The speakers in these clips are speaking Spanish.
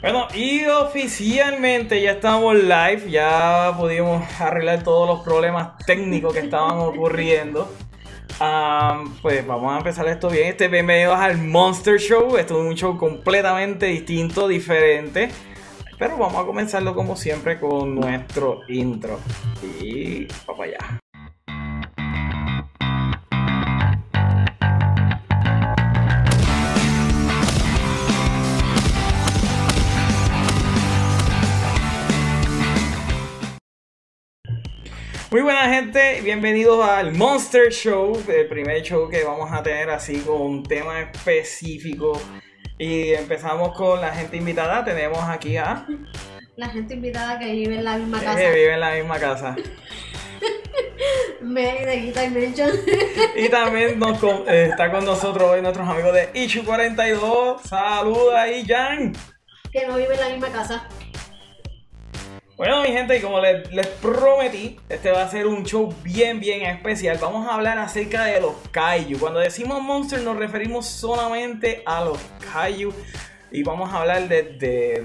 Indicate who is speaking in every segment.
Speaker 1: Bueno, y oficialmente ya estamos live, ya pudimos arreglar todos los problemas técnicos que estaban ocurriendo. Ah, pues vamos a empezar esto bien. Este bienvenidos al Monster Show. Esto es un show completamente distinto, diferente. Pero vamos a comenzarlo como siempre con nuestro intro. Y vamos allá. Muy buena gente, bienvenidos al Monster Show, el primer show que vamos a tener así con un tema específico. Y empezamos con la gente invitada, tenemos aquí a...
Speaker 2: La gente invitada que vive en la misma casa.
Speaker 1: Que vive en la misma casa.
Speaker 2: Me de Guita Dimension.
Speaker 1: Y también nos con- eh, está con nosotros hoy nuestros amigos de Ichu42. Saluda ahí, Jan.
Speaker 2: que no vive en la misma casa.
Speaker 1: Bueno, mi gente, y como les, prometí, este va a ser un show bien, bien especial. Vamos a hablar acerca de los kaiju. Cuando decimos monster, nos referimos solamente a los kaiju. Y vamos a hablar de,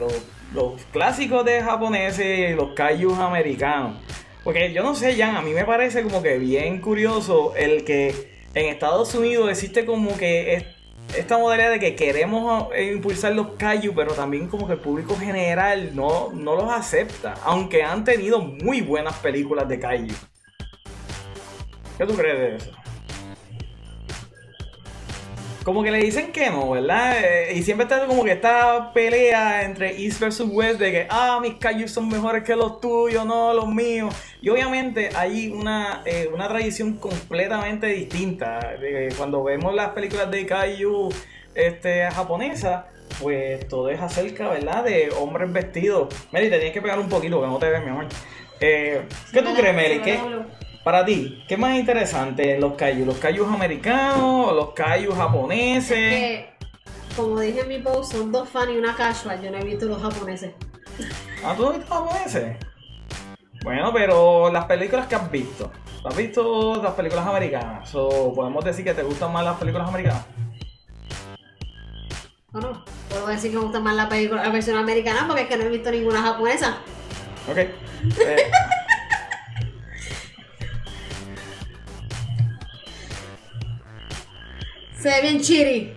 Speaker 1: los, clásicos de japoneses y los kaiju americanos. Porque yo no sé, Jan, a mí me parece como que bien curioso el que en Estados Unidos existe como que esta modalidad de que queremos eh, impulsar los kaiju, pero también como que el público general no, no los acepta, aunque han tenido muy buenas películas de kaiju. ¿Qué tú crees de eso? Como que le dicen que no, ¿verdad? Eh, y siempre está como que esta pelea entre East versus West de que, ah, mis kaiju son mejores que los tuyos, no los míos. Y obviamente hay una, eh, una tradición completamente distinta. Cuando vemos las películas de kaiju este, japonesas, pues todo es acerca, ¿verdad? De hombres vestidos. Meli, te tienes que pegar un poquito que no te ves, mi amor. Eh, ¿Qué tú crees, Meli? ¿Qué, para ti, ¿qué más interesante? ¿Los kaiju? ¿Los kaijus americanos los kaijus japoneses?
Speaker 2: Que, como dije en mi post, son dos fans y una casual. Yo no he visto los japoneses.
Speaker 1: Ah, ¿tú no viste japoneses? Bueno, pero las películas que has visto. ¿Tú ¿Has visto las películas americanas? ¿O podemos decir que te gustan más las películas americanas?
Speaker 2: ¿O no? Puedo decir que me gusta más la película, la versión americana porque es que no he visto ninguna japonesa.
Speaker 1: Ok. Eh,
Speaker 2: Se ve bien chiri.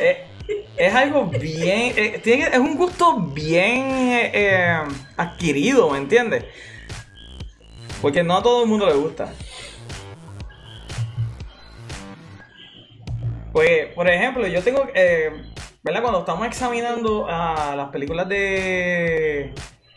Speaker 1: eh, es algo bien. eh, es un gusto bien eh, adquirido, ¿me entiendes? Porque no a todo el mundo le gusta. Pues, por ejemplo, yo tengo. ¿Verdad? Cuando estamos examinando a las películas de.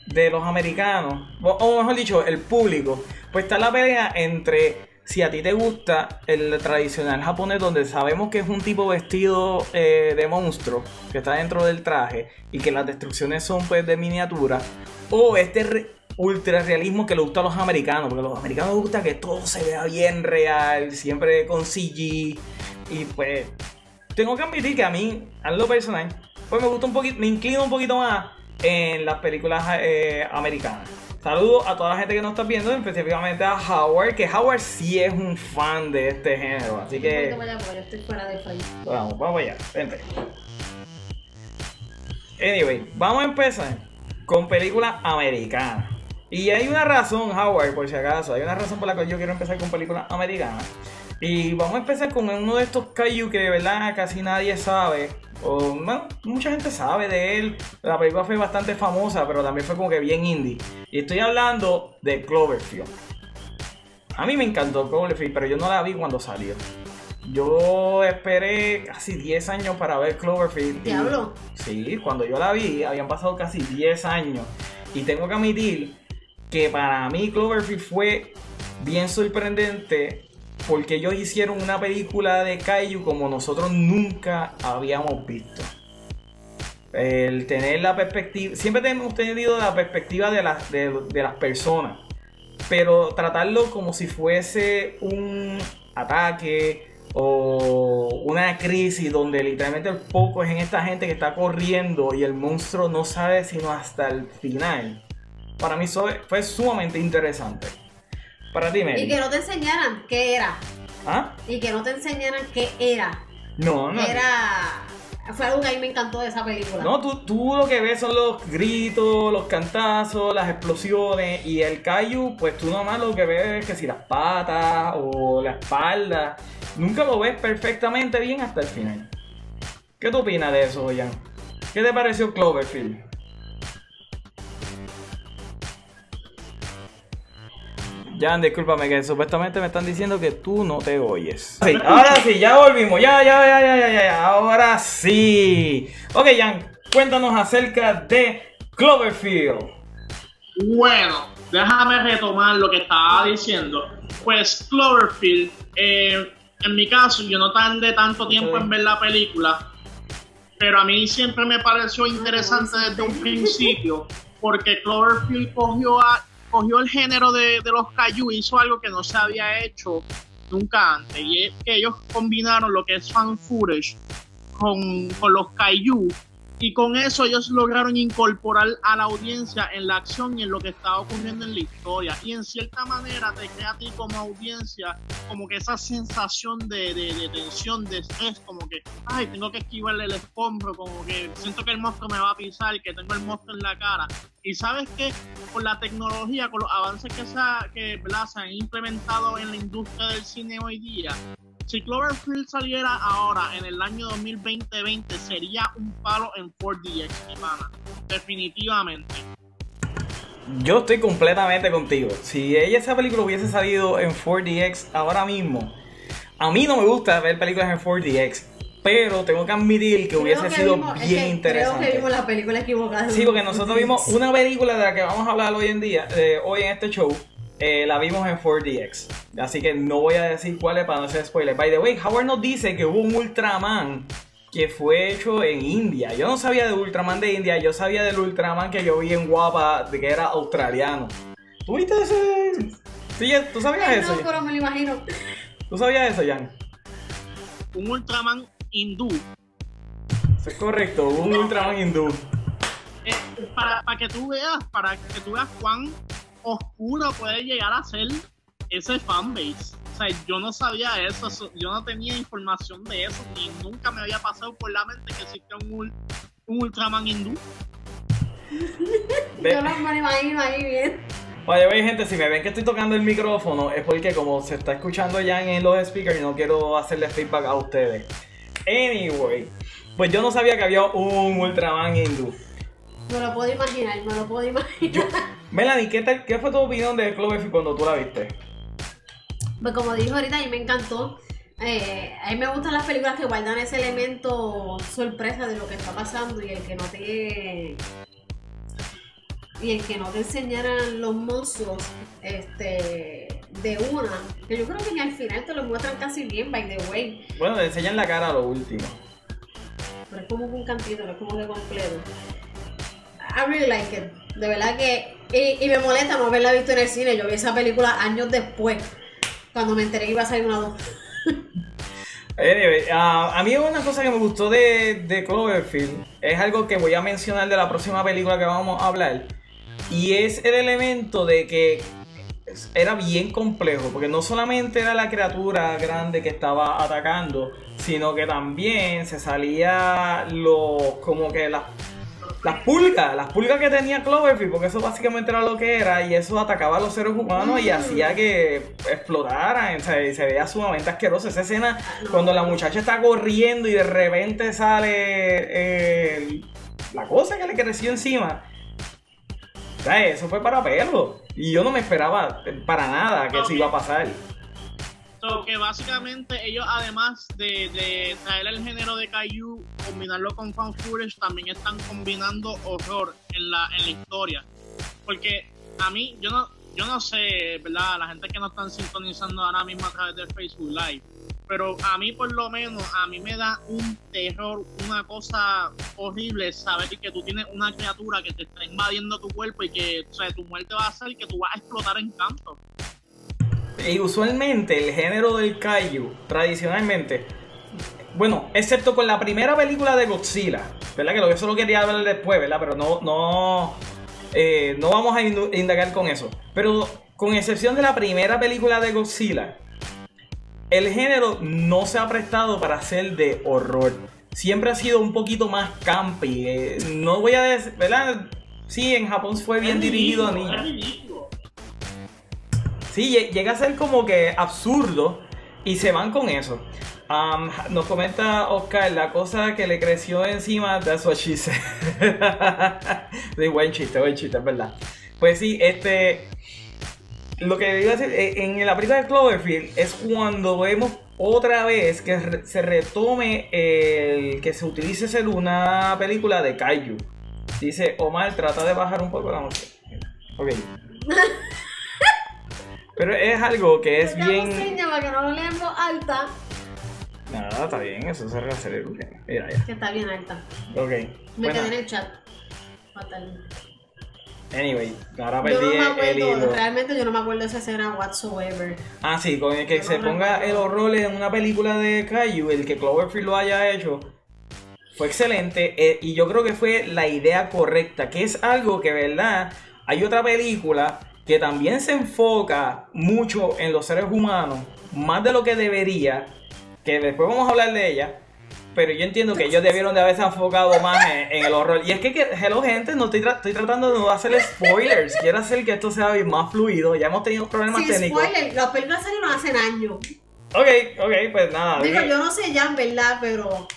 Speaker 1: de los americanos, o mejor dicho, el público, pues está la pelea entre si a ti te gusta el tradicional japonés, donde sabemos que es un tipo vestido eh, de monstruo, que está dentro del traje, y que las destrucciones son pues de miniatura, o este ultra realismo que le gusta a los americanos, porque a los americanos les gusta que todo se vea bien real, siempre con CG, y pues tengo que admitir que a mí, a lo personal, pues me gusta un poquito, me inclino un poquito más en las películas eh, americanas. Saludos a toda la gente que nos está viendo, específicamente a Howard, que Howard sí es un fan de este género, así que
Speaker 2: estoy fuera de país.
Speaker 1: vamos, vamos allá, vente. Anyway, vamos a empezar con películas americanas. Y hay una razón, Howard, por si acaso, hay una razón por la cual yo quiero empezar con películas americanas. Y vamos a empezar con uno de estos kaiju que de verdad casi nadie sabe. O bueno, mucha gente sabe de él. La película fue bastante famosa, pero también fue como que bien indie. Y estoy hablando de Cloverfield. A mí me encantó Cloverfield, pero yo no la vi cuando salió. Yo esperé casi 10 años para ver Cloverfield.
Speaker 2: Diablo.
Speaker 1: Sí, cuando yo la vi, habían pasado casi 10 años. Y tengo que admitir que para mí Cloverfield fue bien sorprendente porque ellos hicieron una película de Kaiju como nosotros nunca habíamos visto. El tener la perspectiva, siempre hemos tenido la perspectiva de las, de, las personas, pero tratarlo como si fuese un ataque o una crisis donde literalmente el foco es en esta gente que está corriendo y el monstruo no sabe sino hasta el final. Para mí fue sumamente interesante. Para ti, Mary.
Speaker 2: Y que no te enseñaran qué era.
Speaker 1: ¿Ah?
Speaker 2: Y que no te enseñaran qué era.
Speaker 1: No, no.
Speaker 2: Era Fue algo que a mí me encantó de esa película.
Speaker 1: No, tú, tú lo que ves son los gritos, los cantazos, las explosiones y el Kaiju, pues tú nomás lo que ves es que si las patas o la espalda, nunca lo ves perfectamente bien hasta el final. ¿Qué tú opinas de eso, Jan? ¿Qué te pareció Cloverfield? Jan, discúlpame que supuestamente me están diciendo que tú no te oyes. Sí, ahora sí, ya volvimos. Ya, ya, ya, ya, ya, ya. Ahora sí. Ok, Jan, cuéntanos acerca de Cloverfield.
Speaker 3: Bueno, déjame retomar lo que estaba diciendo. Pues Cloverfield, eh, en mi caso, yo no tardé tanto tiempo en ver la película, pero a mí siempre me pareció interesante desde un principio, porque Cloverfield cogió a cogió el género de, los Kaiju y hizo algo que no se había hecho nunca antes. Y es que ellos combinaron lo que es fan footage con, con los Kaiju y con eso ellos lograron incorporar a la audiencia en la acción y en lo que estaba ocurriendo en la historia. Y en cierta manera te crea a ti como audiencia como que esa sensación de, de, tensión, de estrés, como que, ay, tengo que esquivarle el escombro, como que siento que el monstruo me va a pisar, que tengo el monstruo en la cara. Y sabes que con la tecnología, con los avances que se, que, se han implementado en la industria del cine hoy día, si Cloverfield saliera ahora en el año 2020 sería un palo en 4DX, mi pana. Definitivamente.
Speaker 1: Yo estoy completamente contigo. Si ella esa película hubiese salido en 4DX ahora mismo, a mí no me gusta ver películas en 4DX, pero tengo que admitir que hubiese sido bien interesante.
Speaker 2: Creo que vimos la película equivocada.
Speaker 1: Sí, porque nosotros vimos una película de la que vamos a hablar hoy en día, eh, hoy en este show, eh, la vimos en 4DX. Así que no voy a decir cuál es para no hacer spoiler. By the way, Howard nos dice que hubo un Ultraman que fue hecho en India. Yo no sabía de Ultraman de India, yo sabía del Ultraman que yo vi en Guapa, de que era australiano. ¿Tú viste ese? Sí, ¿tú sabías eso?
Speaker 2: No, pero me lo imagino.
Speaker 1: ¿Tú sabías eso, Jan?
Speaker 3: Un Ultraman hindú.
Speaker 1: Eso es correcto, un Ultraman hindú.
Speaker 3: Eh, para, para que tú veas, para que tú veas cuán oscuro puede llegar a ser ese fanbase. O sea, yo no sabía eso, yo no tenía información de eso, ni nunca me había pasado por la mente que existía un, un Ultraman hindú.
Speaker 2: yo no me imagino ahí bien.
Speaker 1: Oye, gente, si me ven que estoy tocando el micrófono es porque como se está escuchando ya en los speakers, no quiero hacerle feedback a ustedes. Anyway, pues yo no sabía que había un Ultraman hindú.
Speaker 2: Me lo puedo imaginar, me lo puedo imaginar.
Speaker 1: Melanie, ¿qué, tal, ¿qué fue tu opinión de Cloverfield cuando tú la viste?
Speaker 2: Pues como dijo ahorita, a mí me encantó. Eh, a mí me gustan las películas que guardan ese elemento sorpresa de lo que está pasando y el que no te y el que no te enseñaran los monstruos este de una que yo creo que ni al final te lo muestran casi bien by the way
Speaker 1: bueno te enseñan la cara a lo último
Speaker 2: pero es como un cantito no es como de completo I really like it. De verdad que. Y, me molesta no haberla visto en el cine. Yo vi esa película años después. Cuando me enteré que iba a salir una dos.
Speaker 1: Uh, a mí una cosa que me gustó de, de Cloverfield es algo que voy a mencionar de la próxima película que vamos a hablar. Y es el elemento de que era bien complejo, porque no solamente era la criatura grande que estaba atacando, sino que también se salía los como que las las pulgas, las pulgas que tenía Cloverfield, porque eso básicamente era lo que era, y eso atacaba a los seres humanos y hacía que explotaran, o sea, y se veía sumamente asqueroso esa escena cuando la muchacha está corriendo y de repente sale eh, la cosa que le creció encima. O sea, eso fue para verlo. Y yo no me esperaba para nada que eso iba a pasar
Speaker 3: que básicamente ellos, además de, traer el género de Kaiju, combinarlo con fan footage, también están combinando horror en la, en la historia. Porque a mí, yo no, yo no sé, ¿verdad? La gente que no están sintonizando ahora mismo a través de Facebook Live. Pero a mí, por lo menos, a mí me da un terror, una cosa horrible saber que tú tienes una criatura que te está invadiendo tu cuerpo y que o sea, tu muerte va a ser que tú vas a explotar en canto.
Speaker 1: Y usualmente el género del kaiju, tradicionalmente, bueno, excepto con la primera película de Godzilla, ¿verdad? Que lo que solo quería hablar después, ¿verdad? Pero no, no, eh, no vamos a indagar con eso. Pero con excepción de la primera película de Godzilla, el género no se ha prestado para ser de horror. siempre ha sido un poquito más campi. Eh, no voy a decir, ¿verdad? Sí, en Japón fue bien dirigido a niños. Sí, lle- llega a ser como que absurdo y se van con eso. Nos comenta Oscar, la cosa que le creció encima, that's what she said. sí, buen chiste, buen chiste, verdad. Pues sí, este. Lo que a decir, eh, en la película de Cloverfield es cuando vemos otra vez que se retome el que se utilice ser una película de Kaiju. Dice Omar, trata de bajar un poco la música. Ok. Pero es algo que es
Speaker 2: Yo
Speaker 1: bien.
Speaker 2: seña para que no lo lean en voz alta,
Speaker 1: Nada, está bien, eso se hacer Mira ya.
Speaker 2: que está bien alta.
Speaker 1: Ok.
Speaker 2: Me quedé en el chat. Fatal.
Speaker 1: anyway, ahora
Speaker 2: Yo
Speaker 1: perdí
Speaker 2: no me
Speaker 1: el
Speaker 2: acuerdo,
Speaker 1: hilo.
Speaker 2: realmente yo no me acuerdo de esa escena whatsoever.
Speaker 1: Ah, sí, con el que
Speaker 2: Yo
Speaker 1: se
Speaker 2: no
Speaker 1: ponga
Speaker 2: recuerdo.
Speaker 1: el horror en una película de Kaiju, el que Cloverfield lo haya hecho, fue excelente eh, y yo creo que fue la idea correcta, que es algo que, ¿verdad? Hay otra película que también se enfoca mucho en los seres humanos, más de lo que debería, que después vamos a hablar de ella. Pero yo entiendo que ellos debieron de haberse enfocado más en, en el horror. Y es que, que hello gente, no estoy, tra- estoy tratando de no hacer spoilers. Quiero hacer que esto sea más fluido. Ya hemos tenido problemas
Speaker 2: Sin
Speaker 1: técnicos.
Speaker 2: spoiler, las películas salieron hace años.
Speaker 1: Ok, ok, pues nada.
Speaker 2: Digo, yo no sé ya en verdad, pero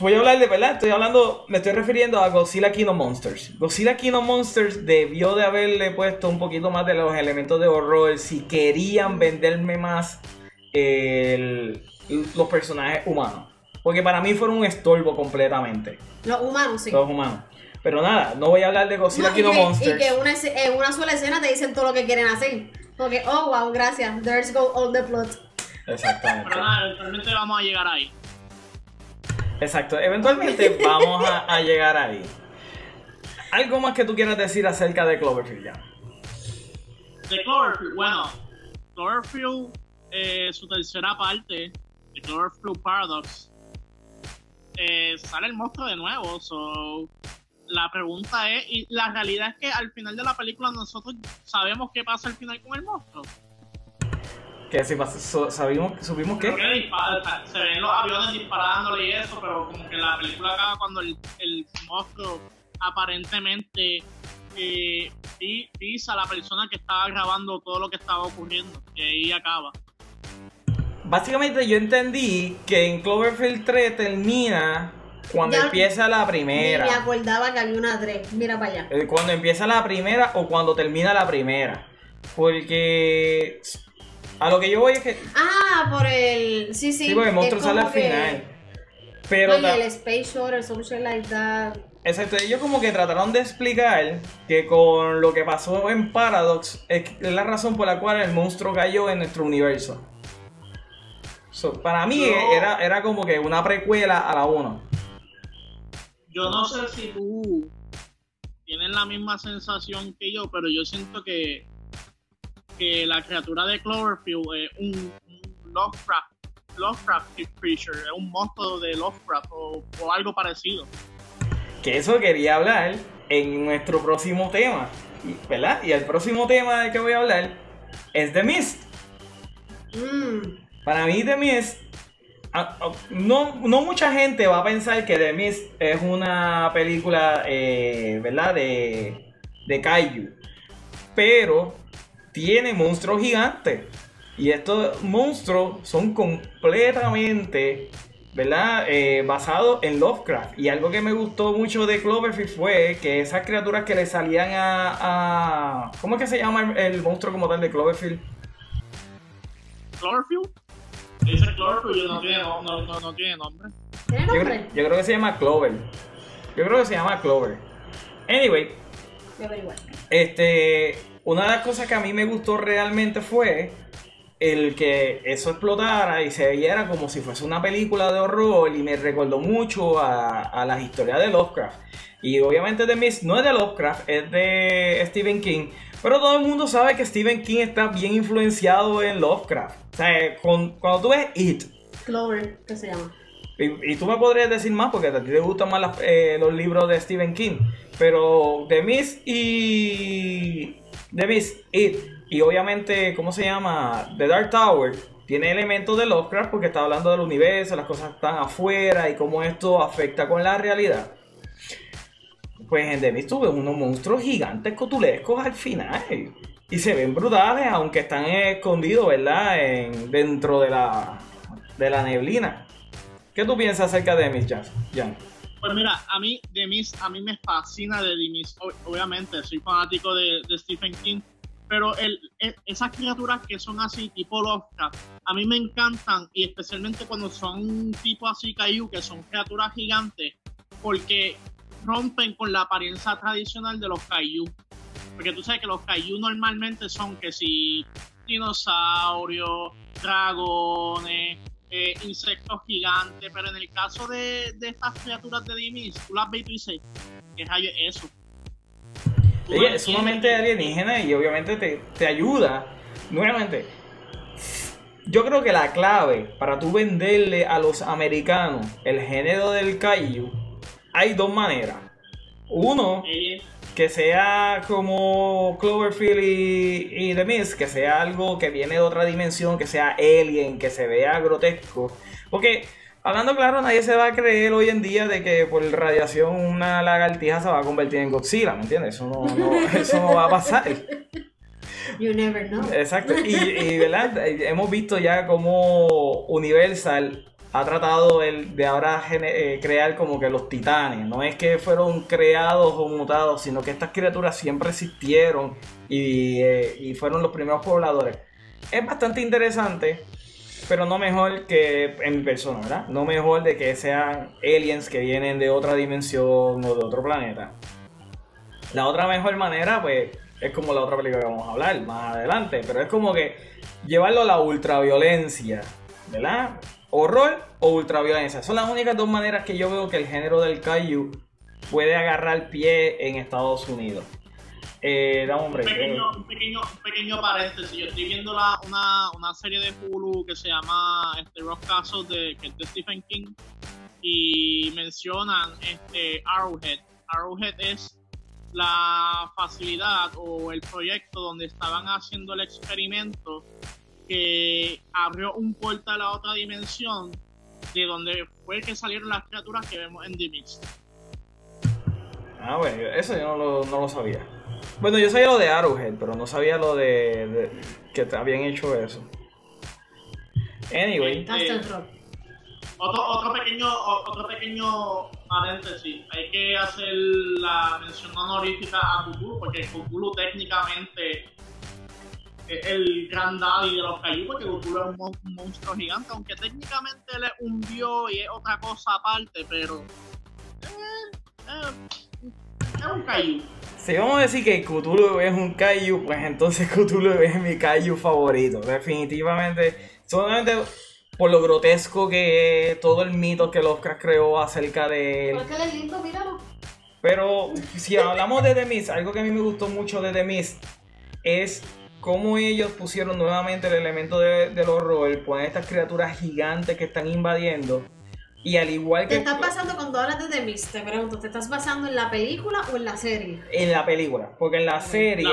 Speaker 1: Voy a hablar de verdad, estoy hablando, me estoy refiriendo a Godzilla King of Monsters. Godzilla King of Monsters debió de haberle puesto un poquito más de los elementos de horror si querían venderme más el- los personajes humanos. Porque para mí fueron un estorbo completamente,
Speaker 2: los humanos sí.
Speaker 1: los humanos. Pero nada, no voy a hablar de Godzilla
Speaker 2: No, y,
Speaker 1: King of
Speaker 2: que, y
Speaker 1: Monsters.
Speaker 2: que una, en una sola escena te dicen todo lo que quieren hacer. Porque, oh wow, gracias. There's go all the plot.
Speaker 1: Exactamente.
Speaker 3: Pero nada, eventualmente vamos a llegar ahí.
Speaker 1: Exacto, eventualmente vamos a, a llegar ahí. ¿Algo más que tú quieras decir acerca de Cloverfield ya?
Speaker 3: De Cloverfield, bueno, Cloverfield, eh, su tercera parte, de Cloverfield Paradox, eh, sale el monstruo de nuevo. So, la pregunta es, y la realidad es que al final de la película nosotros sabemos qué pasa al final con el monstruo.
Speaker 1: Que si sabimos, supimos que
Speaker 3: que dispara- o sea, se ven los aviones disparándole y eso, pero como que la película acaba cuando el, el monstruo aparentemente eh, pi- pisa a la persona que estaba grabando todo lo que estaba ocurriendo. Y ahí acaba.
Speaker 1: básicamente yo entendí que en Cloverfield 3 termina cuando
Speaker 2: Ya-
Speaker 1: empieza la
Speaker 2: Ni me
Speaker 1: primera.
Speaker 2: acordaba que había una 3. Mira para allá.
Speaker 1: Eh, Cuando empieza la primera o cuando termina la primera. Porque a lo que yo voy es que
Speaker 2: Ah, por el. Sí, sí.
Speaker 1: sí, porque el monstruo sale al
Speaker 2: que-
Speaker 1: final. Pero
Speaker 2: Oye,
Speaker 1: ta-
Speaker 2: el Space Shuttle, some shit like that.
Speaker 1: Exacto, ellos como que trataron de explicar que con lo que pasó en Paradox es es la razón por la cual el monstruo cayó en nuestro universo. So, para mí
Speaker 3: Yo-
Speaker 1: era, era como que una precuela a la 1.
Speaker 3: Yo no sé si tú tienes la misma sensación que yo, pero yo siento que, que la criatura de Cloverfield es un, un Lovecraft, Lovecraft creature, es un monstruo de Lovecraft o, o algo parecido.
Speaker 1: Que eso quería hablar en nuestro próximo tema. ¿Verdad? Y el próximo tema del que voy a hablar es The Mist.
Speaker 2: Mm.
Speaker 1: Para mí The Mist, ah, ah, no, no mucha gente va a pensar que The Mist es una película, eh, ¿verdad? De, de Kaiju. Pero tiene monstruos gigantes. Y estos monstruos son completamente, ¿verdad? Eh, basados en Lovecraft. Y algo que me gustó mucho de Cloverfield fue que esas criaturas que le salían a... a- ¿Cómo es que se llama el, el monstruo como tal de Cloverfield?
Speaker 3: Cloverfield. Dice Cloverfield, no tiene, no, no, no- no tiene nombre.
Speaker 2: ¿Tiene
Speaker 1: Yo,
Speaker 2: nombre?
Speaker 1: creo- yo creo que se llama Clover. Yo creo que se llama Clover. Anyway, este, una de las cosas que a mí me gustó realmente fue el que eso explotara y se viera como si fuese una película de horror y me recordó mucho a, a las historias de Lovecraft. Y obviamente The Mist no es de Lovecraft, es de Stephen King. Pero todo el mundo sabe que Stephen King está bien influenciado en Lovecraft. O sea, con- cuando tú ves It,
Speaker 2: Clover, ¿qué se llama?
Speaker 1: y, y tú me podrías decir más porque a ti te gustan más las- eh, los libros de Stephen King. Pero The Mist y. The Mist, It. Y obviamente, ¿cómo se llama? The Dark Tower. tiene elementos de Lovecraft porque está hablando del universo, las cosas están afuera y cómo esto afecta con la realidad. Pues en The Mist tuve unos monstruos gigantes cotulescos al final. Y se ven brutales, aunque están escondidos, ¿verdad? En, dentro de la, de la neblina. ¿Qué tú piensas acerca de The Mist, Jan?
Speaker 3: Pues mira, a mí The Mist, a mí me fascina de The. Obviamente, soy fanático de, Stephen King pero el, esas criaturas que son así, tipo Lovecraft, a mí me encantan y especialmente cuando son tipo así Kaiju, que son criaturas gigantes, porque rompen con la apariencia tradicional de los Kaiju. Porque tú sabes que los Kaiju normalmente son que si dinosaurios, dragones, eh, insectos gigantes, pero en el caso de, de estas criaturas de Dimis, tú las ves y tú dices, ¿qué rayo es eso?
Speaker 1: Ella es sumamente alienígena y obviamente te, ayuda. Nuevamente, yo creo que la clave para tú venderle a los americanos el género del kaiju, hay dos maneras. Uno, que sea como Cloverfield y, y The Mist, que sea algo que viene de otra dimensión, que sea alien, que se vea grotesco. Porque Hablando claro, nadie se va a creer hoy en día de que por radiación una lagartija se va a convertir en Godzilla, ¿me entiendes? Eso no, eso no va a pasar.
Speaker 2: You never know.
Speaker 1: Exacto. Y, ¿verdad? hemos visto ya cómo Universal ha tratado de ahora eh, crear como que los titanes. No es que fueron creados o mutados, sino que estas criaturas siempre existieron y, eh, y fueron los primeros pobladores. Es bastante interesante pero no mejor que en persona, ¿verdad? No mejor de que sean aliens que vienen de otra dimensión o de otro planeta. La otra mejor manera, pues, es como la otra película que vamos a hablar más adelante, pero es como que llevarlo a la ultraviolencia, ¿verdad? Horror o ultraviolencia. Son las únicas dos maneras que yo veo que el género del Kaiju puede agarrar pie en Estados Unidos. Eh, un,
Speaker 3: pequeño, un, pequeño, pequeño, paréntesis. Yo estoy viendo la, una, una, serie de Hulu que se llama este, Rock Castle de, que es de Stephen King y mencionan este, Arrowhead. Arrowhead es la facilidad o el proyecto donde estaban haciendo el experimento que abrió un portal a otra dimensión de donde fue que salieron las criaturas que vemos en The Mist.
Speaker 1: Ah, bueno, eso yo no lo, no lo sabía. Bueno, yo sabía lo de Arrowhead, pero no sabía lo de, que habían hecho eso. Anyway.
Speaker 3: Eh, otro, otro, pequeño, otro pequeño paréntesis. Hay que hacer la mención honorífica a Cthulhu, porque Cthulhu técnicamente el gran daddy de los Kaiju, porque Cthulhu es un, monstruo gigante, aunque técnicamente él es un dios y es otra cosa aparte, pero... Eh, eh, es un Kaiju.
Speaker 1: Si vamos a decir que Cthulhu es un Kaiju, pues entonces Cthulhu es mi Kaiju favorito. Definitivamente, solamente por lo grotesco que es todo el mito que Lovecraft creó acerca de él.
Speaker 2: Lindo, míralo.
Speaker 1: Pero si hablamos de The Mist, algo que a mí me gustó mucho de The Mist es cómo ellos pusieron nuevamente el elemento de, del horror, poner estas criaturas gigantes que están invadiendo y al igual que.
Speaker 2: ¿Te estás pasando cuando hablas de The Mist? Te pregunto, ¿te estás basando en la película o en la serie?
Speaker 1: En la película. Porque en la serie.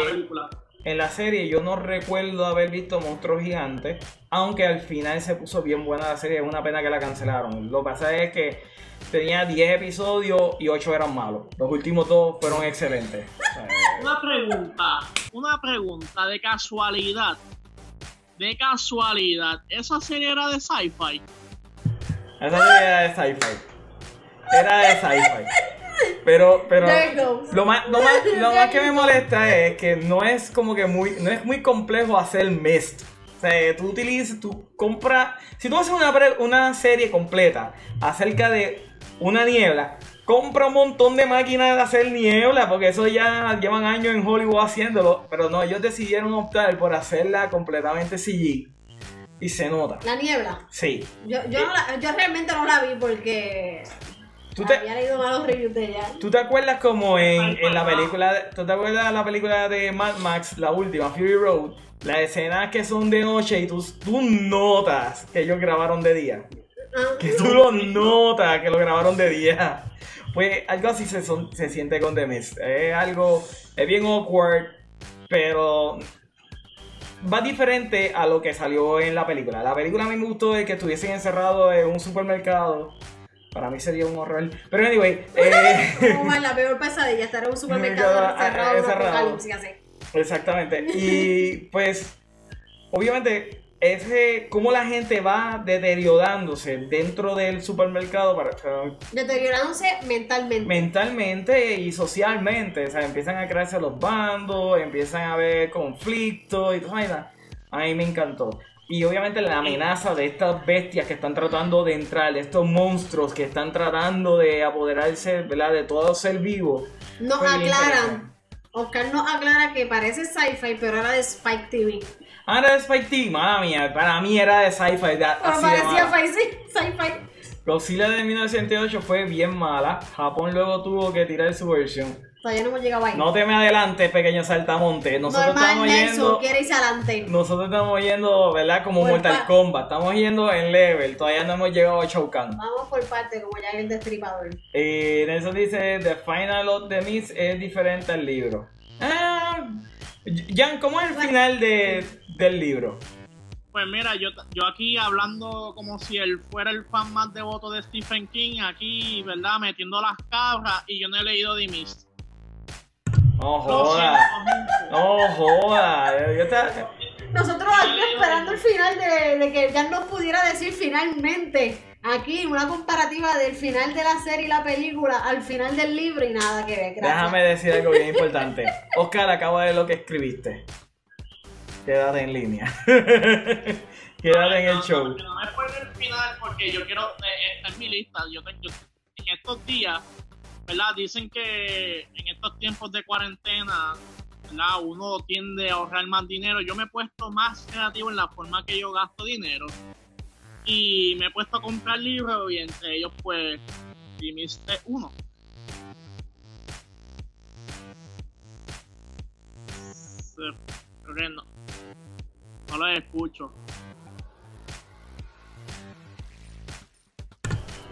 Speaker 1: En la serie yo no recuerdo haber visto monstruos gigantes. Aunque al final se puso bien buena la serie. Es una pena que la cancelaron. Lo que pasa es que tenía 10 episodios y 8 eran malos. Los últimos dos fueron excelentes.
Speaker 3: una pregunta. Una pregunta de casualidad. De casualidad. ¿Esa serie era de sci-fi?
Speaker 1: Esa serie era de sci-fi. Era de sci-fi. Pero, pero lo más, lo, más, lo más que me molesta es que no es como que muy, no es muy complejo hacer Mist. O sea, tú utilizas, tú compras, si tú haces una, una serie completa acerca de una niebla, compra un montón de máquinas de hacer niebla, porque eso ya llevan años en Hollywood haciéndolo, pero no, ellos decidieron optar por hacerla completamente CG. Y se nota.
Speaker 2: ¿La niebla?
Speaker 1: Sí.
Speaker 2: Yo, yo, yo realmente no la vi porque ¿Tú te, había leído malos reviews de ella.
Speaker 1: ¿Tú te acuerdas como en, en la película, ¿tú te acuerdas de la película de Mad Max, la última, Fury Road? Las escenas que son de noche y tú, tú notas que ellos grabaron de día. Ah. que tú lo notas que lo grabaron de día. Pues algo así se, se siente con The Mist. Es algo, es bien awkward, pero va diferente a lo que salió en la película. La película a mí me gustó de que estuviesen encerrados en un supermercado. Para mí sería un horror. Pero anyway, eh,
Speaker 2: Como la peor pesadilla, estar en un supermercado
Speaker 1: ah,
Speaker 2: un
Speaker 1: encerrado.
Speaker 2: apocalipsis así.
Speaker 1: exactamente. Y pues, obviamente, ese cómo la gente va deteriorándose dentro del supermercado para
Speaker 2: Deteriorándose mentalmente.
Speaker 1: mentalmente y socialmente. O sea, empiezan a crearse los bandos, empiezan a haber conflictos y todo. A mí me encantó. Y obviamente la amenaza de estas bestias que están tratando de entrar, de estos monstruos que están tratando de apoderarse, ¿verdad? De todo ser vivo.
Speaker 2: Nos aclaran. Oscar nos aclara que parece sci-fi, pero era de Spike TV.
Speaker 1: Ah, era de Spike mala mía, para mí era de sci-fi. de-
Speaker 2: Pero
Speaker 1: así de
Speaker 2: parecía
Speaker 1: mala.
Speaker 2: fi- sí, sci-fi.
Speaker 1: Godzilla de 1908 fue bien mala. Japón luego tuvo que tirar su versión.
Speaker 2: Todavía no hemos llegado ahí.
Speaker 1: No te me adelantes, pequeño saltamonte. Nosotros
Speaker 2: Normal,
Speaker 1: estamos
Speaker 2: Nelson,
Speaker 1: yendo.
Speaker 2: quiere irse adelante.
Speaker 1: Nosotros estamos yendo, ¿verdad? Como
Speaker 2: Por
Speaker 1: Mortal Kombat. Estamos yendo en level. Todavía no hemos llegado a Shao Kahn.
Speaker 2: Vamos por parte, como ya el destripador.
Speaker 1: Eh, Nelson dice: The Final of the Mist es diferente al libro. Ah, Jan, ¿cómo es el final de, del libro?
Speaker 3: Pues mira, yo, yo aquí hablando como si él fuera el fan más devoto de Stephen King, aquí, ¿verdad? Metiendo las cabras y yo no he leído The Mist.
Speaker 1: No joda. No joda. Yo te-
Speaker 2: Nosotros aquí esperando el final de, de que ya nos pudiera decir finalmente. Aquí una comparativa del final de la serie y la película al final del libro y nada que ver. Gracias.
Speaker 1: Déjame decir algo bien importante. Oscar acaba de ver lo que escribiste. Quédate en línea. Quédate en el show.
Speaker 3: No, no me spoiler el final porque yo quiero. eh, esta es mi lista. Yo, yo- en estos días, ¿verdad? Dicen que en estos tiempos de cuarentena, ¿verdad? Uno tiende a ahorrar más dinero. Yo me he puesto más creativo en la forma que yo gasto dinero. Y me he puesto a comprar libros y entre ellos, pues, Dimiste uno. Creo que no. No lo escucho.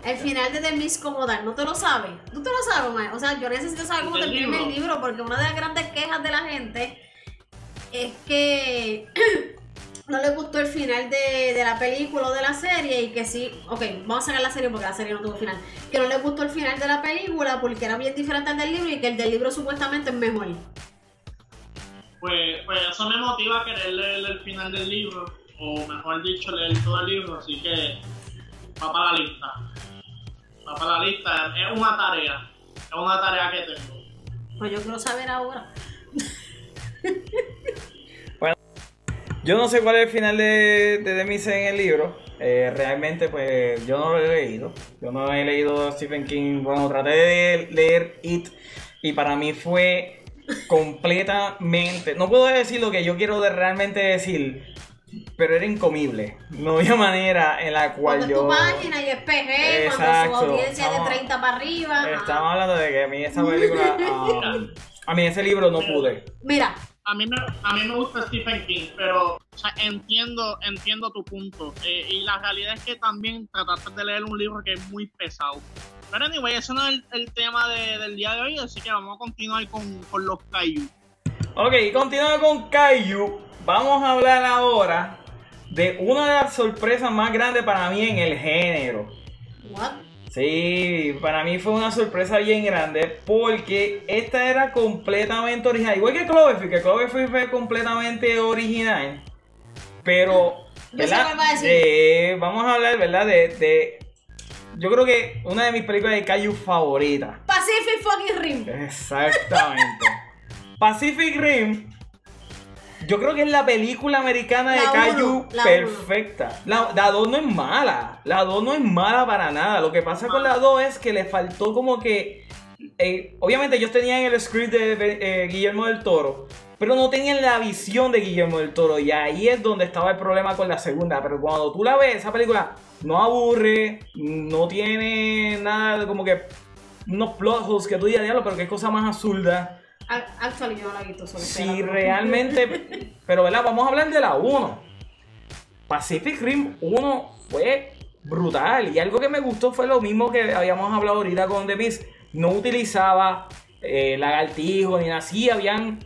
Speaker 2: El final de The Miss como tal, ¿no te lo sabes? ¿Tú te lo sabes, Mae? O sea, yo necesito saber cómo
Speaker 3: ¿Del
Speaker 2: termina el
Speaker 3: libro?
Speaker 2: libro, porque una de las grandes quejas de la gente es que no les gustó el final de, de la película o de la serie y que sí, ok, vamos a sacar la serie porque la serie no tuvo final, que no les gustó el final de la película porque era bien diferente al del libro y que el del libro supuestamente es mejor.
Speaker 3: Pues, pues eso me motiva a querer leer el final del libro, o mejor dicho, leer todo el libro, así que va para la lista. Va para la lista, es una tarea, es una tarea que tengo.
Speaker 2: Pues yo quiero saber ahora.
Speaker 1: Yo no sé cuál es el final de, de Demise en el libro. Eh, realmente, pues yo no lo he leído. Yo no he leído Stephen King. Bueno, traté de leer It y para mí fue completamente. No puedo decir lo que yo quiero de realmente decir, pero era incomible. No había manera en la cual
Speaker 2: Cuando es
Speaker 1: yo.
Speaker 2: tu página y es PG, cuando
Speaker 1: Exacto.
Speaker 2: su audiencia es de
Speaker 1: Estamos-
Speaker 2: 30 para arriba.
Speaker 1: Estamos hablando de que a mí esa película. um, a mí ese libro no pude.
Speaker 2: Mira,
Speaker 3: A mí, me, a mí me gusta Stephen King, pero o sea, entiendo, entiendo tu punto. Eh, y la realidad es que también trataste de leer un libro que es muy pesado. Pero anyway, ese no es el, el tema de- del día de hoy, así que vamos a continuar con, con los Kaiju.
Speaker 1: Ok, y continuando con Kaiju, vamos a hablar ahora de una de las sorpresas más grandes para mí en el género.
Speaker 2: what?
Speaker 1: Sí, para mí fue una sorpresa bien grande porque esta era completamente original. Igual que Cloverfield, que Cloverfield fue completamente original. Pero, ¿verdad?
Speaker 2: va a decir.
Speaker 1: De- vamos a hablar, ¿verdad? De, de- Yo creo que una de mis películas de Kaiju favoritas.
Speaker 2: Pacific fucking Rim.
Speaker 1: Exactamente. Pacific Rim. Yo creo que es la película americana de Kaiju
Speaker 2: uno, la
Speaker 1: perfecta. La, la 2 no es mala. La 2 no es mala para nada. Lo que pasa con la 2 es que le faltó como que. eh, obviamente ellos tenían el script de eh, Guillermo del Toro. Pero no tenían la visión de Guillermo del Toro. Y ahí es donde estaba el problema con la segunda. Pero cuando tú la ves, esa película no aburre. No tiene nada de como que. Unos plot holes que tú digas, diablo, pero qué cosa más absurda.
Speaker 2: Actually, yo no la he visto.
Speaker 1: Si realmente. Pero, ¿verdad? Vamos a hablar de la 1. Pacific Rim 1 fue brutal. Y algo que me gustó fue lo mismo que habíamos hablado ahorita con The Mist. No utilizaba eh, lagartijos ni nada así. Habían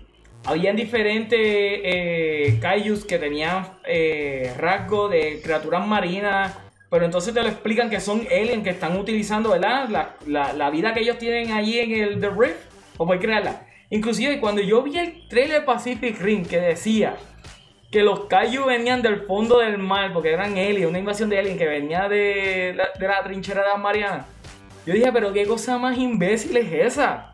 Speaker 1: habían diferentes eh, kaijus que tenían eh, rasgos de criaturas marinas, pero entonces te lo explican que son aliens que están utilizando, ¿verdad? La, la- la vida que ellos tienen allí en el The Rift, o pueden crearla. Inclusive cuando yo vi el trailer Pacific Rim que decía que los kaiju venían del fondo del mar, porque eran aliens, una invasión de aliens que venía de la, de la trinchera de las Marianas. Yo dije, pero qué cosa más imbécil es esa.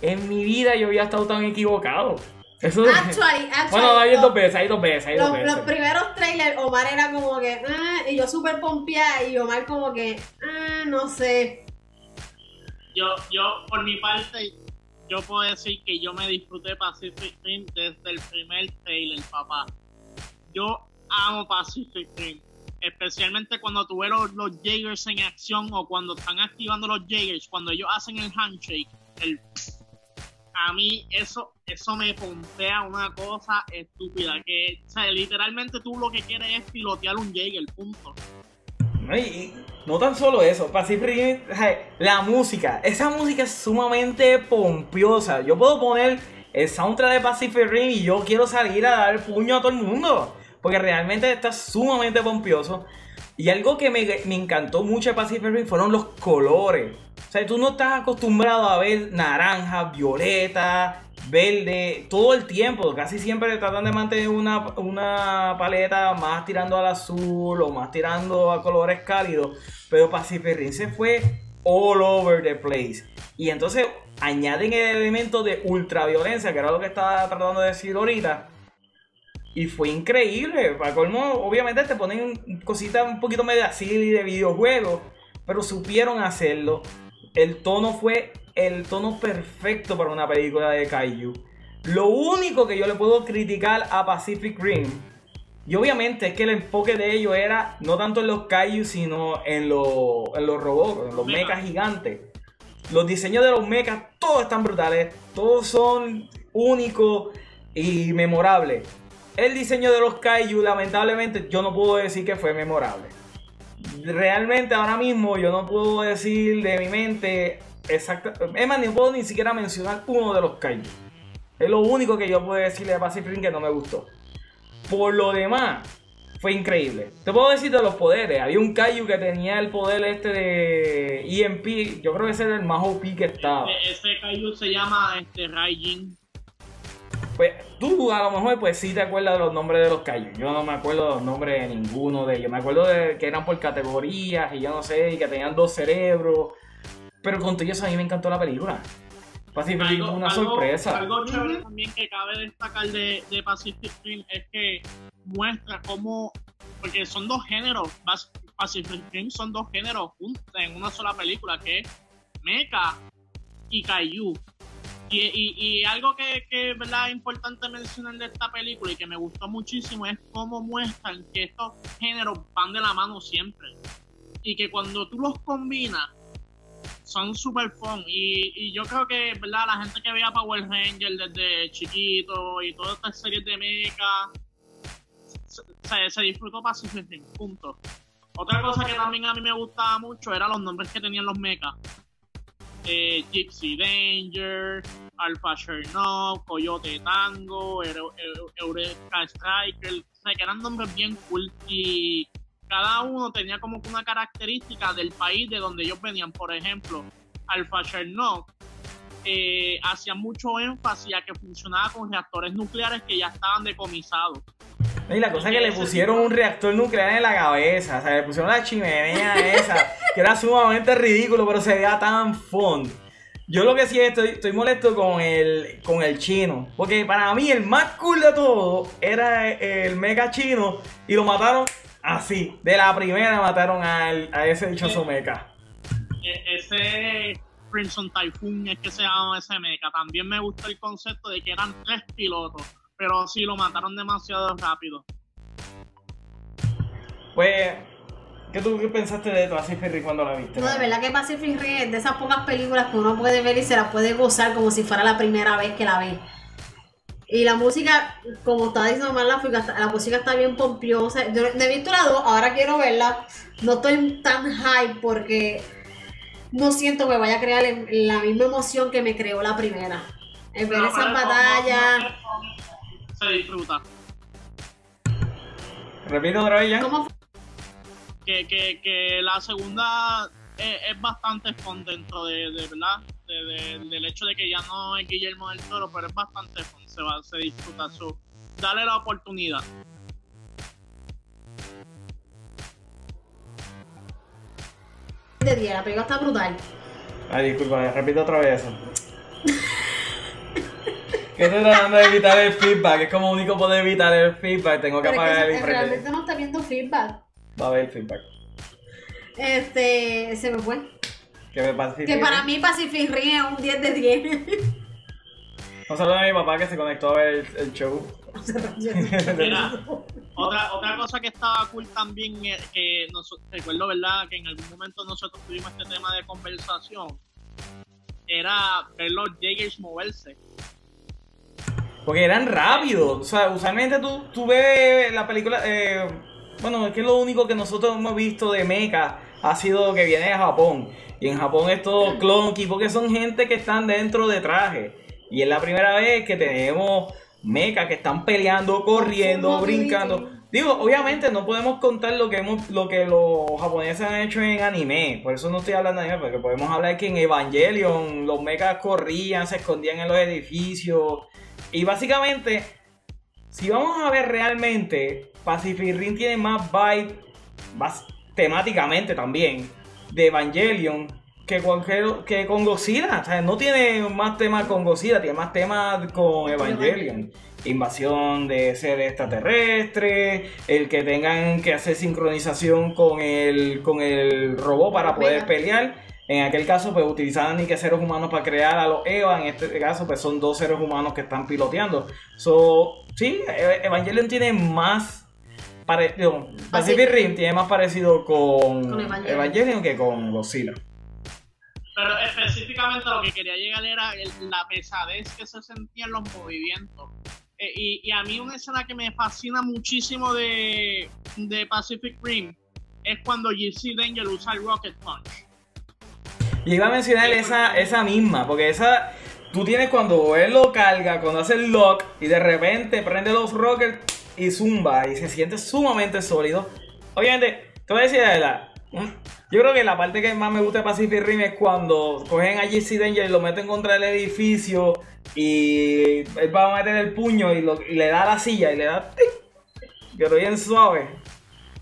Speaker 1: En mi vida yo había estado tan equivocado. Eso
Speaker 2: Actually, actually.
Speaker 1: Bueno, hay
Speaker 2: los-
Speaker 1: dos veces, hay dos veces, hay dos
Speaker 2: Los,
Speaker 1: veces.
Speaker 2: los primeros trailers, Omar era como que, ah, y yo súper pompeada, y Omar como que, ah, no sé.
Speaker 3: Yo, yo, por mi parte, yo puedo decir que yo me disfruté Pacific Rim desde el primer trailer, papá. Yo amo Pacific Rim. Especialmente cuando tú ves los, los Jaegers en acción o cuando están activando los Jaegers, cuando ellos hacen el handshake, el a mí eso eso me pompea una cosa estúpida que o sea, literalmente tú lo que quieres es pilotear un Jaeger, punto.
Speaker 1: No, y- no tan solo eso, Pacific Rim, la música, esa música es sumamente pompiosa. Yo puedo poner el soundtrack de Pacific Rim y yo quiero salir a dar puño a todo el mundo, porque realmente está sumamente pompioso. Y algo que me, me encantó mucho de Pacific Rim fueron los colores. O sea, tú no estás acostumbrado a ver naranja, violeta, verde, todo el tiempo. Casi siempre tratan de mantener una, una paleta más tirando al azul o más tirando a colores cálidos. Pero Pacific Rim se fue all over the place. Y entonces añaden el elemento de ultraviolencia, que era lo que estaba tratando de decir ahorita. Y fue increíble. Para colmo, obviamente te ponen cositas un poquito medio así de videojuegos. Pero supieron hacerlo. El tono fue el tono perfecto para una película de Kaiju. Lo único que yo le puedo criticar a Pacific Rim. Y obviamente es que el enfoque de ellos era no tanto en los Kaiju, sino en, los- en los robots, en los
Speaker 3: Mecha.
Speaker 1: mechas gigantes. Los diseños de los mechas, todos están brutales. Todos son únicos y memorables. El diseño de los Kaiju, lamentablemente, yo no puedo decir que fue memorable. Realmente ahora mismo yo no puedo decir de mi mente exacta. Es más, ni puedo ni siquiera mencionar uno de los Kaiju. Es lo único que yo puedo decirle de Pacific Rim que no me gustó. Por lo demás, fue increíble. Te puedo decir de los poderes. Había un Kaiju que tenía el poder este de EMP. Yo creo que ese era el más OP que estaba.
Speaker 3: Ese Kaiju se llama este Raijin.
Speaker 1: Pues tú a lo mejor pues sí te acuerdas de los nombres de los Kaiju. Yo no me acuerdo de los nombres de ninguno de ellos. Me acuerdo de que eran por categorías y yo no sé, y que tenían dos cerebros. Pero con todo eso a mí me encantó la película. Pacific Rim fue una sorpresa.
Speaker 3: Algo chévere también que cabe destacar de, de Pacific Rim es que muestra cómo, porque son dos géneros, Pacific Rim son dos géneros juntos en una sola película, que es Mecha y Kaiju. Y, y, algo que, que ¿verdad? es importante mencionar de esta película y que me gustó muchísimo es cómo muestran que estos géneros van de la mano siempre. Y que cuando tú los combinas, son super fun y, y yo creo que verdad la gente que veía Power Ranger desde chiquito y todas estas series de mecha se, se, disfrutó Rim, punto otra cosa que también a mí me gustaba mucho eran los nombres que tenían los mechas eh, Gypsy Danger Alpha Chernoff Coyote Tango Eureka Striker o sea que eran nombres bien cool y cada uno tenía como que una característica del país de donde ellos venían. Por ejemplo, Alpha Chernoff eh, hacía mucho énfasis a que funcionaba con reactores nucleares que ya estaban decomisados.
Speaker 1: Y la cosa es que le pusieron un reactor nuclear en la cabeza. O sea, le pusieron la chimenea esa, que era sumamente ridículo, pero se veía tan fun. Yo lo que sí estoy, estoy molesto con el, con el chino. Porque para mí el más cool de todo era el mecha chino. Y lo mataron así. De la primera mataron al- a ese dichoso mecha.
Speaker 3: E- ese Crimson Typhoon es que se llama ese mecha. También me gustó el concepto de que eran tres pilotos, pero sí lo mataron demasiado rápido.
Speaker 1: Pues, ¿qué tú qué pensaste de Pacific Rim cuando la viste?
Speaker 2: No, de verdad que Pacific Rim es de esas pocas películas que uno puede ver y se las puede gozar como si fuera la primera vez que la ve. Y la música, como estaba diciendo Mar, la, música- la música está bien pompiosa. Yo no he visto la 2, ahora quiero verla. No estoy tan high porque no siento que vaya a crear la misma emoción que me creó la primera. El ver
Speaker 3: Pero-
Speaker 2: esas batallas.
Speaker 3: Se disfruta.
Speaker 1: Repito otra vez ya.
Speaker 2: ¿Cómo fue?
Speaker 3: Que, que, que la segunda es, es bastante fun dentro de, de verdad de- de- del hecho de que ya no es Guillermo del Toro pero es bastante fun se va se disfruta so, dale la oportunidad
Speaker 2: de día? La película está brutal.
Speaker 1: Ay, disculpa, repito otra vez eso. que estoy tratando de evitar el feedback. Es como único poder evitar el feedback. Tengo que
Speaker 2: Pero
Speaker 1: apagar
Speaker 2: es
Speaker 1: el
Speaker 2: que
Speaker 1: infrarrojo.
Speaker 2: realmente no está viendo feedback.
Speaker 1: Va a haber feedback.
Speaker 2: Este, se me fue.
Speaker 1: Que me
Speaker 2: Que para mí Pacific Rim es un 10 de 10.
Speaker 1: Un saludo a mi papá que se conectó a ver el, el show.
Speaker 3: Mira, otra, otra cosa que estaba cool también es que noso- recuerdo verdad que en algún momento nosotros tuvimos este tema de conversación era ver los Jaegers moverse
Speaker 1: Porque eran rápidos. O sea, usualmente tú, tú ves la película. eh, bueno, es que lo único que nosotros hemos visto de Mecha ha sido que viene de Japón. Y en Japón es todo clunky porque son gente que están dentro de traje. Y es la primera vez que tenemos Mecha que están peleando, corriendo, brincando. Digo, obviamente no podemos contar lo que hemos, lo que los japoneses han hecho en anime. Por eso no estoy hablando de anime, porque podemos hablar que en Evangelion los mechas corrían, se escondían en los edificios. Y básicamente, si vamos a ver realmente, Pacific Rim tiene más vibe, más temáticamente también, de Evangelion que, cualquier, que con Godzilla. O sea, no tiene más temas con Godzilla, tiene más temas con Evangelion. Invasión de seres extraterrestres, el que tengan que hacer sincronización con el, con el robot para poder pelear. En aquel caso, pues utilizaban ni que seres humanos para crear a los Eva. En este caso, pues son dos seres humanos que están piloteando. So, sí, Evangelion tiene más. Pare digo, Pacific Rim tiene más parecido con,
Speaker 2: Con Evangelion.
Speaker 1: Evangelion que con Godzilla.
Speaker 3: Pero específicamente lo que quería llegar era el- la pesadez que se sentía en los movimientos. Eh, y, y a mí una escena que me fascina muchísimo de, de Pacific Rim es cuando GC Danger usa el Rocket Punch.
Speaker 1: Y iba a mencionar esa, esa misma, porque esa. Tú tienes cuando él lo carga, cuando hace el lock y de repente prende los rockets y zumba y se siente sumamente sólido. Obviamente, te voy a decir la verdad. mm, Yo creo que la parte que más me gusta de Pacific Rim es cuando cogen a JC Danger y lo meten contra el edificio y él va a meter el puño y, lo- y le da a la silla y le da. Pero bien suave.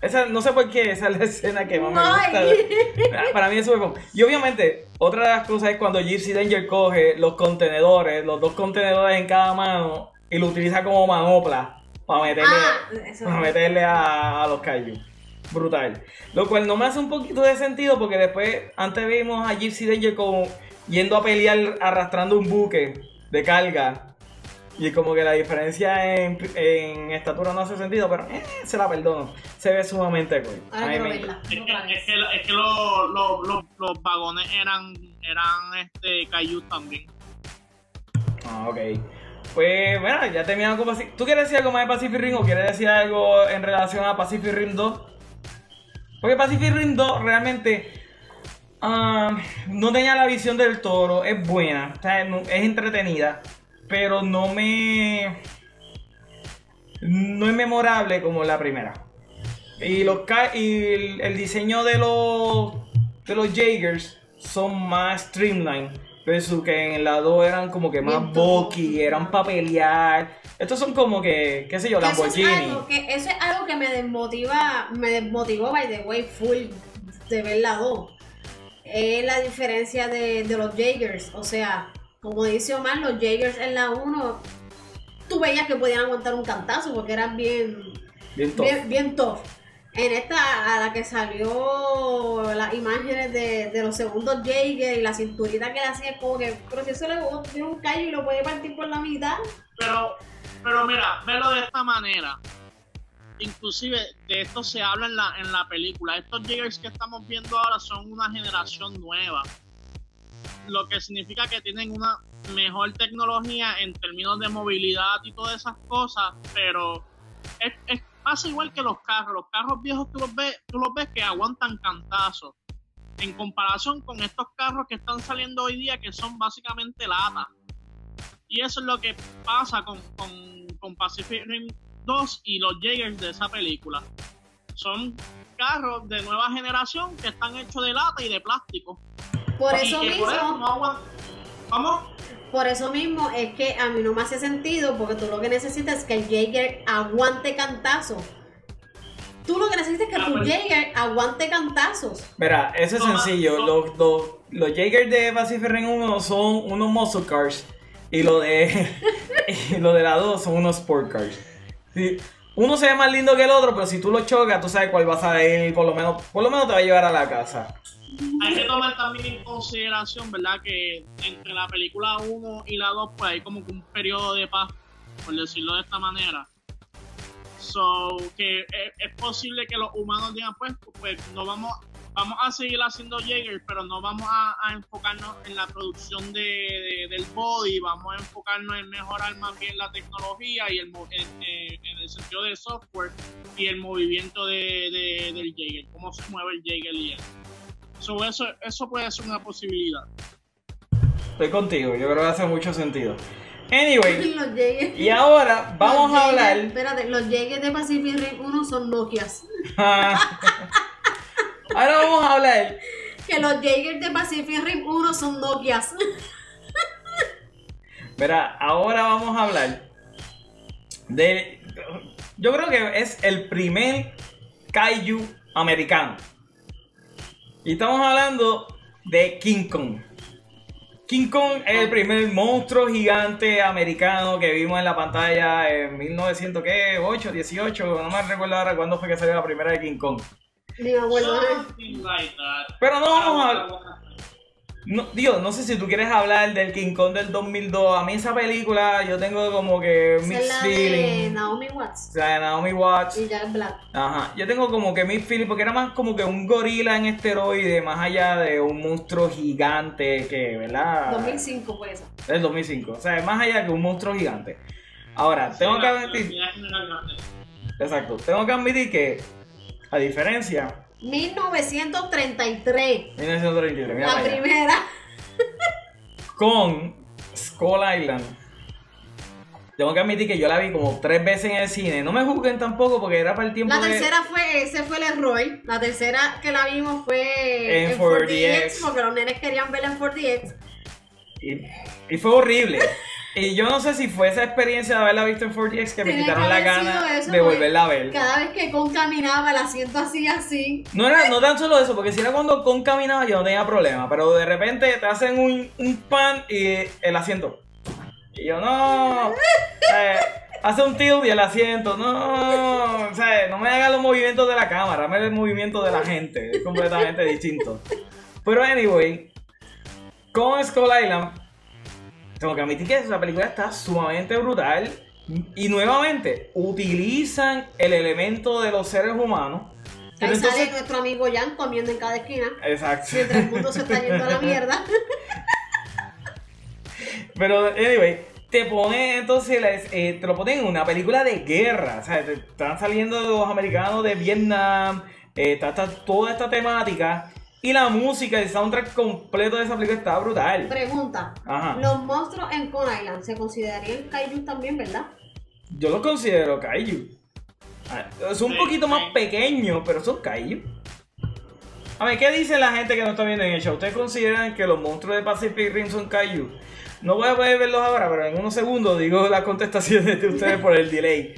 Speaker 1: Esa, no sé por qué, esa es la escena que más me gusta. Para mí es como... Y obviamente, otra de las cosas es cuando Gypsy Danger coge los contenedores, los dos contenedores en cada mano, y lo utiliza como manopla para meterle,
Speaker 2: Ah,
Speaker 1: para meterle a, a los kaiju. Brutal. Lo cual no me hace un poquito de sentido porque después, antes vimos a Gypsy Danger como yendo a pelear arrastrando un buque de carga. Y como que la diferencia en, en estatura no hace sentido, pero eh, se la perdono. Se ve sumamente cool.
Speaker 2: Ahora
Speaker 1: me-
Speaker 2: verla.
Speaker 3: Es que, es que, es que lo- lo- lo- los vagones eran, eran este Kaiju también.
Speaker 1: Ah, ok. Pues, bueno, ya terminamos con Pacific. ¿Tú quieres decir algo más de Pacific Rim o quieres decir algo en relación a Pacific Rim 2? Porque Pacific Rim 2 realmente no tenía la visión del toro, es buena, o es entretenida, pero no me. No es memorable como la primera. Y, los, y el, el diseño de los, de los Jaegers son más streamline. Versus que en la 2 eran como que más bulky, eran para pelear. Estos son como que, qué sé yo,
Speaker 2: Que eso, es
Speaker 1: Lamborghini.
Speaker 2: algo, que eso es algo que me desmotiva, me desmotivó, by the way, full de ver la 2. Es la diferencia de, de los Jaegers. O sea, como dice Omar, los Jaegers en la 1, tú veías que podían aguantar un cantazo porque eran bien,
Speaker 1: Bien top.
Speaker 2: bien, bien tough. En esta, a la que salió las imágenes de, de los segundos Jaeger y la cinturita que le hacía, como que, pero si eso le dio un callo y lo puede partir por la mitad.
Speaker 3: Pero, pero mira, velo de esta manera. Inclusive de esto se habla en la, en la película. Estos Jaegers que estamos viendo ahora son una generación nueva. Lo que significa que tienen una mejor tecnología en términos de movilidad y todas esas cosas, pero es- pasa igual que los carros. Los carros viejos tú los ves, tú los ves que aguantan cantazos. En comparación con estos carros que están saliendo hoy día que son básicamente latas Y eso es lo que pasa con, con, con Pacific Rim 2 y los Jaegers de esa película. Son carros de nueva generación que están hechos de lata y de plástico.
Speaker 2: Por eso mismo,
Speaker 3: por eso no ¿Cómo?
Speaker 2: Por eso mismo es que a mí no me hace sentido, porque tú lo que necesitas es que el Jaeger aguante cantazos. Tú lo que necesitas es que
Speaker 3: Ah,
Speaker 2: tu
Speaker 3: pues.
Speaker 2: Jaeger aguante cantazos.
Speaker 1: Mira, eso es sencillo. Los, los, los Jaeger de Pacific Rim 1 son unos muscle cars. Y lo de, y lo de la 2 son unos sport cars. Sí, Uno se ve más lindo que el otro, pero si tú lo chocas, tú sabes cuál vas a ir. Por lo menos, por lo menos te va a llevar a la casa.
Speaker 3: Hay que tomar también en consideración, ¿verdad? Que entre la película 1 y la 2, pues hay como que un periodo de paz, por decirlo de esta manera. So, que es, posible que los humanos digan, pues, pues no vamos, vamos a seguir haciendo Jaeger, pero no vamos a, enfocarnos en la producción de, de- del body, vamos a enfocarnos en mejorar más bien la tecnología y el, en, en- el sentido de software y el movimiento de- del Jaeger, cómo se mueve el Jaeger y eso. So, eso, eso puede ser una posibilidad.
Speaker 1: Estoy contigo, yo creo que hace mucho sentido. Anyway,
Speaker 2: Los
Speaker 1: y ahora vamos
Speaker 2: los
Speaker 1: a hablar.
Speaker 2: Espérate, los Jaeger de Pacific Rim 1 son Nokias.
Speaker 1: ahora vamos a hablar
Speaker 2: Que los Jaeger de Pacific Rim 1 son Nokias.
Speaker 1: Mira, ahora vamos a hablar de. Yo creo que es el primer kaiju americano. Y estamos hablando de King Kong. King Kong es el primer monstruo gigante americano que vimos en la pantalla en 1908, 18, no me recuerdo ahora cuándo fue que salió la primera de King Kong.
Speaker 2: Ni me acuerdo.
Speaker 1: Pero no vamos a No, Dios, no sé si tú quieres hablar del King Kong del 2002. A mí esa película yo tengo como que mixed
Speaker 2: la de. Naomi Watts
Speaker 1: O sea, de Naomi Watts.
Speaker 2: y Jack Black.
Speaker 1: Ajá. Yo tengo como que mixed feeling porque era más como que un gorila en esteroide, más allá de un monstruo gigante que, ¿verdad?
Speaker 2: 2005 fue esa.
Speaker 1: Del 2005. O sea, más allá que un monstruo gigante. Ahora, tengo que
Speaker 3: la- la
Speaker 1: admitir. Exacto. Tengo que admitir que, a diferencia.
Speaker 2: 1933.
Speaker 1: 1933, mira
Speaker 2: La primera.
Speaker 1: con Skull Island. Tengo que admitir que yo la vi como tres veces en el cine. No me juzguen tampoco porque era para el tiempo
Speaker 2: La tercera fue, ese fue el error. La tercera que la vimos fue
Speaker 1: En 4DX.
Speaker 2: porque los nenes querían verla en 4DX.
Speaker 1: Y, y fue horrible. Y yo no sé si fue esa experiencia de haberla visto en 4DX que me quitaron
Speaker 2: que
Speaker 1: la gana
Speaker 2: eso,
Speaker 1: de volverla a ver.
Speaker 2: Cada vez que Con caminaba, el asiento hacía así.
Speaker 1: No era no tan solo eso, porque si era cuando con caminaba yo no tenía problema. Pero de repente te hacen un, un pan y el asiento. Y yo no. eh, hace un tilt y el asiento. No. O sea, no me hagan los movimientos de la cámara, dame el movimiento de la gente. Es completamente distinto. Pero anyway, con Skull Island, tengo que admitir que esa película está sumamente brutal. Y nuevamente, utilizan el elemento de los seres humanos. Pero
Speaker 2: Ahí
Speaker 1: entonces-
Speaker 2: sale nuestro amigo Jan comiendo en cada esquina.
Speaker 1: Exacto.
Speaker 2: Mientras el mundo se está yendo a la mierda.
Speaker 1: Pero, anyway, te pone entonces, eh, te lo ponen en una película de guerra. O sea, te están saliendo los americanos de Vietnam, eh, está, está toda esta temática. Y la música, el soundtrack completo de esa película está brutal.
Speaker 2: Pregunta.
Speaker 1: Ajá.
Speaker 2: Los monstruos en Con Island se considerarían kaiju también, ¿verdad?
Speaker 1: Yo los considero kaiju. Ah, Son un
Speaker 3: Sí,
Speaker 1: poquito más pequeños, pero son kaiju. A ver, ¿qué dice la gente que no está viendo en el show? ¿Ustedes consideran que los monstruos de Pacific Rim son kaiju? No voy a poder verlos ahora, pero en unos segundos digo las contestaciones de ustedes por el delay.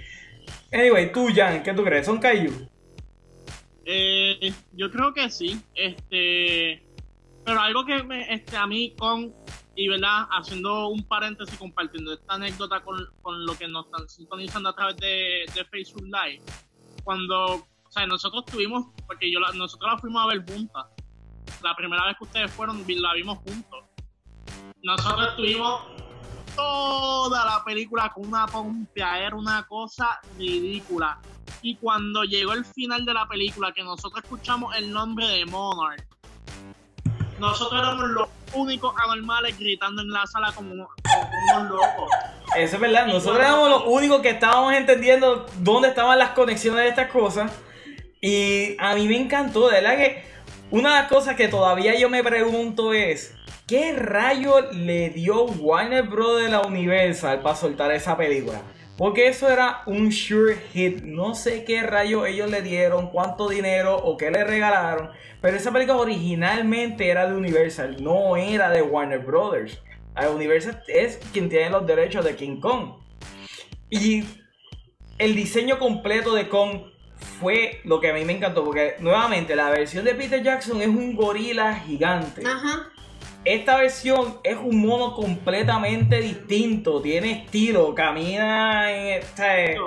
Speaker 1: Anyway, tú, Jan, ¿qué tú crees? ¿Son kaiju?
Speaker 3: Eh, yo creo que sí. Este, pero algo que me, este, a mí con y verdad, haciendo un paréntesis, compartiendo esta anécdota con, con lo que nos están sintonizando a través de, de Facebook Live. Cuando, o sea, nosotros tuvimos, porque yo la- nosotros la fuimos a ver juntas. La primera vez que ustedes fueron, la vimos juntos. Nosotros estuvimos toda la película con una pompia, era una cosa ridícula. Y cuando llegó el final de la película, que nosotros escuchamos el nombre de Monarch, nosotros éramos los únicos anormales gritando en la sala como, como unos locos.
Speaker 1: Eso es verdad, nosotros éramos los únicos que estábamos entendiendo dónde estaban las conexiones de estas cosas. Y a mí me encantó, de verdad que una de las cosas que todavía yo me pregunto es, ¿qué ¿qué rayo le dio Warner Bros. de la Universal para soltar esa película? Porque eso era un sure hit. No sé qué rayo ellos le dieron, cuánto dinero o qué le regalaron. Pero esa película originalmente era de Universal, no era de Warner Brothers. Universal es quien tiene los derechos de King Kong. Y el diseño completo de Kong fue lo que a mí me encantó. Porque nuevamente la versión de Peter Jackson es un gorila gigante.
Speaker 2: Ajá.
Speaker 1: Esta versión es un mono completamente distinto, tiene estilo, camina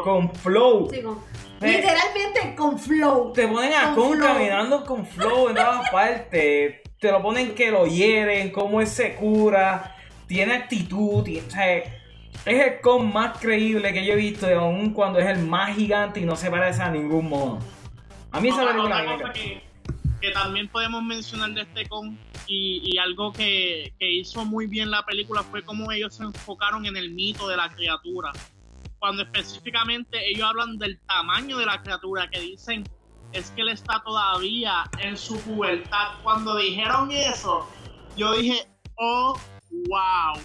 Speaker 1: con flow.
Speaker 2: Sí, con- literalmente con flow.
Speaker 1: Te ponen a
Speaker 2: Con
Speaker 1: caminando con flow en todas partes. Te lo ponen que lo hieren, cómo él se cura, tiene actitud. tiene- o sea, es el Kong más creíble que yo he visto, aun cuando es el más gigante y no se parece a ningún mono. A mí esa película me.
Speaker 3: Que, también podemos mencionar de este con y, algo que, que hizo muy bien la película fue cómo ellos se enfocaron en el mito de la criatura. Cuando específicamente ellos hablan del tamaño de la criatura, que dicen es que él está todavía en su pubertad. Cuando dijeron eso, yo dije, oh, wow.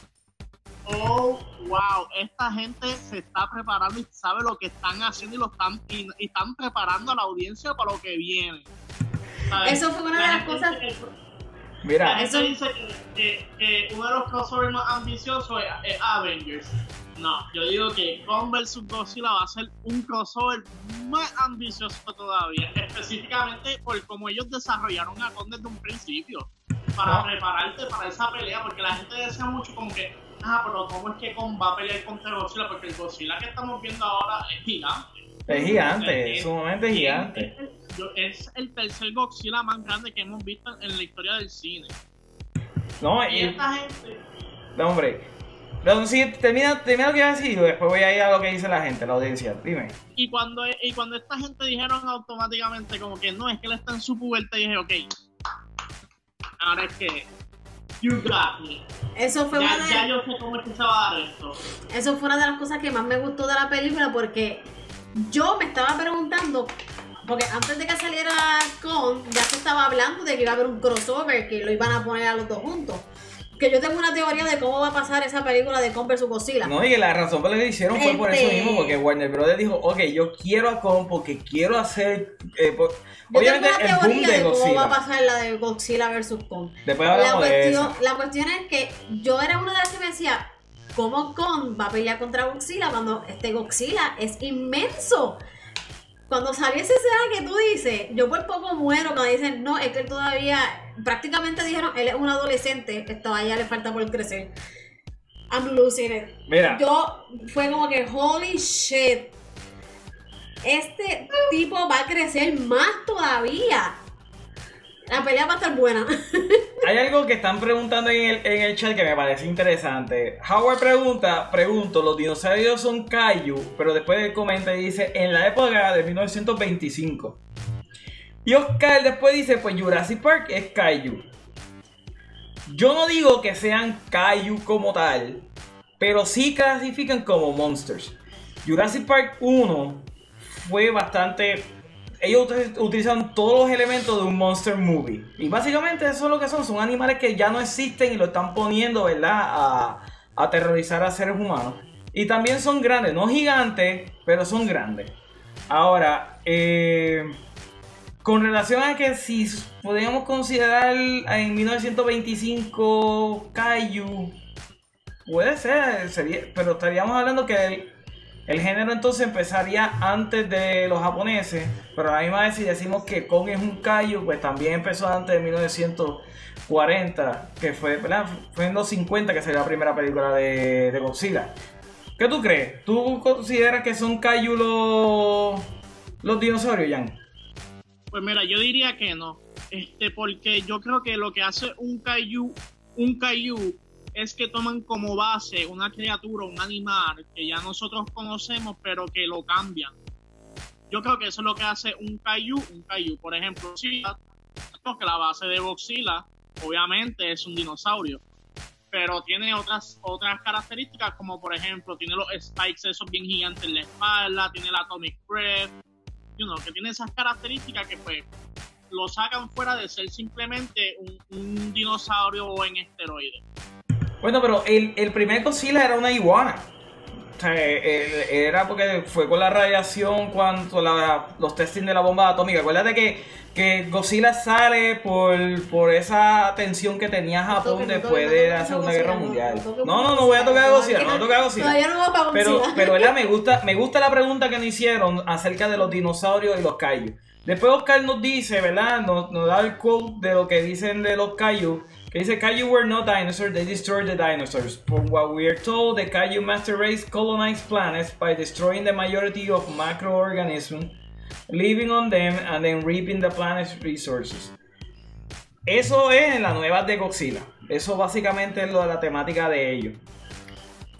Speaker 3: Oh, wow, esta gente se está preparando y sabe lo que están haciendo y lo están y están preparando a la audiencia para lo que viene. ¿Sabes?
Speaker 2: Eso fue una de
Speaker 3: La
Speaker 2: las cosas-
Speaker 3: La
Speaker 1: Mira,
Speaker 3: gente
Speaker 2: Eso-
Speaker 3: dice que, que- que uno de los crossovers más ambiciosos es, es Avengers. No, yo digo que Kong vs Godzilla va a ser un crossover más ambicioso todavía, específicamente por cómo ellos desarrollaron a Kong desde un principio, para
Speaker 1: No.
Speaker 3: prepararte para esa pelea, porque la gente decía mucho como que, ah, pero ¿cómo es que Kong va a pelear contra Godzilla? Porque el Godzilla que estamos viendo ahora es gigante.
Speaker 1: Es gigante,
Speaker 3: Es-
Speaker 1: sumamente
Speaker 3: es-
Speaker 1: gigante.
Speaker 3: es- el tercer Godzilla más grande que hemos visto en la historia del cine.
Speaker 1: No,
Speaker 3: Y
Speaker 1: y,
Speaker 3: esta gente,
Speaker 1: no, hombre. No, sí, termina, termina lo que iba a decir y después voy a ir a lo que dice la gente, la audiencia. Dime.
Speaker 3: y cuando, y cuando esta gente dijeron automáticamente como que no, es que él está en su pubertad, y dije, ok, ahora es que, you got me.
Speaker 2: Eso fue, una
Speaker 3: Ya,
Speaker 2: de,
Speaker 3: ya yo sé cómo es que se va a dar esto.
Speaker 2: eso fue una de las cosas que más me gustó de la película porque yo me estaba preguntando, porque antes de que saliera con, ya se estaba hablando de que iba a haber un crossover, que lo iban a poner a los dos juntos. Que yo tengo una teoría de cómo va a pasar esa película de Kong vs Godzilla.
Speaker 1: No, y que la razón por la que hicieron fue por eso
Speaker 2: Este-
Speaker 1: mismo, porque Warner Bros. dijo, ok, yo quiero a Kong porque quiero hacer... eh, por-
Speaker 2: Yo
Speaker 1: Obviamente
Speaker 2: tengo una teoría
Speaker 1: de
Speaker 2: de, cómo va a pasar la de Godzilla vs Kong.
Speaker 1: Después
Speaker 2: La
Speaker 1: hablamos de
Speaker 2: cuestión,
Speaker 1: eso.
Speaker 2: la cuestión es que yo era una de las que me decía, ¿cómo Kong va a pelear contra Godzilla cuando este Godzilla es inmenso? Cuando salió esa escena que tú dices, yo por poco muero cuando dicen, no, es que él todavía, prácticamente dijeron, él es un adolescente, todavía le falta por crecer. I'm losing it.
Speaker 1: Mira,
Speaker 2: Yo fue como que, holy shit. Este tipo va a crecer más todavía. La pelea va a estar buena.
Speaker 1: hay algo que están preguntando en el, en el chat que me parece interesante. Howard pregunta, pregunto, los dinosaurios son Kaiju, pero después comenta y dice, en la época de 1925. Y Oscar después dice, pues Jurassic Park es Kaiju. Yo no digo que sean Kaiju como tal, pero sí clasifican como monsters. Jurassic Park 1 fue bastante... Ellos ut- utilizan todos los elementos de un monster movie. Y básicamente eso es lo que son. Son animales que ya no existen y lo están poniendo, ¿verdad? A, aterrorizar a seres humanos. Y también son grandes. No gigantes, pero son grandes. Ahora, eh, con relación a que si podríamos considerar en 1925 Kaiju, puede ser, sería, pero estaríamos hablando que el género entonces empezaría antes de los japoneses, pero a la misma vez si decimos que Kong es un Kaiju, pues también empezó antes de 1940, que fue, ¿verdad? fue en los 50 que salió la primera película de, Godzilla. ¿Qué tú crees? ¿Tú consideras que son Kaiju los, los dinosaurios, Jan?
Speaker 3: Pues mira, yo diría que no. Este, porque yo creo que lo que hace un kaiju, un kaiju es que toman como base una criatura, un animal que ya nosotros conocemos, pero que lo cambian. Yo creo que eso es lo que hace un kaiju, un kaiju. Por ejemplo, si que la base de Godzilla, obviamente, es un dinosaurio. Pero tiene otras, otras características, como por ejemplo, tiene los spikes esos bien gigantes en la espalda, tiene la atomic breath, you know, que tiene esas características que pues lo sacan fuera de ser simplemente un, un dinosaurio en esteroides.
Speaker 1: Bueno, pero el, el primer Godzilla era una iguana. O sea, eh, eh, era porque fue con la radiación cuando la- los testing de la bomba atómica. Acuérdate que, que Godzilla sale por, por esa tensión que tenía
Speaker 2: No
Speaker 1: Japón
Speaker 2: no
Speaker 1: después de la Segunda Guerra Mundial.
Speaker 2: no
Speaker 1: No, no, voy a tocar a Godzilla, no voy a tocar a Godzilla.
Speaker 2: Todavía no va para
Speaker 1: Pero,
Speaker 2: Godzilla.
Speaker 1: pero ¿verdad? me gusta, me gusta la pregunta que nos hicieron acerca de los dinosaurios y los kaiju. Después Oscar nos dice, ¿verdad? Nos, nos da el quote de lo que dicen de los kaiju. Que dice, Kaiju were not dinosaurs, they destroyed the dinosaurs. From what we are told, the Kaiju master race colonized planets by destroying the majority of macroorganisms, living on them, and then reaping the planet's resources. Eso es en la nueva de Godzilla. Eso básicamente es lo de la temática de ellos.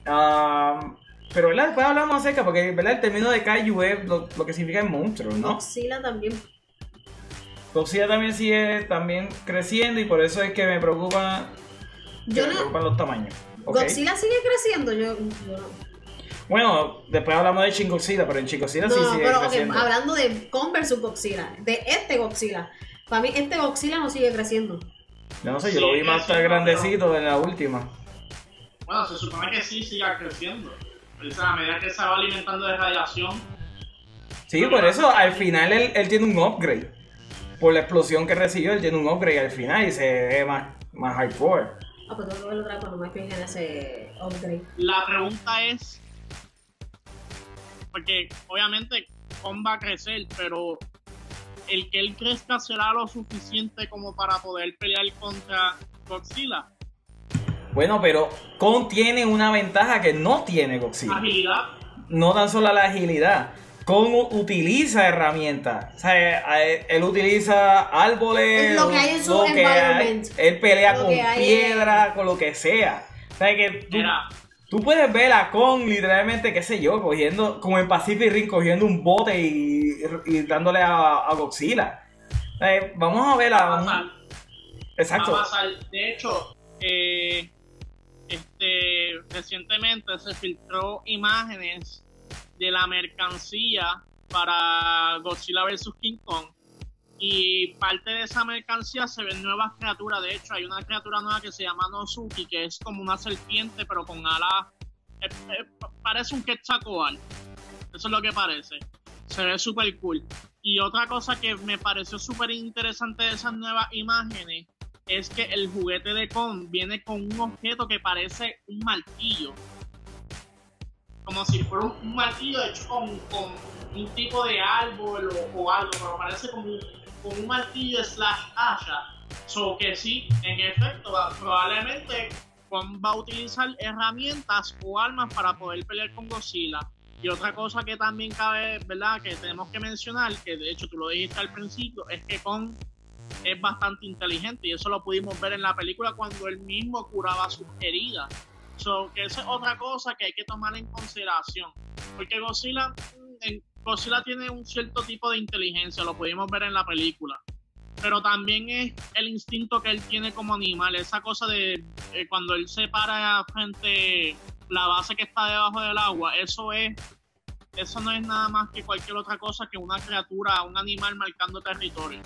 Speaker 1: Pero ¿verdad? después hablamos acerca, porque ¿verdad? el término de Kaiju es lo, que significa monstruo, ¿no?
Speaker 2: Godzilla también.
Speaker 1: Godzilla también sigue también creciendo y por eso es que me preocupa,
Speaker 2: Yo
Speaker 1: me
Speaker 2: no.
Speaker 1: preocupan los tamaños. ¿ok?
Speaker 2: Godzilla sigue creciendo. Yo, yo no.
Speaker 1: Bueno, después hablamos de Shin Godzilla, pero en Shin Godzilla sí sigue
Speaker 2: pero
Speaker 1: creciendo.
Speaker 2: hablando de Kong versus Godzilla, de este Godzilla. Para mí, este Godzilla no sigue creciendo.
Speaker 1: Yo no sé, yo
Speaker 3: Sí,
Speaker 1: lo vi más
Speaker 3: sí, no,
Speaker 1: grandecito en la última.
Speaker 3: Bueno, se supone que sí siga creciendo. O sea, a medida que se va alimentando de radiación,
Speaker 1: Sí, por eso al final él, él tiene un upgrade. Por la explosión que recibió, él tiene un upgrade al final y se ve más, más hardcore.
Speaker 2: Ah, pues tengo que verlo otra cuando me fije en ese upgrade.
Speaker 3: la pregunta es, porque obviamente Kong va a crecer, pero el que él crezca será lo suficiente como para poder pelear contra Godzilla.
Speaker 1: Bueno, pero Kong tiene una ventaja que no tiene Godzilla.
Speaker 3: Agilidad,
Speaker 1: no tan solo la agilidad. Kong u- utiliza herramientas. O sea, eh, él utiliza árboles.
Speaker 2: Es lo que hay en su
Speaker 1: hay. Él pelea
Speaker 2: Lo
Speaker 1: con piedra, con lo que sea. O sea, que tú,
Speaker 3: mira,
Speaker 1: tú puedes ver a Kong literalmente, qué sé yo, cogiendo, como en Pacific Rim, cogiendo un bote y, y dándole a, a Godzilla. O sea, vamos a ver
Speaker 3: va a
Speaker 1: a.
Speaker 3: pasar,
Speaker 1: Exacto.
Speaker 3: va a pasar. De hecho, eh, este, recientemente se filtró imágenes de la mercancía para Godzilla vs. King Kong. Y parte de esa mercancía se ven nuevas criaturas. De hecho, hay una criatura nueva que se llama Nozuki, que es como una serpiente, pero con alas. parece un Quetzalcoatl. Eso es lo que parece. Se ve súper cool. Y otra cosa que me pareció súper interesante de esas nuevas imágenes es que el juguete de Kong viene con un objeto que parece un martillo. Como si fuera un, un martillo hecho con, con un tipo de árbol o, algo, pero parece como como un martillo slash hacha. So que sí, en efecto, probablemente Kong va a utilizar herramientas o armas para poder pelear con Godzilla. Y otra cosa que también cabe, ¿verdad? Que tenemos que mencionar, que de hecho tú lo dijiste al principio, es que Kong es bastante inteligente y eso lo pudimos ver en la película cuando él mismo curaba sus heridas. So, que esa es otra cosa que hay que tomar en consideración. Porque Godzilla, mm, Godzilla tiene un cierto tipo de inteligencia, lo pudimos ver en la película. Pero también es el instinto que él tiene como animal, esa cosa de eh, cuando él se para frente la base que está debajo del agua, eso es eso no es nada más que cualquier otra cosa que una criatura, un animal marcando territorio.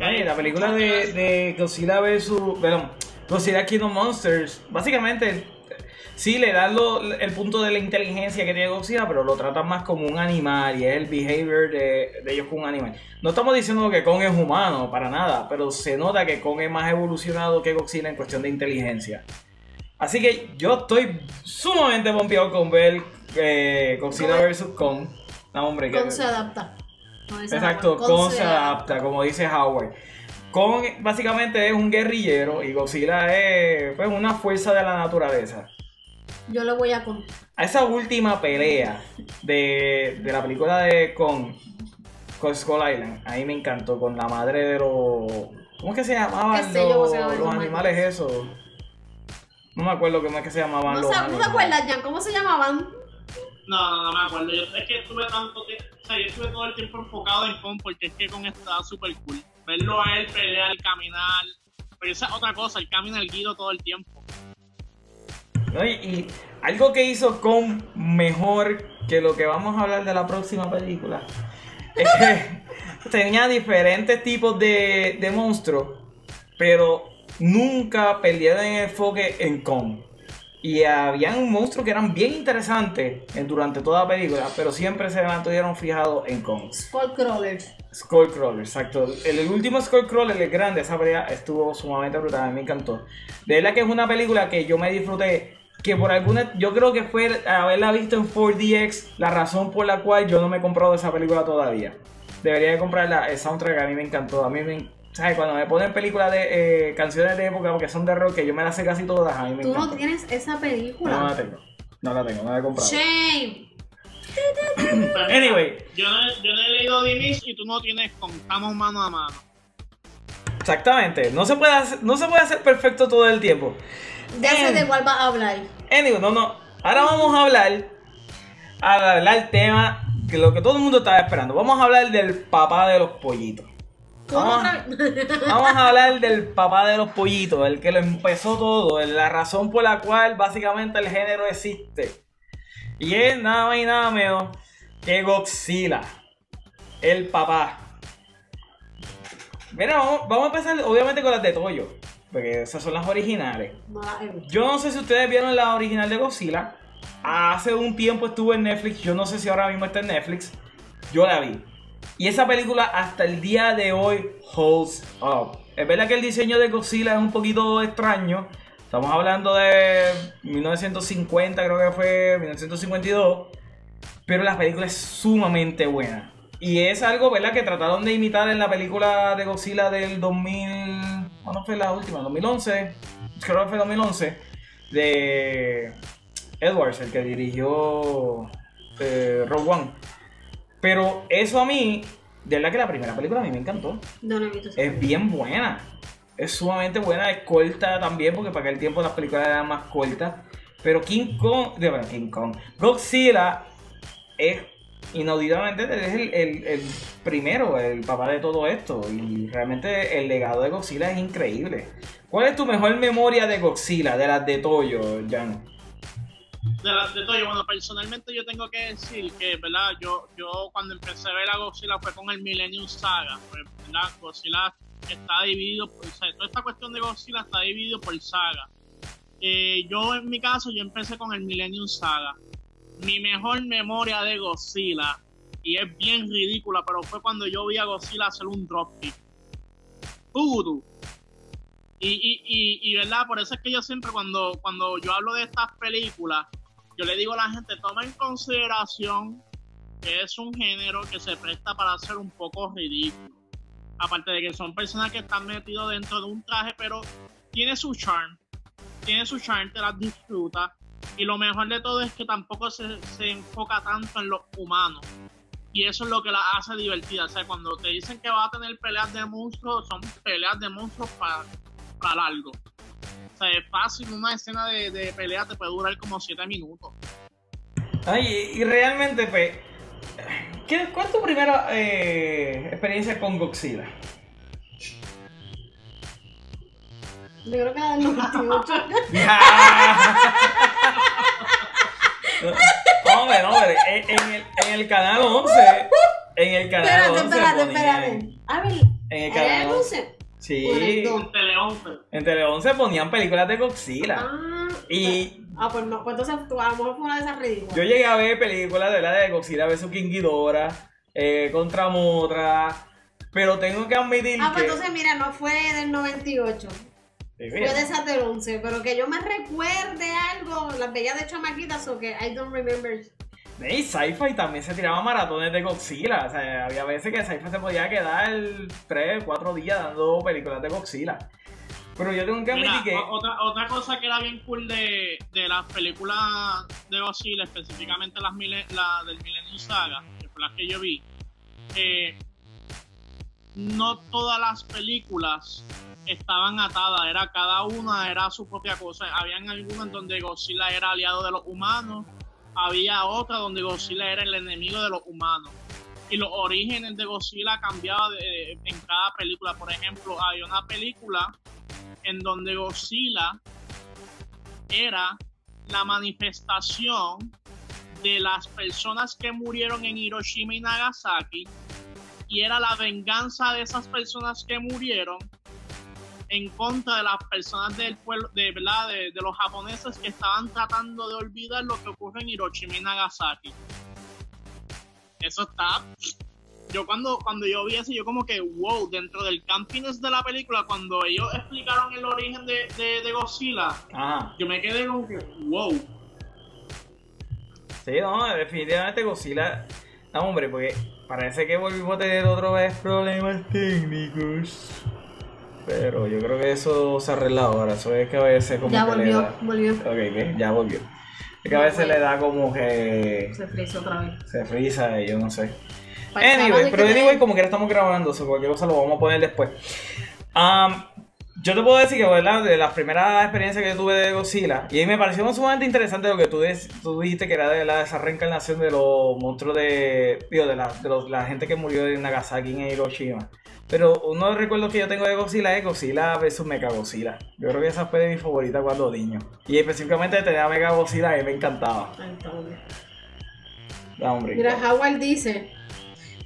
Speaker 1: Oye, la película de, de Godzilla vs. Perdón, Godzilla King of Monsters, básicamente sí le dan lo- el punto de la inteligencia que tiene Godzilla, pero lo tratan más como un animal y es el behavior de, de ellos como un animal. No estamos diciendo que Kong es humano, para nada, pero se nota que Kong es más evolucionado que Godzilla en cuestión de inteligencia. Así que yo estoy sumamente pompeado con ver eh, Godzilla vs. Kong. No, hombre, que-
Speaker 2: Kong se adapta.
Speaker 1: Exacto, Kong se adapta, como dice Howard. Kong básicamente es un guerrillero y Godzilla es pues, una fuerza de la naturaleza.
Speaker 2: Yo le voy a Kong.
Speaker 1: A esa última pelea de, de la película de Kong con Skull Island, a mí me encantó con la madre de los... ¿Cómo es que se llamaban
Speaker 2: ¿Qué sé yo
Speaker 1: los, los animales esos? No me acuerdo cómo es que se llamaban
Speaker 2: ¿No,
Speaker 1: los
Speaker 2: ¿no te acuerdas, Jan? ¿Cómo se llamaban?
Speaker 3: No, no, no me acuerdo. Yo, es que estuve tanto tiempo, o sea, yo estuve todo el tiempo enfocado en Kong porque es que Kong estaba súper cool. Verlo a él pelear, caminar. Pero esa es otra cosa, él camina el guido todo el tiempo.
Speaker 1: Y, algo que hizo Kong mejor que lo que vamos a hablar de la próxima película es que tenía diferentes tipos de, de monstruos, pero nunca perdieron el enfoque en Kong. Y habían monstruos que eran bien interesantes en- durante toda la película, pero siempre se mantuvieron fijados en Kong.
Speaker 2: Skullcrawlers.
Speaker 1: Skullcrawler, exacto. El, el último Skullcrawler, el grande, esa pelea estuvo sumamente brutal, a mí me encantó. De verdad que es una película que yo me disfruté, que por alguna, yo creo que fue haberla visto en 4DX la razón por la cual yo no me he comprado esa película todavía. Debería de comprarla, el soundtrack a mí me encantó, a mí me... ¿Sabes? Cuando me ponen películas de eh, canciones de época, porque son de rock, que yo me las sé casi todas, a mí me
Speaker 2: Tú
Speaker 1: encanta.
Speaker 2: no tienes esa película.
Speaker 1: No la tengo, no la tengo, no la he comprado.
Speaker 2: Shame.
Speaker 1: Anyway.
Speaker 3: Yo no, yo no he leído Dimis y tú no tienes contamos mano a mano.
Speaker 1: Exactamente, no se puede hacer, no se puede hacer perfecto todo el tiempo.
Speaker 2: Ya sé de cuál vas a hablar.
Speaker 1: Anyway, no, no. Ahora vamos a hablar. A hablar el tema que lo que todo el mundo estaba esperando. Vamos a hablar del papá de los pollitos.
Speaker 2: ¿Cómo
Speaker 1: Vamos, vamos a hablar del papá de los pollitos, el que lo empezó todo, la razón por la cual básicamente el género existe. Y es nada más y nada menos que Godzilla, el papá. Mira, vamos, vamos a empezar obviamente con las de Toyo, porque esas son las originales. Yo no sé si ustedes vieron la original de Godzilla. Hace un tiempo estuvo en Netflix. Yo no sé si ahora mismo está en Netflix. Yo la vi. Y esa película hasta el día de hoy holds up. Es verdad que el diseño de Godzilla es un poquito extraño. Estamos hablando de 1950, creo que fue 1952. Pero la película es sumamente buena. Y es algo, ¿verdad? Que trataron de imitar en la película de Godzilla del 2000... ¿Cuándo fue la última? 2011. Creo que fue 2011. De Edwards, el que dirigió eh, Rogue One. Pero eso a mí, de verdad que la primera película a mí me encantó.
Speaker 2: No, no he visto esa
Speaker 1: Es bien buena. Es sumamente buena, es corta también, porque para aquel tiempo las películas eran más cortas. Pero King Kong, de verdad, King Kong, Godzilla es inauditamente es el, el- el primero, el papá de todo esto. Y realmente el legado de Godzilla es increíble. ¿Cuál es tu mejor memoria de Godzilla, de las de Toyo, Jan?
Speaker 3: De, de todo, bueno, personalmente yo tengo que decir que, ¿verdad? Yo, yo cuando empecé a ver a Godzilla fue con el Millennium Saga, pues, ¿verdad? Godzilla está dividido, o sea, toda esta cuestión de Godzilla está dividido por saga. Eh, yo en mi caso, yo empecé con el Millennium Saga. Mi mejor memoria de Godzilla, y es bien ridícula, pero fue cuando yo vi a Godzilla hacer un dropkick. Voodoo. Y, y, y, y, verdad, por eso es que yo siempre cuando, cuando yo hablo de estas películas, yo le digo a la gente, toma en consideración que es un género que se presta para ser un poco ridículo. Aparte de que son personas que están metidos dentro de un traje, pero tiene su charm. Tiene su charm, te las disfruta. Y lo mejor de todo es que tampoco se, se enfoca tanto en los humanos. Y eso es lo que la hace divertida. O sea, cuando te dicen que va a tener peleas de monstruos, son peleas de monstruos para, para largo. O sea, es fácil, una escena de, de pelea te puede durar como 7 minutos.
Speaker 1: Ay, y, y realmente, pues, ¿qué, ¿cuál es tu primera eh, experiencia con Godzilla?
Speaker 2: Yo creo que la del 98.
Speaker 1: no, hombre, no, hombre, en, en el, en el canal 11, en el canal
Speaker 2: espérate,
Speaker 1: 11
Speaker 2: espérate,
Speaker 1: ponían-
Speaker 2: espérate. A ver,
Speaker 1: En el
Speaker 2: ¿hay
Speaker 1: canal 11. Sí.
Speaker 3: En Tele 11.
Speaker 1: en Tele 11 ponían películas de Godzilla.
Speaker 2: Ah,
Speaker 1: Y
Speaker 2: ah, pues no, pues entonces tú, a lo mejor fue una de esas ridículas.
Speaker 1: yo llegué a ver películas de la de Godzilla vs King Ghidorah, eh, contra Motra, pero tengo que admitir
Speaker 2: Ah, pues
Speaker 1: que...
Speaker 2: entonces mira, no fue del 98.
Speaker 1: Sí,
Speaker 2: Fue de esas del 11, pero que yo me recuerde algo, las veía de chamaquitas o que I don't remember.
Speaker 1: Y Sci-Fi también se tiraba maratones de Godzilla. O sea, había veces que Sci-Fi se podía quedar 3, 4 días dando películas de Godzilla. Pero yo tengo que admitir
Speaker 3: Mira,
Speaker 1: que.
Speaker 3: otra, otra cosa que era bien cool de, de las películas de Godzilla, específicamente las la del Millennium Saga, que fue las que yo vi, eh, no todas las películas estaban atadas, era cada una era su propia cosa. Habían algunas donde Godzilla era aliado de los humanos, había otra donde Godzilla era el enemigo de los humanos. Y los orígenes de Godzilla cambiaban en cada película. Por ejemplo, había una película en donde Godzilla era la manifestación de las personas que murieron en Hiroshima y Nagasaki y era la venganza de esas personas que murieron en contra de las personas del pueblo, de verdad, de, los japoneses que estaban tratando de olvidar lo que ocurre en Hiroshima y Nagasaki. Eso está. Yo cuando, cuando yo vi eso, yo como que, wow, dentro del campiness de la película, cuando ellos explicaron el origen de, de, Godzilla, yo me quedé como que, wow.
Speaker 1: Sí, no, definitivamente Godzilla. No, hombre, porque parece que volvimos a tener otra vez problemas técnicos. Pero yo creo que eso se arregla ahora. Eso es que a veces como.
Speaker 2: Ya volvió,
Speaker 1: da...
Speaker 2: volvió.
Speaker 1: Ok, ya volvió. Es que a veces le da como que.
Speaker 2: Se frisa otra vez.
Speaker 1: Se frisa y yo no sé. Anyway, pero anyway, como que ya estamos grabando, o cualquier cosa lo vamos a poner después. Um, yo te puedo decir que, ¿verdad? De las primeras experiencias que yo tuve de Godzilla, y me pareció sumamente interesante lo que tú, tú dijiste que era de la, esa reencarnación de los monstruos de. Digo, de, la, de los, la gente que murió en Nagasaki en Hiroshima. Pero uno de los recuerdos que yo tengo de Godzilla es Godzilla vs Mega Godzilla. Yo creo que esa fue de mi favorita cuando niño. Y específicamente de tener a Mega Godzilla y me encantaba.
Speaker 2: hombre. Mira, Howard dice: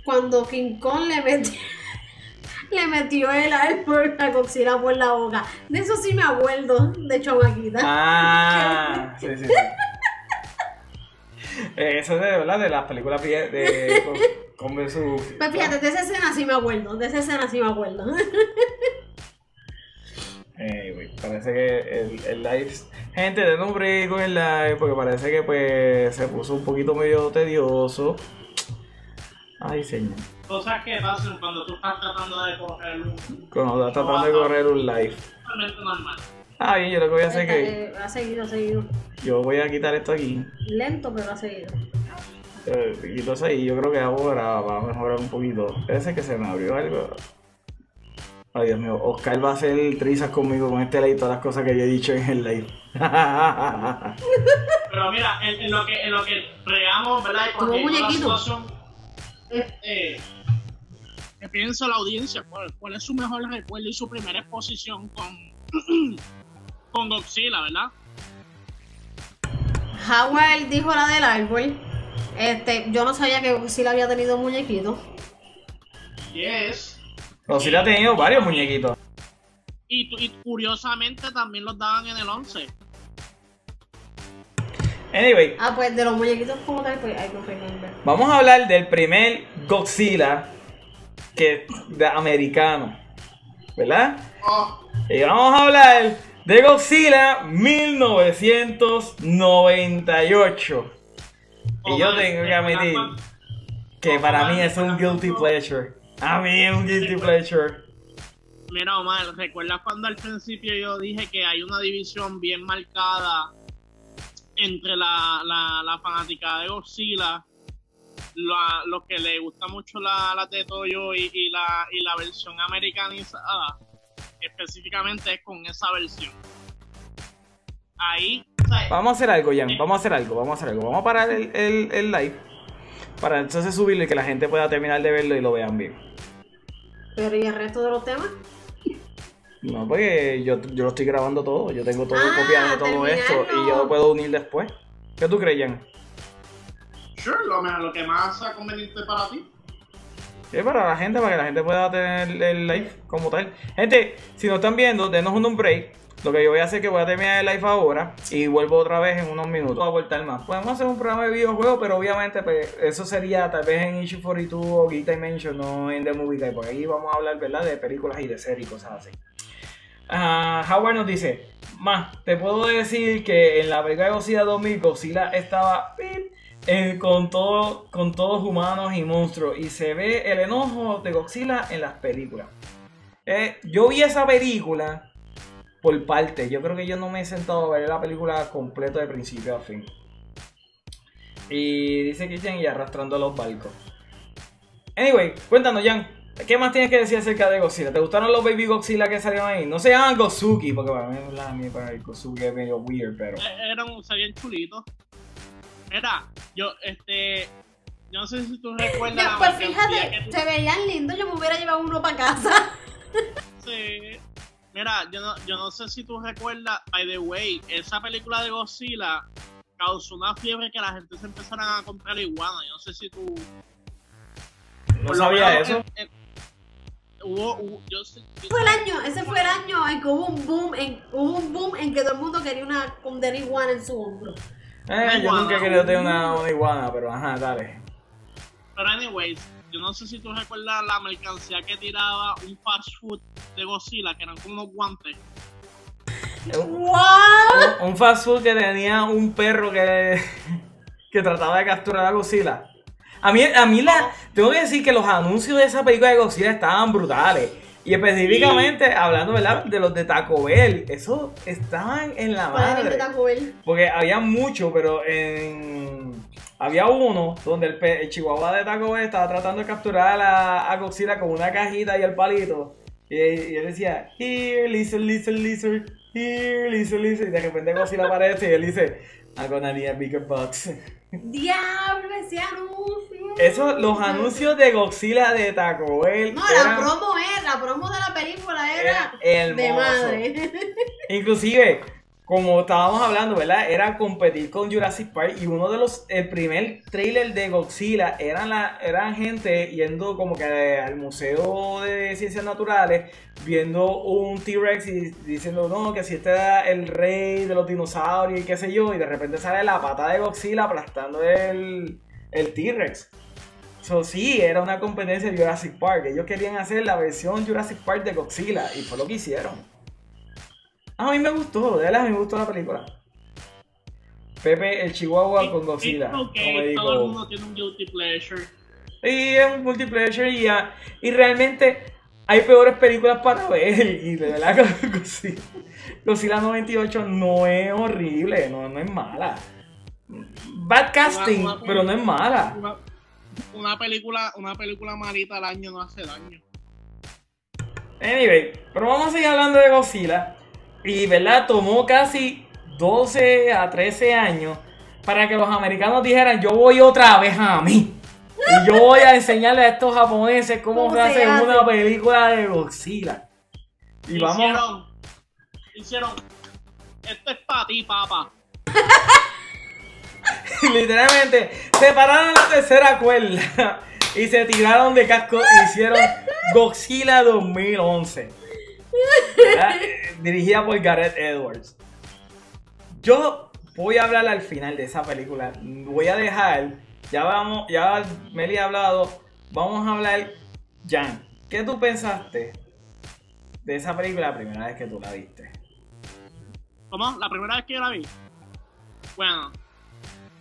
Speaker 2: Cuando King Kong le metió, le metió el árbol a Godzilla por la boca. De eso sí me acuerdo, de Chomaquita.
Speaker 1: Ah, sí, sí. sí. Eh, eso es de, ¿verdad? de las películas de, con, su...
Speaker 2: Pues fíjate, de esa escena sí me acuerdo, de esa escena sí me acuerdo.
Speaker 1: Eh, parece que el, el live... Gente, de nombre con el live porque parece que pues se puso un poquito medio tedioso. Ay, señor.
Speaker 3: Cosas que pasan cuando tú estás tratando de correr un...
Speaker 1: Cuando estás tratando de correr un live.
Speaker 3: Totalmente normal.
Speaker 1: Ah, bien, yo lo que voy a hacer es
Speaker 2: que. Ha seguido, ha seguido.
Speaker 1: Yo voy a quitar esto aquí.
Speaker 2: Lento, pero ha seguido.
Speaker 1: Eh, quito eso ahí, yo creo que ahora va a mejorar un poquito. Parece que se me abrió algo. Ay, Dios mío, Oscar va a hacer trizas conmigo con este live y todas las cosas que yo he dicho en el live.
Speaker 3: Pero mira, en, lo que en lo que regamos, ¿verdad? Porque la situación, eh, piensa la audiencia, ¿cuál, ¿cuál, es su mejor recuerdo y su primera exposición con con Godzilla, ¿verdad?
Speaker 2: Howard dijo la del árbol. Este, yo no sabía que Godzilla había tenido muñequitos.
Speaker 3: Yes.
Speaker 1: Godzilla ha tenido varios muñequitos.
Speaker 3: Y, curiosamente también los daban en el 11.
Speaker 1: Anyway.
Speaker 2: Ah, pues de los muñequitos como tal, pues hay que
Speaker 1: Vamos a hablar del primer Godzilla que de americano. ¿Verdad? Oh. Y vamos a hablar de Godzilla 1998. Y yo tengo que admitir que para mí es un guilty pleasure. A mí es un guilty pleasure.
Speaker 3: Mira, Omar, ¿recuerdas cuando al principio yo dije que hay una división bien marcada entre la, la, fanática de Godzilla, los que le gusta mucho la, la de Toyo y, y, la, y la versión americanizada? específicamente es con esa versión. Ahí.
Speaker 1: Vamos a hacer algo, Jan. Vamos a hacer algo. Vamos a hacer algo. Vamos a parar el, el, live. Para entonces subirlo y que la gente pueda terminar de verlo y lo vean bien.
Speaker 2: Pero ¿y el resto de los temas?
Speaker 1: No, porque yo, yo lo estoy grabando todo. Yo tengo todo ah, copiado de todo esto y yo lo puedo unir después. ¿Qué tú crees, Jan?
Speaker 3: Sure, lo, lo que más sea conveniente para ti.
Speaker 1: Es para la gente, para que la gente pueda tener el live como tal. Gente, si nos están viendo, denos un break. Lo que yo voy a hacer es que voy a terminar el live ahora y vuelvo otra vez en unos minutos a voltar más. Podemos hacer un programa de videojuegos, pero obviamente pues, eso sería tal vez en Issue 42 o Geek Dimension, no en The Movie Guy, porque ahí vamos a hablar de películas y de series y cosas así. Uh, Howard nos dice, más, te puedo decir que en la película de Godzilla 2000, Godzilla estaba eh, con, todo, con todos humanos y monstruos. Y se ve el enojo de Godzilla en las películas. Eh, yo vi esa película por parte. Yo creo que yo no me he sentado a ver la película completa de principio a fin. Y dice que y arrastrando los barcos. Anyway, cuéntanos, Jan. ¿Qué más tienes que decir acerca de Godzilla? ¿Te gustaron los Baby Godzilla que salieron ahí? No se llaman Gozuki, porque para mí, la, para el Gozuki es medio weird, pero.
Speaker 3: Eh, eran, salían chulitos. Mira, yo, este. Yo no sé si tú recuerdas.
Speaker 2: pues fíjate, se veían lindos, yo me hubiera llevado uno para casa.
Speaker 3: sí. Mira, yo no, yo no sé si tú recuerdas, by the way, esa película de Godzilla causó una fiebre que la gente se empezara a comprar iguana. Yo no sé si tú.
Speaker 1: No sabía
Speaker 3: menos
Speaker 1: eso.
Speaker 3: en- en- hubo, hubo- yo sé- yo-
Speaker 2: Fue el año, ese fue el año en que hubo un boom, en, hubo un boom en que todo el mundo quería una con Danny iguana en su hombro.
Speaker 1: Eh, yo nunca he querido tener una, una iguana, pero ajá, dale.
Speaker 3: Pero anyways, yo no sé si tú recuerdas la mercancía que tiraba un fast food de Godzilla, que eran como unos guantes.
Speaker 1: Un,
Speaker 2: ¡Wow!
Speaker 1: un fast food que tenía un perro que, que trataba de capturar a Godzilla. A mí, a mí la, tengo que decir que los anuncios de esa película de Godzilla estaban brutales. Y específicamente, hablando ¿verdad? de los de Taco Bell, esos estaban en la
Speaker 2: ¿Cuál era el de
Speaker 1: madre.
Speaker 2: Taco Bell?
Speaker 1: Porque había mucho, pero en... había uno donde el, chihuahua de Taco Bell estaba tratando de capturar a, a Godzilla con una cajita y el palito. Y, y él decía, here, lizard, lizard, lizard, here, lizard, lizard. Y de repente Godzilla aparece y él dice, I'm gonna need a bigger box.
Speaker 2: Diablo, ese anuncio.
Speaker 1: Eso, los anuncios de Godzilla de Taco Bell
Speaker 2: No, la promo era, la promo de la película era
Speaker 1: Era
Speaker 2: de madre.
Speaker 1: Inclusive, como estábamos hablando, ¿verdad? Era competir con Jurassic Park y uno de los, el primer trailer de Godzilla eran, la, eran gente yendo como que al Museo de Ciencias Naturales, viendo un T-Rex y diciendo, no, que si este era el rey de los dinosaurios y qué sé yo, y de repente sale la pata de Godzilla aplastando el, el T-Rex. So, sí, era una competencia de Jurassic Park. Ellos querían hacer la versión Jurassic Park de Godzilla y fue lo que hicieron. A mí me gustó, de verdad me gustó la película. Pepe el Chihuahua con Godzilla.
Speaker 3: It's okay,
Speaker 1: como digo.
Speaker 3: todo el mundo tiene un guilty pleasure.
Speaker 1: Y es un multiplayer y, ya- y realmente hay peores películas para ver. Y de verdad que Godzilla, Godzilla 98 no es horrible, no, no es mala. Bad casting,
Speaker 3: Una- una-
Speaker 1: pero no es mala.
Speaker 3: Una, una película, una película malita al año no hace daño.
Speaker 1: Anyway, pero vamos a seguir hablando de Godzilla. Y, ¿verdad? Tomó casi 12 a 13 años para que los americanos dijeran, yo voy otra vez a mí. Y yo voy a enseñarle a estos japoneses cómo,
Speaker 2: ¿Cómo
Speaker 1: se
Speaker 2: se
Speaker 1: hace
Speaker 2: hace?
Speaker 1: una película de Godzilla. Y vamos...
Speaker 3: Hicieron, hicieron, esto es para ti, papá.
Speaker 1: Literalmente, separaron la tercera cuerda y se tiraron de casco y hicieron Godzilla 2011. Eh, Dirigida por Gareth Edwards. Yo voy a hablar al final de esa película. Voy a dejar, ya vamos, ya Meli ha hablado, vamos a hablar, Jan, ¿qué tú pensaste de esa película la primera vez que tú la viste?
Speaker 3: ¿Cómo? La primera vez que yo la vi. Bueno,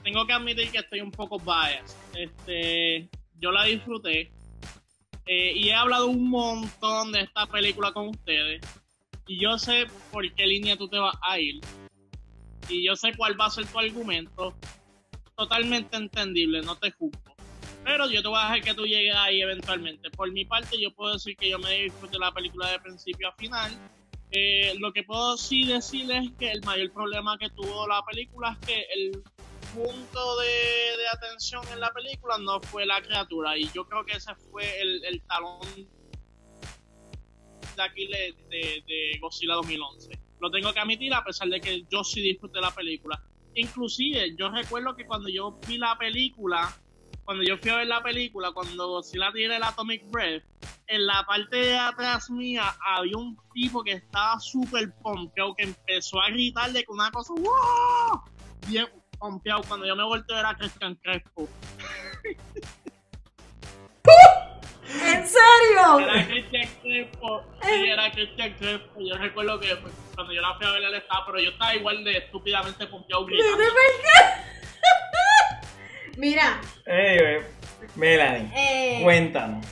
Speaker 3: tengo que admitir que estoy un poco biased. Este, yo la disfruté. Eh, y he hablado un montón de esta película con ustedes. Y yo sé por qué línea tú te vas a ir. Y yo sé cuál va a ser tu argumento. Totalmente entendible, no te juzgo. Pero yo te voy a dejar que tú llegues ahí eventualmente. Por mi parte, yo puedo decir que yo me disfruté la película de principio a final. Eh, lo que puedo sí decirles es que el mayor problema que tuvo la película es que el punto de, atención en la película no fue la criatura y yo creo que ese fue el, talón de Aquiles de, de Godzilla 2011. Lo tengo que admitir a pesar de que yo sí disfruté la película. Inclusive yo recuerdo que cuando yo vi la película, cuando yo fui a ver la película, cuando Godzilla tiene el Atomic Breath, en la parte de atrás mía había un tipo que estaba súper pompeado, que empezó a gritar de que una cosa, ¡wow! Bien pompeado. Cuando yo me volteo era Christian Crespo.
Speaker 2: ¿En serio?
Speaker 3: Era Christian Crespo. Sí, era Christian Crespo. Yo recuerdo que pues, cuando yo la fui a ver, él estaba, pero yo estaba igual de estúpidamente pompeado gritando.
Speaker 2: Mira,
Speaker 1: Anyway, Melanie,
Speaker 2: eh,
Speaker 1: cuéntanos.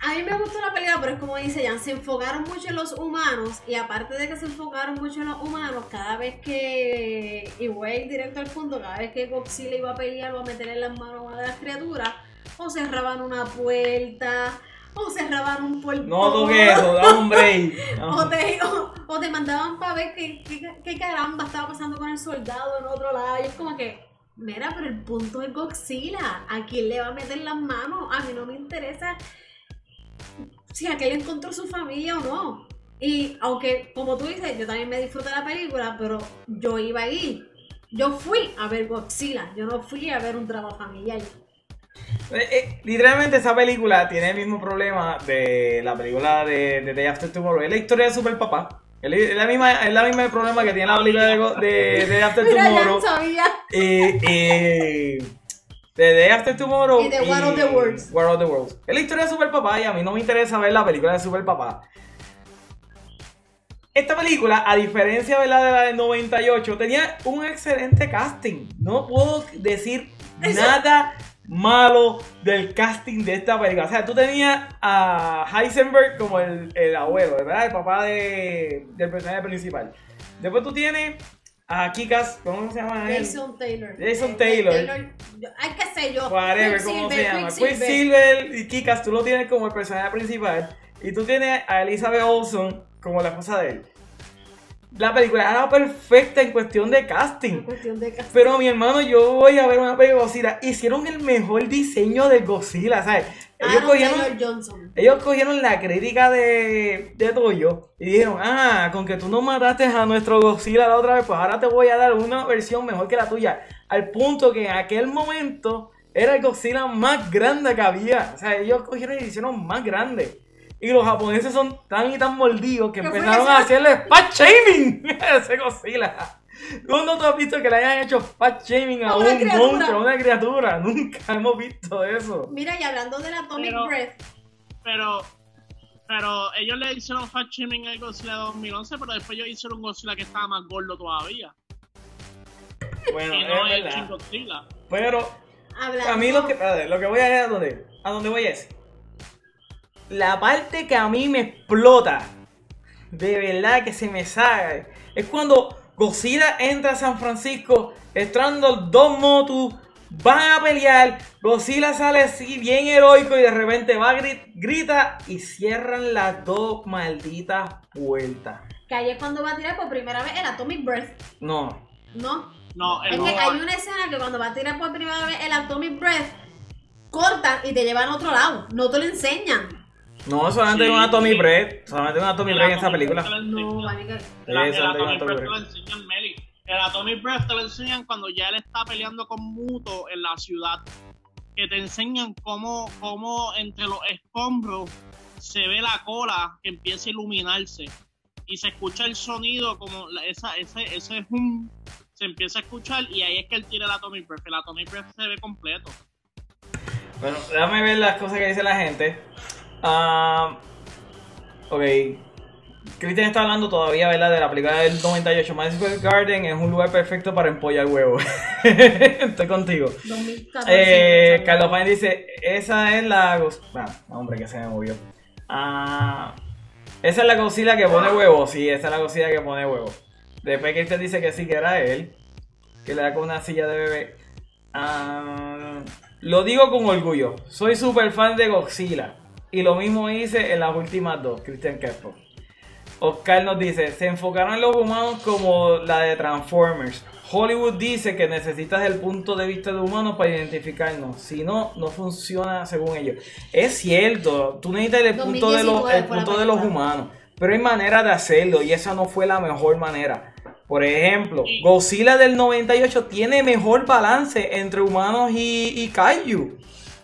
Speaker 2: A mí me gustó la película, pero es como dice Jan, se enfocaron mucho en los humanos y aparte de que se enfocaron mucho en los humanos, cada vez que, y directo al punto, cada vez que Godzilla iba a pelear o a meterle en las manos a las criaturas, o cerraban una puerta, o cerraban un portón.
Speaker 1: No toques eso, da un break.
Speaker 2: O te, o, o te mandaban para ver qué, qué, qué caramba estaba pasando con el soldado en otro lado. Y es como que, mira, pero el punto es Godzilla. ¿A quién le va a meter las manos? A mí no me interesa si aquel encontró su familia o no. Y aunque, como tú dices, yo también me disfruté la película, pero yo iba ahí. Yo fui a ver Godzilla. Yo no fui a ver un drama familiar.
Speaker 1: Eh, eh, literalmente esa película tiene el mismo problema de la película de, de Day After Tomorrow. Es la historia de Super Papá. Es la- misma, es la misma problema que tiene la película de, de, de After
Speaker 2: Mira, ya
Speaker 1: Tomorrow.
Speaker 2: no sabía.
Speaker 1: Eh, de Day After Tomorrow
Speaker 2: Y de War of the Worlds.
Speaker 1: War of the Worlds. Es la historia de Super Papá y a mí no me interesa ver la película de Super Papá. Esta película, a diferencia ¿verdad? de la del 98, tenía un excelente casting. No puedo decir
Speaker 2: Eso-
Speaker 1: nada malo del casting de esta película. O sea, tú tenías a Heisenberg como el, el abuelo, ¿verdad? El papá de- del personaje principal. Después tú tienes a Kikas, ¿cómo se llama él?
Speaker 2: Jason Taylor.
Speaker 1: Jason
Speaker 2: Eh,
Speaker 1: Taylor.
Speaker 2: yo- Ay, qué sé yo.
Speaker 1: Whatever, ¿cómo se llama?
Speaker 2: Quicksilver.
Speaker 1: Y Kikas, tú lo tienes como el personaje principal. Y tú tienes a Elizabeth Olsen como la esposa de él. La película era perfecta en cuestión de casting.
Speaker 2: Cuestión de casa.
Speaker 1: Pero mi hermano, yo voy a ver una película de Godzilla. Hicieron el mejor diseño de Godzilla, ¿sabes? Ellos
Speaker 2: Aaron
Speaker 1: cogieron,
Speaker 2: Taylor Johnson.
Speaker 1: Ellos cogieron la crítica de, de Toyo y dijeron, ah, con que tú no mataste a nuestro Godzilla la otra vez, pues ahora te voy a dar una versión mejor que la tuya. Al punto que en aquel momento era el Godzilla más grande que había. O sea, ellos cogieron y hicieron más grande. Y los japoneses son tan y tan mordidos que
Speaker 2: ¿Qué fue
Speaker 1: empezaron a hacerle fat shaming a ese Godzilla. ¿Cuándo tú has visto que le hayan hecho fat shaming a
Speaker 2: A
Speaker 1: un
Speaker 2: una criatura.
Speaker 1: monstruo, a una criatura? Nunca hemos visto eso.
Speaker 2: Mira, y hablando del Atomic
Speaker 3: Pero-
Speaker 2: Breath,
Speaker 3: Pero, pero ellos le hicieron fat shaming al Godzilla 2011, pero después ellos hicieron un Godzilla que estaba más gordo todavía.
Speaker 1: Bueno,
Speaker 3: y no
Speaker 1: es
Speaker 3: el Godzilla.
Speaker 1: Pero
Speaker 2: hablando.
Speaker 1: a mí lo que, espérate, lo que voy a ir a dónde, a dónde voy es la parte que a mí me explota, de verdad que se me sale, es cuando Godzilla entra a San Francisco, entrando dos motos, van a pelear, Godzilla sale así bien heroico y de repente va, gri- grita y cierran las dos malditas puertas.
Speaker 2: Que ahí es cuando va a tirar por primera vez el Atomic Breath.
Speaker 1: No,
Speaker 2: ¿No?
Speaker 3: No, el
Speaker 2: Es que hay una escena que cuando va a tirar por primera vez el Atomic Breath, cortan y te llevan a otro lado. No te lo enseñan.
Speaker 1: no, solamente
Speaker 3: Sí.
Speaker 1: hay una Tommy Breath, solamente Tommy
Speaker 3: el
Speaker 1: Breath en esa
Speaker 3: Atomic
Speaker 1: película.
Speaker 2: No.
Speaker 3: El, el
Speaker 1: Eso,
Speaker 3: Atomic
Speaker 1: Atomic
Speaker 3: Breath El Atomic Breath te lo enseñan cuando ya él está peleando con Muto en la ciudad. Que te enseñan cómo, cómo entre los escombros se ve la cola que empieza a iluminarse. Y se escucha el sonido como esa, ese, ese hum se empieza a escuchar y ahí es que él tira el Atomic Breath. El Atomic Breath se ve completo.
Speaker 1: Bueno, déjame ver las cosas que dice la gente. Ah, ok. Cristian está hablando todavía, ¿verdad? De la película del 98. Madison Square Garden es un lugar perfecto para empollar huevos. Estoy contigo.
Speaker 2: 2014.
Speaker 1: Eh, Carlos. Payne dice, esa es la... Ah, hombre, que se me movió. Ah, esa es la Godzilla que pone huevos. Sí, esa es la Godzilla que pone huevos. Después Cristian dice que sí, que era él. Que le da con una silla de bebé. Ah, lo digo con orgullo. Soy súper fan de Godzilla. Y lo mismo hice en las últimas dos, Cristian Crespo. Oscar nos dice, se enfocaron en los humanos como la de Transformers. Hollywood dice que necesitas el punto de vista de humanos para identificarnos. Si no, no funciona según ellos. Es cierto, tú necesitas el punto de los,
Speaker 2: 2019
Speaker 1: el
Speaker 2: fue la
Speaker 1: punto de los
Speaker 2: película.
Speaker 1: humanos. Pero hay maneras de hacerlo y esa no fue la mejor manera. Por ejemplo, Godzilla del 98 tiene mejor balance entre humanos y, y Kaiju.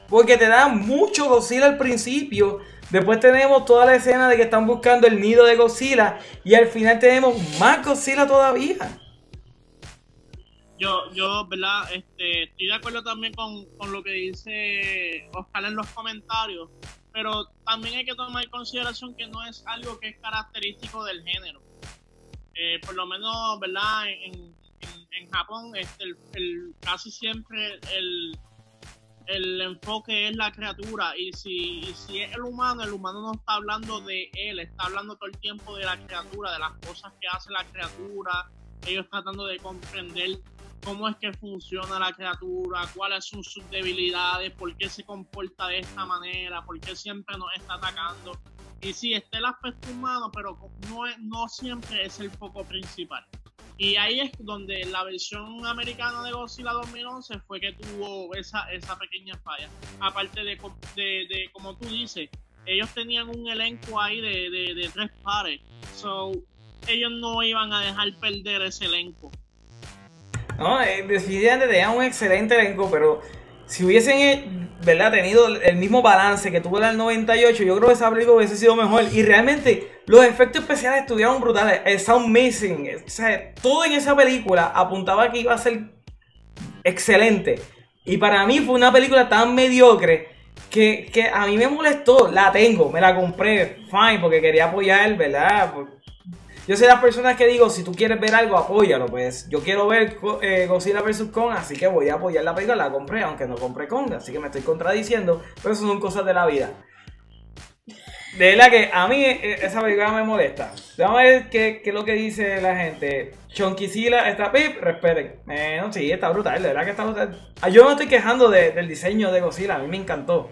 Speaker 1: Porque te da mucho Godzilla al principio. Después tenemos toda la escena de que están buscando el nido de Godzilla. Y al final tenemos más Godzilla todavía.
Speaker 3: Yo, yo, ¿verdad? Este, estoy de acuerdo también con, con lo que dice Oscar en los comentarios, pero también hay que tomar en consideración que no es algo que es característico del género. Eh, por lo menos, ¿verdad? En, en- Japón, este, el- casi siempre el, el enfoque es la criatura y si, y si es el humano, el humano no está hablando de él, está hablando todo el tiempo de la criatura, de las cosas que hace la criatura, ellos tratando de comprender cómo es que funciona la criatura, cuáles son sus debilidades, por qué se comporta de esta manera, por qué siempre nos está atacando. Y sí, está el aspecto humano, pero no, es- no siempre es el foco principal. Y ahí es donde la versión americana de Godzilla 2011 fue que tuvo esa, esa pequeña falla. Aparte de, de, como tú dices, ellos tenían un elenco ahí de, de, tres pares. So, ellos no iban a dejar perder ese elenco.
Speaker 1: No, eh, definitivamente tenían un excelente elenco, pero si hubiesen eh, ¿verdad? tenido el mismo balance que tuvo el 98, yo creo que esa película hubiese sido mejor. Y realmente los efectos especiales estuvieron brutales. El sound missing, o sea, todo en esa película apuntaba que iba a ser excelente. Y para mí fue una película tan mediocre que, que a mí me molestó. La tengo, me la compré, fine, porque quería apoyar, ¿verdad? Yo soy de las personas que digo, si tú quieres ver algo, apóyalo. Pues yo quiero ver eh, Godzilla vs. Kong, así que voy a apoyar la película. La compré, aunque no compré Kong, así que me estoy contradiciendo. Pero eso son cosas de la vida. De verdad que a mí eh, esa película me molesta. Vamos a ver qué, qué es lo que dice la gente. Chonquisila está pip, respeten. Eh, no, sí, está brutal, de verdad que está brutal. Ah, yo no estoy quejando del diseño de Godzilla, a mí me encantó.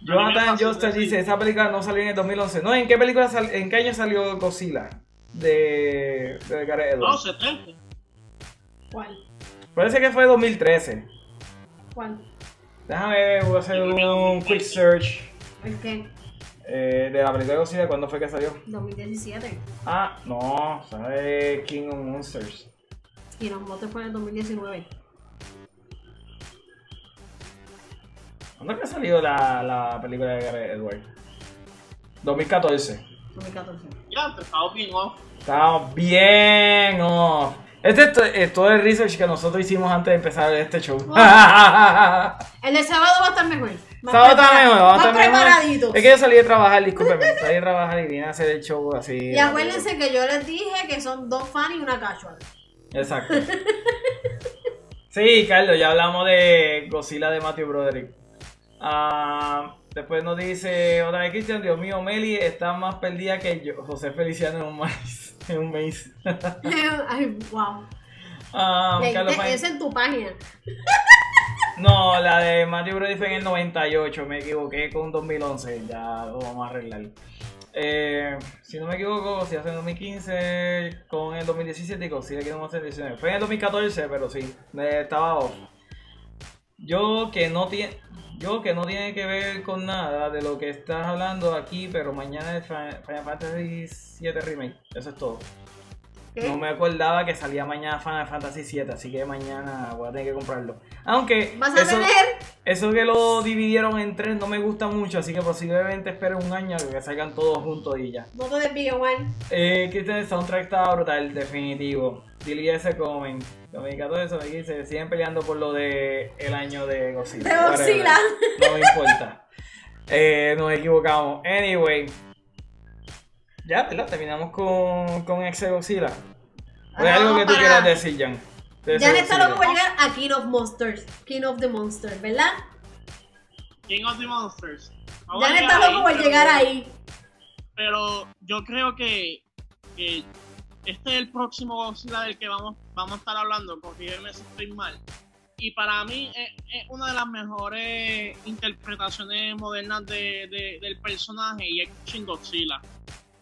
Speaker 1: Jonathan Joster dice, esa película no salió en el 2011. No, ¿en qué película en qué año salió Godzilla? de, de Gareth
Speaker 3: Edwards. No, 70.
Speaker 2: ¿Cuál?
Speaker 1: Parece que fue 2013.
Speaker 2: ¿Cuál?
Speaker 1: Déjame ver, voy a hacer un quick search.
Speaker 2: ¿El qué?
Speaker 1: Eh, de la película de Godzilla, ¿cuándo fue que salió?
Speaker 2: 2017.
Speaker 1: Ah, no, sabe King of Monsters.
Speaker 2: King of Monsters fue en el 2019.
Speaker 1: ¿Cuándo es que salió la, la película de Gareth Edwards? 2014.
Speaker 2: 2014.
Speaker 3: Ya, estamos bien off.
Speaker 1: Estamos bien off. Este es todo el research que nosotros hicimos antes de empezar este show.
Speaker 2: el de sábado va a estar mejor.
Speaker 1: Sábado está mejor, va a estar
Speaker 2: preparadito.
Speaker 1: Mejor. Es que yo salí de trabajar, discúlpeme. salí de trabajar y vine a hacer el show así.
Speaker 2: Y acuérdense que yo les dije que son dos fans y una casual.
Speaker 1: Exacto. sí, Carlos, ya hablamos de Godzilla de Matthew Broderick. Ah. Después nos dice otra vez Cristian, Dios mío, Meli está más perdida que yo. José Feliciano en un maíz. En un maíz.
Speaker 2: Ay, wow.
Speaker 1: Um,
Speaker 2: es en tu página.
Speaker 1: No, la de Matthew Brody fue en el 98, me equivoqué con 2011, ya lo vamos a arreglar. Eh, si no me equivoco, si hace en 2015, con el 2017, digo, sí, aquí no hacer 19. Fue en el 2014, pero sí, estaba off. Yo que no tiene yo que no tiene que ver con nada de lo que estás hablando aquí, pero mañana es Final Fantasy VII Remake. Eso es todo. No me acordaba que salía mañana Final Fantasy VII, así que mañana voy a tener que comprarlo. Aunque.
Speaker 2: ¿Vas a
Speaker 1: eso,
Speaker 2: tener?
Speaker 1: Eso que lo dividieron en tres no me gusta mucho, así que posiblemente espere un año que salgan todos juntos y ya.
Speaker 2: No te desvío, Juan.
Speaker 1: Eh, que el soundtrack está brutal, definitivo. Dile ese comen. 2014, 2015, siguen peleando por lo de el año de Godzilla.
Speaker 2: De Godzilla.
Speaker 1: No me importa. Eh, nos equivocamos. Anyway. Ya, ¿verdad? Terminamos con, con Exe Godzilla. ¿O hay algo que tú quieras decir, Jan?
Speaker 2: Jan está loco por llegar a King of Monsters. King of the Monsters, ¿verdad?
Speaker 3: King of the Monsters.
Speaker 2: Jan está loco por llegar ahí.
Speaker 3: Pero yo creo que, que este es el próximo Godzilla del que vamos, vamos a estar hablando, corrígeme si estoy mal. Y para mí es, una de las mejores interpretaciones modernas de, del personaje y es Shin Godzilla.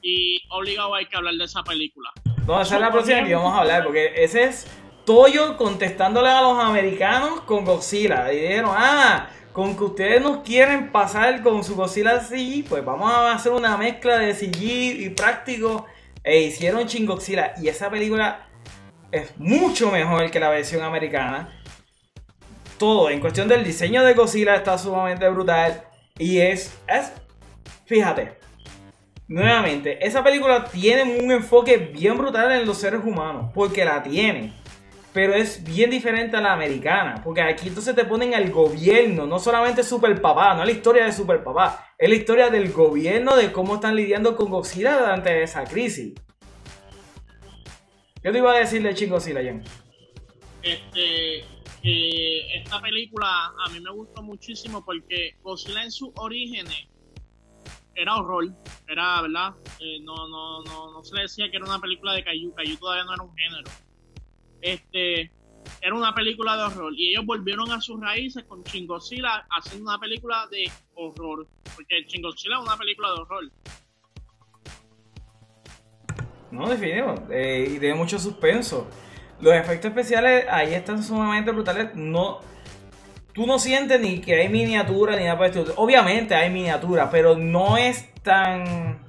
Speaker 3: Y obligado hay que hablar de esa película.
Speaker 1: No, esa es la próxima que vamos a hablar, porque ese es Toyo contestándole a los americanos con Godzilla. Y dijeron, ah, con que ustedes nos quieren pasar con su Godzilla CG, pues vamos a hacer una mezcla de CG y práctico e hicieron Chingoxila y esa película es mucho mejor que la versión americana. Todo, en cuestión del diseño de Godzilla está sumamente brutal. Y es, es, fíjate, nuevamente, esa película tiene un enfoque bien brutal en los seres humanos, porque la tiene. Pero es bien diferente a la americana, porque aquí entonces te ponen al gobierno, no solamente Super Papá, no es la historia de Super Papá, es la historia del gobierno de cómo están lidiando con Godzilla durante esa crisis. ¿Qué te iba a decir de Shin Godzilla, Jen?
Speaker 3: Este, que esta película a mí me gustó muchísimo porque Godzilla en sus orígenes era horror, era, ¿verdad? Eh, no, no, no, no se le decía que era una película de Kaiju, Kaiju todavía no era un género. Este, era una película de horror y ellos volvieron a sus raíces con Godzilla haciendo una película de horror, porque Godzilla es una película de horror.
Speaker 1: No, definitivo, eh, y tiene mucho suspenso. Los efectos especiales ahí están sumamente brutales. No, tú no sientes ni que hay miniatura ni nada por esto. Obviamente hay miniatura, pero no es tan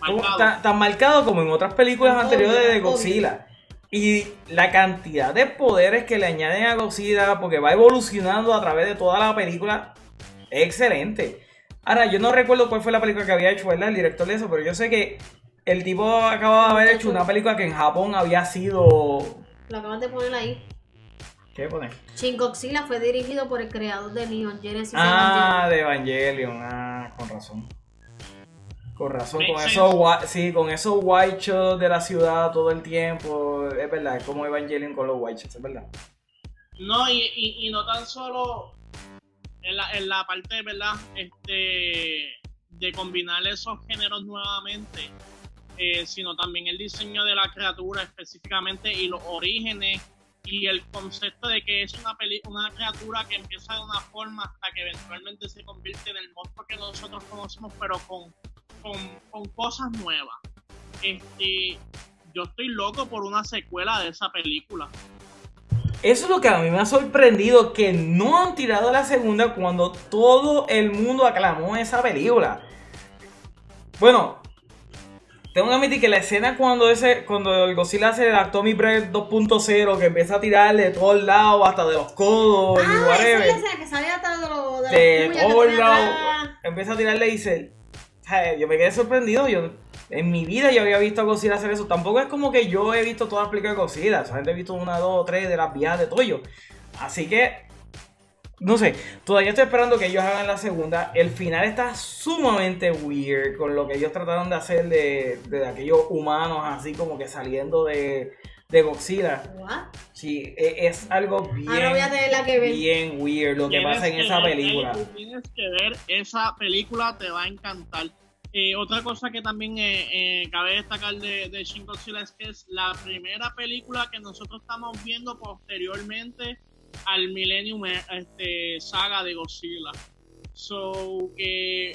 Speaker 1: marcado, tan, marcado como en otras películas anteriores de Godzilla. Y la cantidad de poderes que le añaden a Godzilla, porque va evolucionando a través de toda la película, es excelente. Ahora, yo no recuerdo cuál fue la película que había hecho, ¿verdad? El director de eso, pero yo sé que el tipo acababa de haber hecho una película que en Japón había sido.
Speaker 2: Lo acaban de poner ahí.
Speaker 1: ¿Qué pone?
Speaker 2: Shin Godzilla fue dirigido por el creador de Neon Genesis
Speaker 1: Ah, de Evangelion. Ah, con razón. Con razón, con esos, sí, con esos white shots de la ciudad todo el tiempo. Es verdad, es como Evangelion con los white shots, es verdad.
Speaker 3: No, y, y, y no tan solo en la, en la parte, ¿verdad? Este, de combinar esos géneros nuevamente, eh, sino también el diseño de la criatura específicamente y los orígenes y el concepto de que es una, peli una criatura que empieza de una forma hasta que eventualmente se convierte en el monstruo que nosotros conocemos, pero con, con, con cosas nuevas. Este, yo estoy loco por una secuela de esa película.
Speaker 1: Eso es lo que a mí me ha sorprendido, que no han tirado la segunda cuando todo el mundo aclamó esa película. Bueno, tengo que admitir que la escena cuando ese cuando el Godzilla hace el Atomic Breath 2.0, que empieza a tirar de todos lados, hasta de los codos y
Speaker 2: Ah, esa es la
Speaker 1: whatever,
Speaker 2: escena que sale hasta de los de,
Speaker 1: de todos lados, empieza a tirarle y dice, "Ay, yo me quedé sorprendido, yo en mi vida yo había visto a Godzilla hacer eso, tampoco es como que yo he visto todas las películas de Godzilla, solamente he visto una, dos, tres de las vías de Toyo, así que no sé, todavía estoy esperando que ellos hagan la segunda. El final está sumamente weird con lo que ellos trataron de hacer de, de aquellos humanos así como que saliendo de, de Godzilla.
Speaker 2: What?
Speaker 1: Sí, e- es algo bien,
Speaker 2: Ahora voy a tenerla que ver.
Speaker 1: bien weird lo que pasa en
Speaker 3: que
Speaker 1: esa
Speaker 3: ver,
Speaker 1: película.
Speaker 3: Tienes que ver esa película, te va a encantar. Eh, otra cosa que también eh, eh, cabe destacar de, de Shin Godzilla es que es la primera película que nosotros estamos viendo posteriormente al Millennium este, saga de Godzilla. So que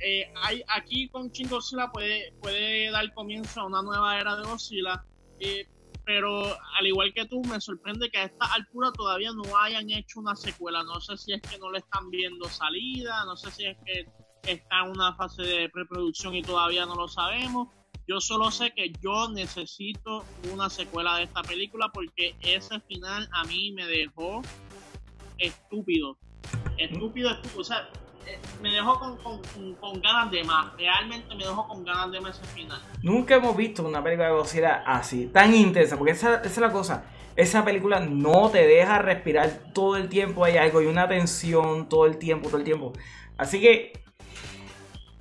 Speaker 3: eh, hay, aquí con Shin Godzilla puede, puede dar comienzo a una nueva era de Godzilla. eh, pero al igual que tú, me sorprende que a esta altura todavía no hayan hecho una secuela. No sé si es que no le están viendo salida, no sé si es que está en una fase de preproducción y todavía no lo sabemos. Yo solo sé que yo necesito una secuela de esta película porque ese final a mí me dejó estúpido. Estúpido, estúpido. O sea, me dejó con, con- con- con ganas de más. Realmente me dejó con ganas de más ese final.
Speaker 1: Nunca hemos visto una película de Godzilla así, tan intensa, porque esa, esa es la cosa. Esa película no te deja respirar todo el tiempo, hay algo, hay una tensión todo el tiempo, todo el tiempo. Así que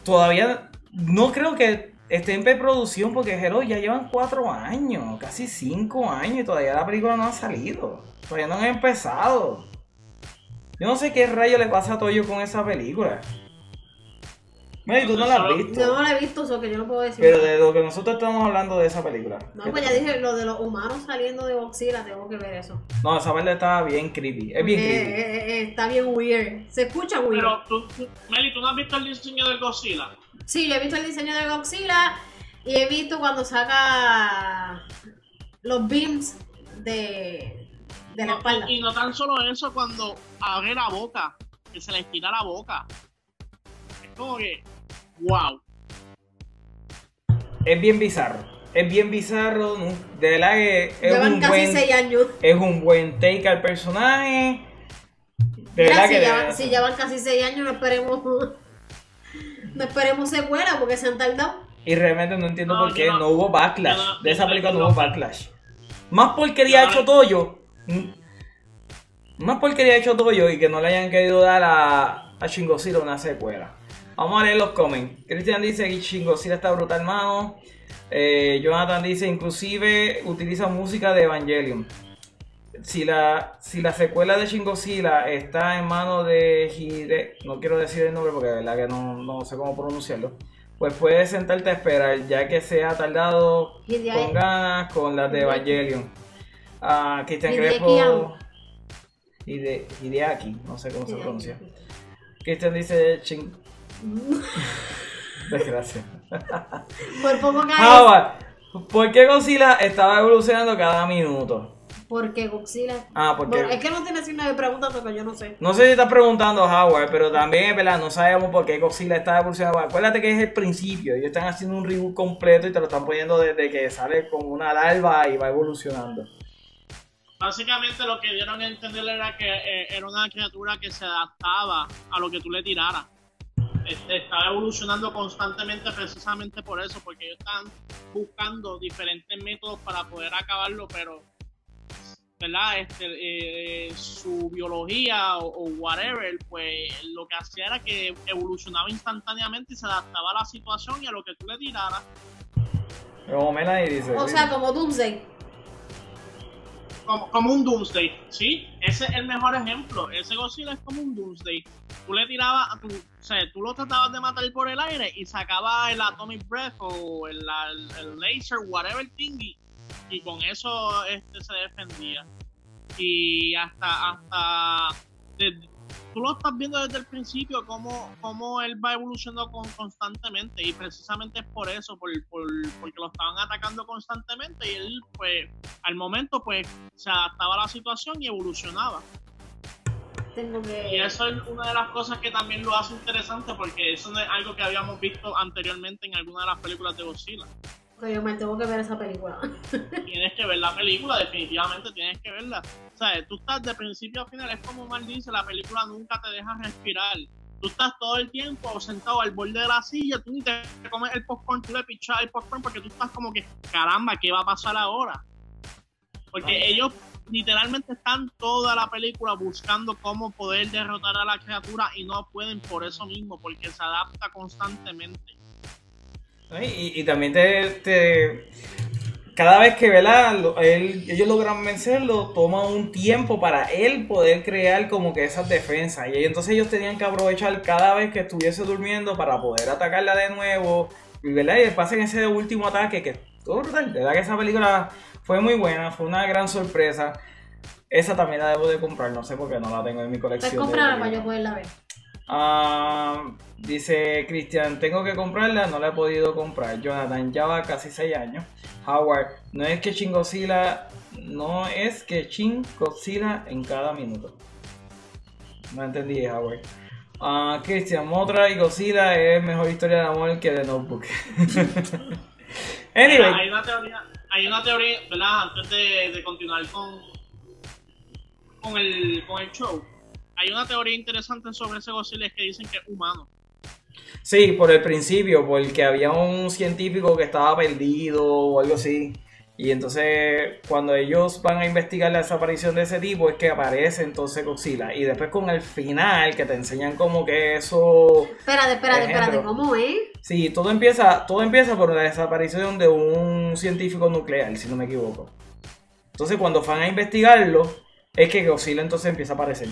Speaker 1: todavía no creo que esté en preproducción porque Hello ya llevan cuatro años, casi cinco años y todavía la película no ha salido. Todavía no han empezado. Yo no sé qué rayo le pasa a Toyo con esa película. Mary, tú no la has visto.
Speaker 2: Yo no la he visto, eso que yo no puedo decir.
Speaker 1: Pero
Speaker 2: nada.
Speaker 1: de lo que nosotros estamos hablando de esa película.
Speaker 2: No, pues ya dije lo de los humanos saliendo de Godzilla, tengo que ver eso.
Speaker 1: No, esa parte estaba bien creepy. Es bien
Speaker 2: Eh,
Speaker 1: creepy.
Speaker 2: eh, eh, está bien weird. Se escucha weird.
Speaker 3: Pero, tú, Meli, ¿tú no has visto el diseño del Godzilla?
Speaker 2: Sí, yo he visto el diseño de Godzilla y he visto cuando saca los beams de, de la
Speaker 3: No,
Speaker 2: espalda.
Speaker 3: y, y no tan solo eso, cuando abre la boca, que se le estira la boca. Es como que, wow.
Speaker 1: Es bien bizarro. Es bien bizarro. De verdad que es
Speaker 2: Llevan
Speaker 1: un,
Speaker 2: casi
Speaker 1: buen,
Speaker 2: seis años.
Speaker 1: es un buen take al personaje. De
Speaker 2: Mira,
Speaker 1: verdad
Speaker 2: si,
Speaker 1: que. de-
Speaker 2: si llevan casi seis años, no esperemos. No esperemos secuela porque se han tardado.
Speaker 1: Y realmente no entiendo
Speaker 3: No,
Speaker 1: por qué no,
Speaker 3: no-
Speaker 1: hubo backlash.
Speaker 3: no-
Speaker 1: de esa película no hubo backlash. Más porquería ha hecho Toyo. Más porquería ha hecho Toyo y que no le hayan querido dar a, a Shin Godzilla una secuela. Vamos a leer los comments. Christian dice que Shin Godzilla está brutal, mano. Eh, Jonathan dice, inclusive utiliza música de Evangelion. Si la, si la secuela de Shin Godzilla está en manos de Hide, no quiero decir el nombre porque de verdad que no, no sé cómo pronunciarlo, pues puedes sentarte a esperar, ya que se ha tardado con ganas con las de Evangelion. Ah, Cristian Crespo. Hide, Hideaki, no sé cómo se pronuncia. Cristian dice. Desgracia.
Speaker 2: Por poco cae.
Speaker 1: Howard, ¿por qué Godzilla estaba evolucionando cada minuto?
Speaker 2: Porque Godzilla.
Speaker 1: Ah, porque.
Speaker 2: Bueno, es que no tiene signo de pregunta porque yo no sé.
Speaker 1: No sé si estás preguntando Howard, pero también, ¿verdad? No sabemos por qué Godzilla está evolucionando. Acuérdate que es el principio. Ellos están haciendo un reboot completo y te lo están poniendo desde que sale como una larva y va evolucionando.
Speaker 3: Básicamente lo que dieron a entender era que eh, era una criatura que se adaptaba a lo que tú le tiraras. Este, estaba evolucionando constantemente precisamente por eso, porque ellos están buscando diferentes métodos para poder acabarlo, pero ¿verdad? Este, eh, su biología o, o, whatever, pues lo que hacía era que evolucionaba instantáneamente y se adaptaba a la situación y a lo que tú le tiraras.
Speaker 1: Y dice.
Speaker 2: O sea, como Doomsday.
Speaker 3: Como, como un Doomsday, ¿sí? Ese es el mejor ejemplo. Ese Godzilla es como un Doomsday. Tú le tirabas, a tu, o sea, tú lo tratabas de matar por el aire y sacaba el Atomic Breath o el, el, el laser, whatever thingy, y con eso este se defendía. Y hasta, hasta tú lo estás viendo desde el principio cómo, cómo él va evolucionando con, constantemente y precisamente es por eso, por, por, porque lo estaban atacando constantemente y él pues al momento pues se adaptaba a la situación y evolucionaba.
Speaker 2: Tengo que...
Speaker 3: Y eso es una de las cosas que también lo hace interesante porque eso no es algo que habíamos visto anteriormente en alguna de las películas de Godzilla.
Speaker 2: Que yo me tengo que ver esa película.
Speaker 3: tienes que ver la película, definitivamente tienes que verla. O sea, tú estás de principio a final, es como mal dice, la película nunca te deja respirar. Tú estás todo el tiempo sentado al borde de la silla, tú ni te comes el popcorn, tú le pichas el popcorn porque tú estás como que, caramba, ¿qué va a pasar ahora? Porque
Speaker 1: Ah.
Speaker 3: ellos literalmente están toda la película buscando cómo poder derrotar a la criatura y no pueden por eso mismo, porque se adapta constantemente.
Speaker 1: Y, y también te, te- cada vez que ¿verdad? Él- ellos logran vencerlo, toma un tiempo para él poder crear como que esas defensas. Y entonces ellos tenían que aprovechar cada vez que estuviese durmiendo para poder atacarla de nuevo. Y, ¿verdad? y después en ese último ataque que estuvo brutal. De verdad que esa película fue muy buena, fue una gran sorpresa. Esa también la debo de comprar, no sé por qué no la tengo en mi
Speaker 2: Pues
Speaker 1: colección. de
Speaker 2: comprarla para yo poderla ver.
Speaker 1: Ah, dice Cristian, tengo que comprarla, no la he podido comprar. Jonathan, ya va casi 6 años. Howard, no es que Shin Godzilla, no es que Shin Godzilla en cada minuto. No entendí, Howard. Ah, Cristian, Motra y Godzilla es mejor historia de amor que de Notebook.
Speaker 3: Mira,
Speaker 1: anyway,
Speaker 3: hay una teoría, hay una teoría, ¿verdad? Antes de, de continuar con, con, el, con el show, hay una teoría interesante sobre ese Godzilla que dicen que es humano.
Speaker 1: Sí, por el principio, porque había un científico que estaba perdido o algo así. Y entonces cuando ellos van a investigar la desaparición de ese tipo es que aparece entonces Godzilla. Y después con el final que te enseñan como que eso...
Speaker 2: Espérate, espérate,
Speaker 1: Ejemplo.
Speaker 2: espérate. ¿Cómo es?
Speaker 1: Sí, todo empieza, todo empieza por la desaparición de un científico nuclear, si no me equivoco. Entonces cuando van a investigarlo es que Godzilla entonces empieza a aparecer.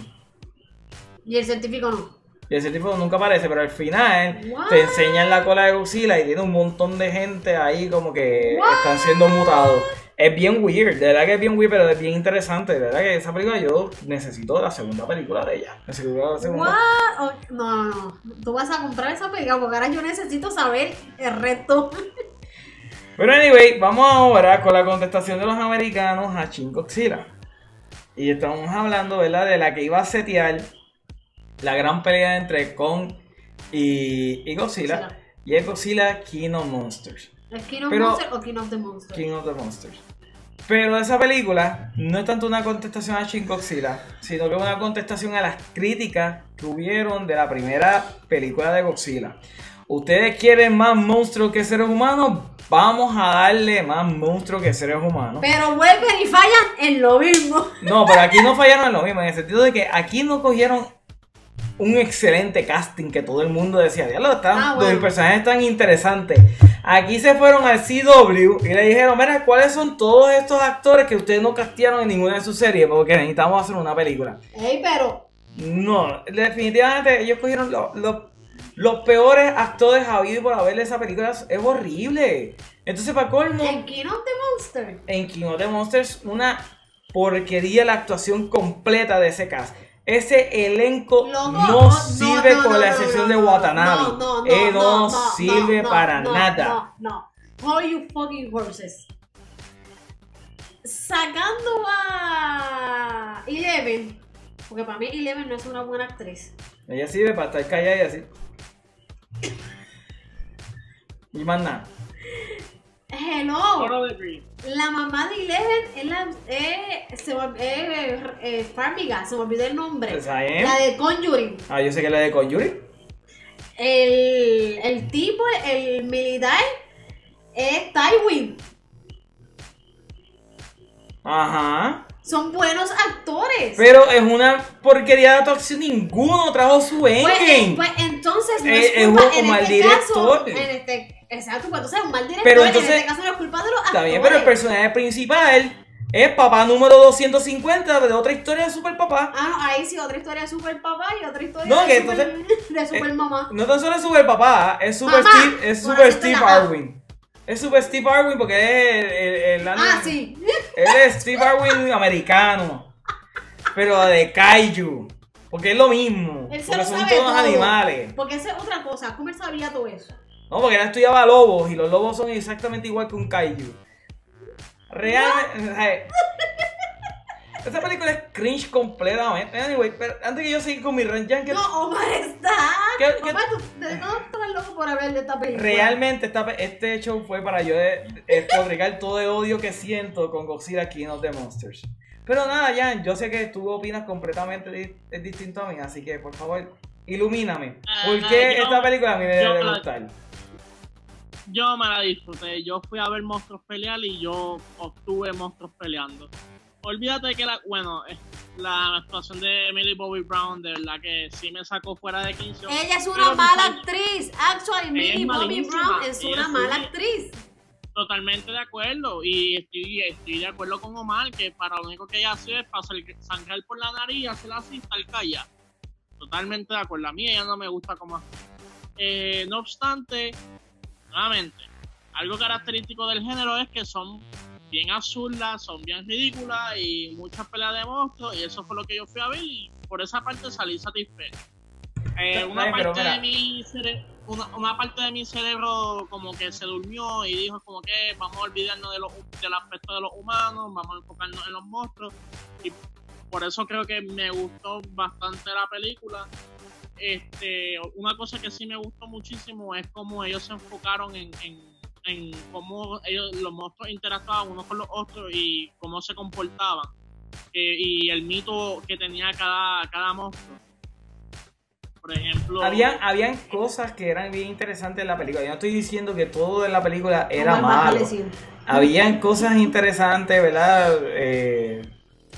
Speaker 2: Y el científico no.
Speaker 1: Y ese tipo nunca aparece, pero al final
Speaker 2: What?
Speaker 1: te enseñan la cola de Godzilla y tiene un montón de gente ahí como que están siendo mutados. Es bien weird, de verdad que es bien weird, pero es bien interesante. De verdad que esa película yo necesito la segunda película de ella. Necesito la segunda.
Speaker 2: What? Oh, no, no, no. Tú vas a comprar esa película porque ahora yo necesito saber el resto.
Speaker 1: Pero anyway, vamos ahora con la contestación de los americanos a Shin Godzilla. Y estamos hablando, ¿verdad? De la que iba a setear la gran pelea entre Kong y, y Godzilla.
Speaker 2: Godzilla.
Speaker 1: Y es Godzilla King of Monsters.
Speaker 2: ¿Es King of
Speaker 1: Pero-
Speaker 2: Monsters o King of the Monsters?
Speaker 1: King of the Monsters. Pero esa película no es tanto una contestación a Shin Godzilla, sino que es una contestación a las críticas que hubieron de la primera película de Godzilla. ¿Ustedes quieren más monstruos que seres humanos? Vamos a darle más monstruos que seres humanos.
Speaker 2: Pero vuelven y fallan en lo mismo.
Speaker 1: No, pero aquí no fallaron en lo mismo, en el sentido de que aquí no cogieron un excelente casting que todo el mundo decía, diablo, están,
Speaker 2: Ah, bueno.
Speaker 1: los personajes tan interesantes. Aquí se fueron al CW y le dijeron, mira, ¿cuáles son todos estos actores que ustedes no castearon en ninguna de sus series? Porque necesitamos hacer una película.
Speaker 2: Ey, pero.
Speaker 1: No, definitivamente ellos cogieron lo- lo- los peores actores habidos por haber de esa película. Es horrible. Entonces, para colmo
Speaker 2: En King of the Monsters.
Speaker 1: en King of the Monsters una porquería la actuación completa de ese cast. Ese elenco no, sirve
Speaker 2: no,
Speaker 1: con la excepción de Watanabe.
Speaker 2: No, no, no,
Speaker 1: Eh, no, sirve para nada.
Speaker 2: No, no. How you fucking horses. sacando a Eleven, porque para mí Eleven no es una buena actriz.
Speaker 1: Ella sirve para estar callada y así. Y más nada.
Speaker 2: Hello. La mamá de Eleven es la. eh, se eh, eh, Farmiga, se me olvidó el nombre.
Speaker 1: Esa es.
Speaker 2: La de Conjuring.
Speaker 1: Ah, yo sé que la de Conjuring.
Speaker 2: El, el tipo, el militar, es Tywin.
Speaker 1: Ajá.
Speaker 2: Son buenos actores.
Speaker 1: Pero es una porquería de actuación. Ninguno trajo su
Speaker 2: Pues,
Speaker 1: endgame.
Speaker 2: pues, entonces no
Speaker 1: Eh,
Speaker 2: es
Speaker 1: es
Speaker 2: culpa
Speaker 1: un
Speaker 2: en este
Speaker 1: director.
Speaker 2: caso. En este, exacto, entonces es un mal director.
Speaker 1: Pero entonces-
Speaker 2: en este caso no es culpa de los
Speaker 1: Está bien, pero el personaje principal es papá número 250 de otra historia de Super Papá.
Speaker 2: Ah, no, ahí sí, otra historia de super papá y otra historia
Speaker 1: No,
Speaker 2: de,
Speaker 1: que
Speaker 2: super, de super
Speaker 1: eh,
Speaker 2: mamá.
Speaker 1: No tan solo es Super Papá, es Super
Speaker 2: Mamá,
Speaker 1: Steve, es Super Steve. Arwin. Es Super Steve Arwin porque es el, el, el-
Speaker 2: Ah, sí.
Speaker 1: Él es Steve Arwin americano. Pero de Kaiju. Porque es lo mismo.
Speaker 2: Él se
Speaker 1: Porque
Speaker 2: lo
Speaker 1: son
Speaker 2: sabe
Speaker 1: todos
Speaker 2: todo.
Speaker 1: animales.
Speaker 2: Porque esa es otra cosa. ¿Cómo él sabía todo eso?
Speaker 1: No, porque él estudiaba lobos y los lobos son exactamente igual que un kaiju. Realmente. Esta película es cringe completamente. Anyway, pero antes que yo siga con mi rant, Jan, que
Speaker 2: No, Omar está.
Speaker 1: ¿Qué- qué-
Speaker 2: Omar, tú, ¿de dónde estás loco por hablar de esta película?
Speaker 1: realmente esta este show fue para yo de- despotricar todo el odio que siento con Godzilla King of the Monsters. Pero nada, Jan, yo sé que tú opinas completamente di- es distinto a mí, así que por favor, ilumíname. ¿Por
Speaker 3: Ah,
Speaker 1: qué
Speaker 3: yo-
Speaker 1: esta película a mí me
Speaker 3: yo
Speaker 1: debe gustar?
Speaker 3: Yo me la disfruté. Yo fui a ver monstruos pelear y yo obtuve monstruos peleando. Olvídate que la, bueno, la actuación de Emily Bobby Brown, de verdad que sí me sacó fuera de 15.
Speaker 2: Ella es una mala actriz. Actually,
Speaker 3: es
Speaker 2: Bobby. Brown es una mala actriz.
Speaker 3: Totalmente de acuerdo. Y estoy, estoy de acuerdo con Omar que para lo único que ella hace es pasar sangrar por la nariz y hacer así, estar callada. Totalmente de acuerdo. A mí ella no me gusta como. Eh, no obstante, nuevamente, algo característico del género es que son bien absurdas, son bien ridículas y muchas peleas de monstruos. Y eso fue lo que yo fui a ver y por esa parte salí satisfecho. Eh, una, parte de mi cere- una, una parte de mi cerebro como que se durmió y dijo como que vamos a olvidarnos de los, del aspecto de los humanos, vamos a enfocarnos en los monstruos. Y por eso creo que me gustó bastante la película. Este, una cosa que sí me gustó muchísimo es cómo ellos se enfocaron en, en, en cómo ellos, los monstruos interactuaban unos con los otros y cómo se comportaban. Eh, y el mito que tenía cada, cada monstruo. Por ejemplo,
Speaker 1: Habían, habían cosas que eran bien interesantes en la película. Yo no estoy diciendo que todo en la película era malo. Habían cosas interesantes, ¿verdad? Eh,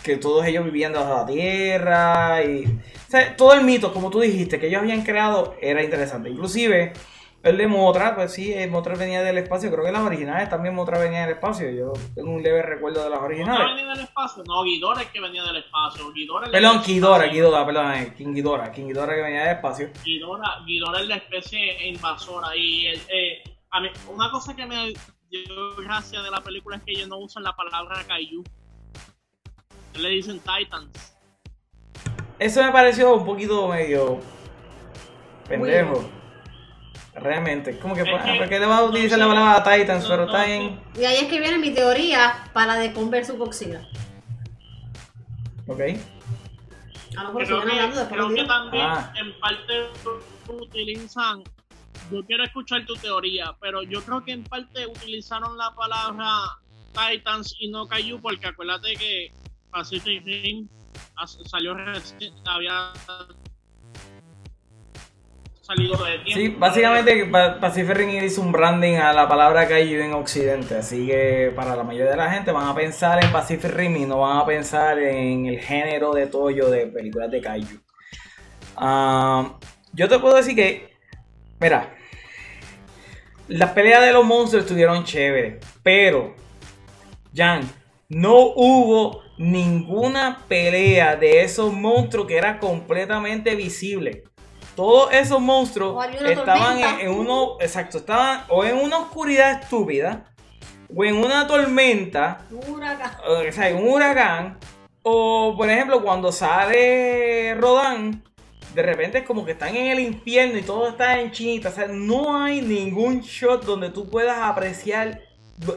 Speaker 1: que todos ellos vivían bajo la tierra y... O sea, todo el mito, como tú dijiste, que ellos habían creado era interesante. Inclusive, el de Motra, pues sí, eh, Motra venía del espacio. Creo que las originales también Motra venía del espacio. Yo tengo un leve recuerdo de las
Speaker 3: ¿no
Speaker 1: originales.
Speaker 3: venía del espacio? No, Ghidorah es que venía del espacio. Ghidorah es
Speaker 1: Perdón, Kidora, Kidora, perdón, eh, King Ghidorah, King Ghidorah que venía del espacio.
Speaker 3: Ghidorah, Ghidorah es la especie invasora y eh, eh, a mí, una cosa que me dio gracia de la película es que ellos no usan la palabra kaiju. Le dicen titans.
Speaker 1: Eso me pareció un poquito medio pendejo. Realmente. Como que, ¿por qué le vas a utilizar
Speaker 3: no
Speaker 1: la palabra Titans?
Speaker 3: No,
Speaker 1: Pero
Speaker 3: no
Speaker 1: está.
Speaker 2: Y ahí es que viene mi teoría para de Converse Godzilla.
Speaker 1: Ok.
Speaker 2: A lo mejor
Speaker 3: Creo que,
Speaker 2: hablando después
Speaker 3: creo que también
Speaker 1: Ah.
Speaker 3: en parte utilizan, yo quiero escuchar tu teoría, pero yo creo que en parte utilizaron la palabra Titans y no Kaiju porque acuérdate que Pacific Rim salió reci- había salido de tiempo.
Speaker 1: Sí, básicamente Pa- Pacific Rim hizo un branding a la palabra Kaiju en Occidente. Así que para la mayoría de la gente van a pensar en Pacific Rim y no van a pensar en el género de Toyo de películas de Kaiju. Ah, yo te puedo decir que, mira, las peleas de los monstruos estuvieron chéveres, pero, Jan, no hubo ninguna pelea de esos monstruos que era completamente visible. Todos esos monstruos estaban en, en uno, exacto, estaban o en una oscuridad estúpida, o en una tormenta,
Speaker 2: Huracán.
Speaker 1: o sea, un huracán, o por ejemplo cuando sale Rodan, de repente es como que están en el infierno y todo está en chinita, o sea, no hay ningún shot donde tú puedas apreciar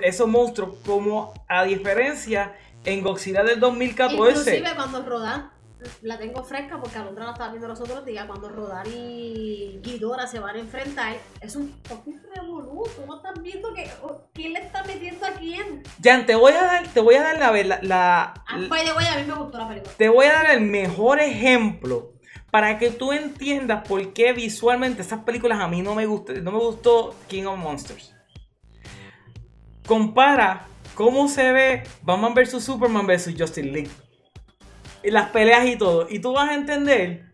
Speaker 1: esos monstruos como a diferencia en Godzilla del 2014.
Speaker 2: Inclusive cuando Rodan, la tengo fresca porque a otra la estaba viendo los otros días, cuando Rodan y Ghidorah se van a enfrentar, es un fucking revolú. ¿Cómo estás viendo que quién le está metiendo a quién?
Speaker 1: Jan, te voy a dar, te voy a dar la, la, la
Speaker 2: Ah, by the way, a mí me gustó la película.
Speaker 1: te voy a dar el mejor ejemplo para que tú entiendas por qué visualmente esas películas a mí no me gustó, no me gustó King of Monsters. Compara cómo se ve Batman vs Superman vs Justin League. Y las peleas y todo. Y tú vas a entender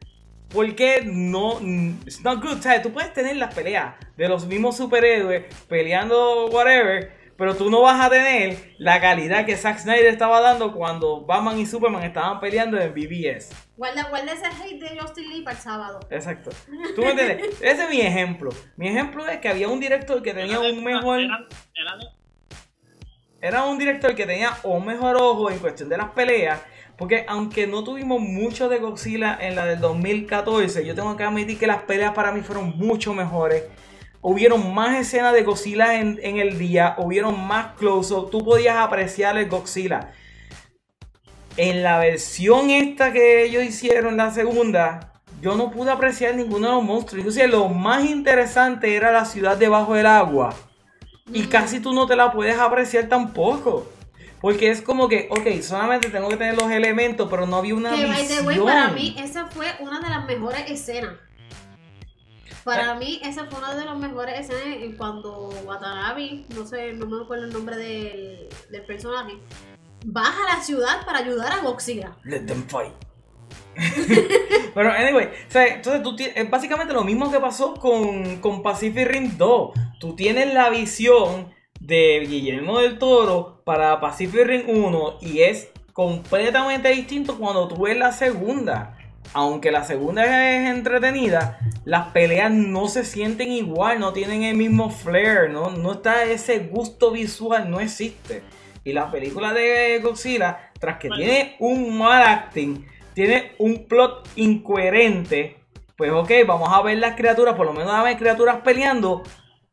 Speaker 1: por qué no. It's not good. ¿sabes? Tú puedes tener las peleas de los mismos superhéroes peleando whatever. Pero tú no vas a tener la calidad que Zack Snyder estaba dando cuando Batman y Superman estaban peleando en BBS.
Speaker 2: Guarda, guarda ese hate de Justin Lee para el sábado.
Speaker 1: Exacto. ¿Tú me entiendes? Ese es mi ejemplo. Mi ejemplo es que había un director que tenía un mejor.
Speaker 3: Era- era de-
Speaker 1: Era un director que tenía un mejor ojo en cuestión de las peleas. Porque aunque no tuvimos mucho de Godzilla en la del 2014, yo tengo que admitir que las peleas para mí fueron mucho mejores. Hubieron más escenas de Godzilla en, el día, hubieron más close-up, tú podías apreciar el Godzilla. En la versión esta que ellos hicieron, la segunda, yo no pude apreciar ninguno de los monstruos. Inclusive lo más interesante era la ciudad debajo del agua. Y casi tú no te la puedes apreciar tampoco. Porque es como que, ok, solamente tengo que tener los elementos, pero no había una
Speaker 2: Que by the way,
Speaker 1: visión.
Speaker 2: para mí esa fue una de las mejores escenas. Para mí esa fue una de las mejores escenas en cuando Watanabe, no sé, no me acuerdo el nombre del, del personaje, baja a la ciudad para ayudar a Godzilla.
Speaker 1: Let them fight. Pero, anyway, o sea, entonces tú tienes, es básicamente lo mismo que pasó con, con Pacific Rim 2. Tú tienes la visión de Guillermo del Toro para Pacific Rim 1 y es completamente distinto cuando tú ves la segunda. Aunque la segunda es entretenida, las peleas no se sienten igual, no tienen el mismo flair, no, no está ese gusto visual, no existe. Y la película de Godzilla, tras que
Speaker 3: Bueno.
Speaker 1: tiene un mal acting, tiene un plot incoherente, pues ok, vamos a ver las criaturas, por lo menos a ver criaturas peleando,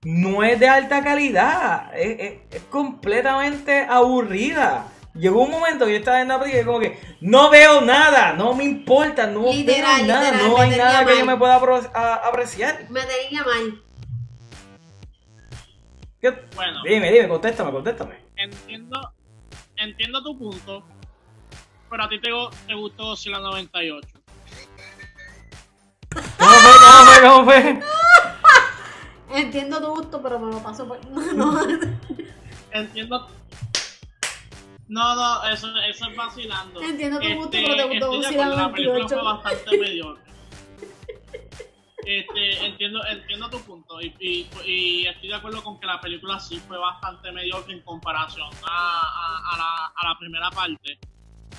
Speaker 1: no es de alta calidad, es, es- es completamente aburrida. Llegó un momento que yo estaba en la película y como que no veo nada, no me importa, no
Speaker 2: Literal,
Speaker 1: veo nada,
Speaker 2: literal,
Speaker 1: no hay nada que yo me pueda apreciar.
Speaker 2: Me tenía mal.
Speaker 1: ¿Qué-
Speaker 3: Bueno.
Speaker 1: Dime, dime, contéstame, contéstame.
Speaker 3: entiendo, entiendo tu punto, pero a ti te, te gustó Godzilla 98.
Speaker 1: ¿Cómo fue? ¿Cómo fue? ¿Cómo fue?
Speaker 2: Entiendo tu gusto, pero me lo paso por... No,
Speaker 3: Entiendo. No, no, eso, eso es vacilando.
Speaker 2: Entiendo tu gusto,
Speaker 3: Este,
Speaker 2: pero te gustó
Speaker 3: de
Speaker 2: Godzilla
Speaker 3: acuerdo, La película
Speaker 2: 98.
Speaker 3: fue bastante mediocre. Este, entiendo, entiendo tu punto y, y, y estoy de acuerdo con que la película sí fue bastante mediocre en comparación a, a, a la, a la primera parte.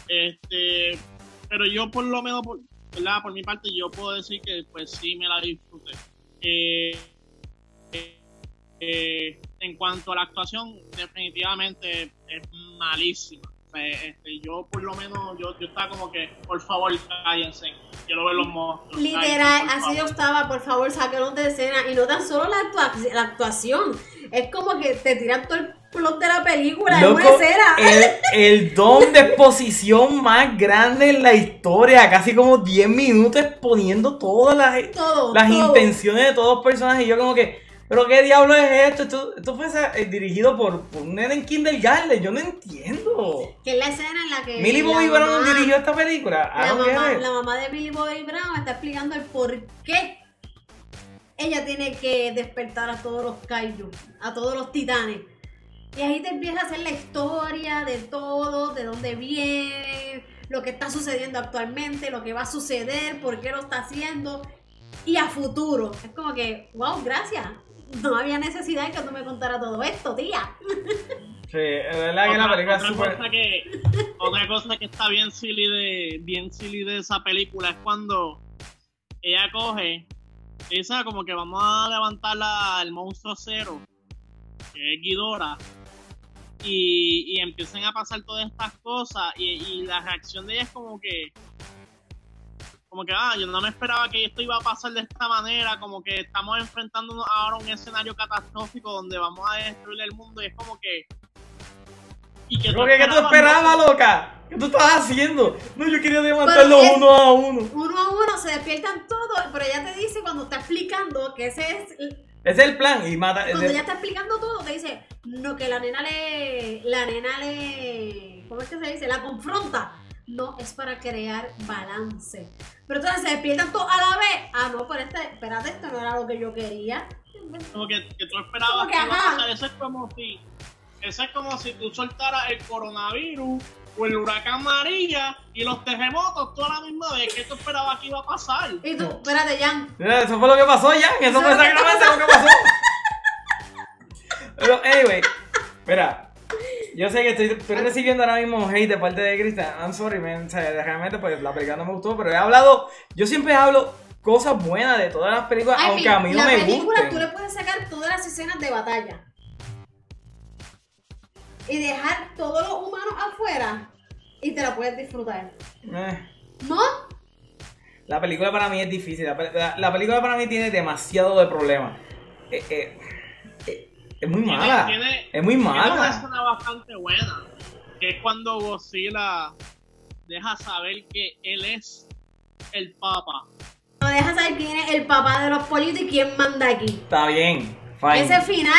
Speaker 3: Este, pero yo por lo menos, por, ¿verdad? por mi parte, yo puedo decir que pues sí me la disfruté. Eh, eh, eh, en cuanto a la actuación, definitivamente es malísima. O sea, este, yo por lo menos, yo, yo estaba como que, por favor, cállense. Quiero ver los monstruos.
Speaker 2: Literal, así yo
Speaker 3: favor.
Speaker 2: estaba, por favor, sáquenlos de escena. Y no tan solo la, actua- la actuación, es como que te tiran todo el plot de la película en una
Speaker 1: Loco,
Speaker 2: escena.
Speaker 1: el, el don de exposición más grande en la historia, casi como 10 minutos exponiendo todas las,
Speaker 2: Todo,
Speaker 1: las
Speaker 2: todo.
Speaker 1: intenciones de todos los personajes. Y yo como que, pero qué diablo es esto? Esto, esto fue eh, dirigido por, por un nene en kindergarten, yo no entiendo.
Speaker 2: Que es la escena en la que.
Speaker 1: Millie Bobby Brown dirigió esta película.
Speaker 2: La mamá, la mamá de Billy Bobby Brown está explicando el por qué ella tiene que despertar a todos los kaiju, a todos los titanes. Y ahí te empieza a hacer la historia de todo, de dónde viene, lo que está sucediendo actualmente, lo que va a suceder, por qué lo está haciendo y a futuro. Es como que, wow, gracias. No había necesidad de que tú me contaras todo esto, tía.
Speaker 1: Sí, es verdad que la
Speaker 3: Otra-
Speaker 1: película es
Speaker 3: otra
Speaker 1: súper.
Speaker 3: cosa que otra cosa que está bien silly de bien silly de esa película es cuando ella coge "Ah, como que vamos a levantar la- al monstruo cero que es Ghidorah y, y empiezan a pasar todas estas cosas y, y la reacción de ella es como que como que, ah, yo no me esperaba que esto iba a pasar de esta manera, como que estamos enfrentándonos ahora a un escenario catastrófico donde vamos a destruir el mundo y es como que...
Speaker 1: ¿Y que ¿Qué tú esperabas, loca? ¿Qué tú estabas haciendo? No, yo quería levantarlo uno a uno.
Speaker 2: Uno a uno, se despiertan todos, pero ella te dice cuando está explicando que ese es...
Speaker 1: Ese es el plan y mata...
Speaker 2: Cuando ella está explicando todo, te dice, no, que la nena le... La nena le... ¿Cómo es que se dice? La confronta no es para crear balance. Pero entonces se despiertan todos a la vez. Ah, no, pero este, espérate, esto no era lo que yo quería.
Speaker 3: Como que, que tú esperabas que, que Eso es como si, eso es como si tú soltaras el coronavirus o el huracán María y los terremotos toda la misma vez. ¿Qué tú esperabas que iba a pasar?
Speaker 2: Y tú, espérate, Jan.
Speaker 1: Eso fue lo que pasó, Jan. Eso, fue exactamente lo que pasó. Pero, anyway, mira, yo sé que estoy, recibiendo ahora mismo hate de parte de Cristian. I'm sorry, man. O sea, realmente, pues la película no me gustó, pero he hablado. Yo siempre hablo cosas buenas de todas las películas, aunque a mí no me gusten. La película
Speaker 2: tú le puedes sacar todas las escenas de batalla y dejar todos los humanos afuera y te la puedes disfrutar. Eh. ¿No?
Speaker 1: La película para mí es difícil. La, película para mí tiene demasiado de problemas. Eh, eh, es muy mala. es muy mala. Tiene
Speaker 3: una escena bastante buena. Que es cuando Godzilla deja saber que él es el papa.
Speaker 2: No deja saber quién es el papá de los pollitos y quién manda aquí.
Speaker 1: Está bien. Fine.
Speaker 2: Ese final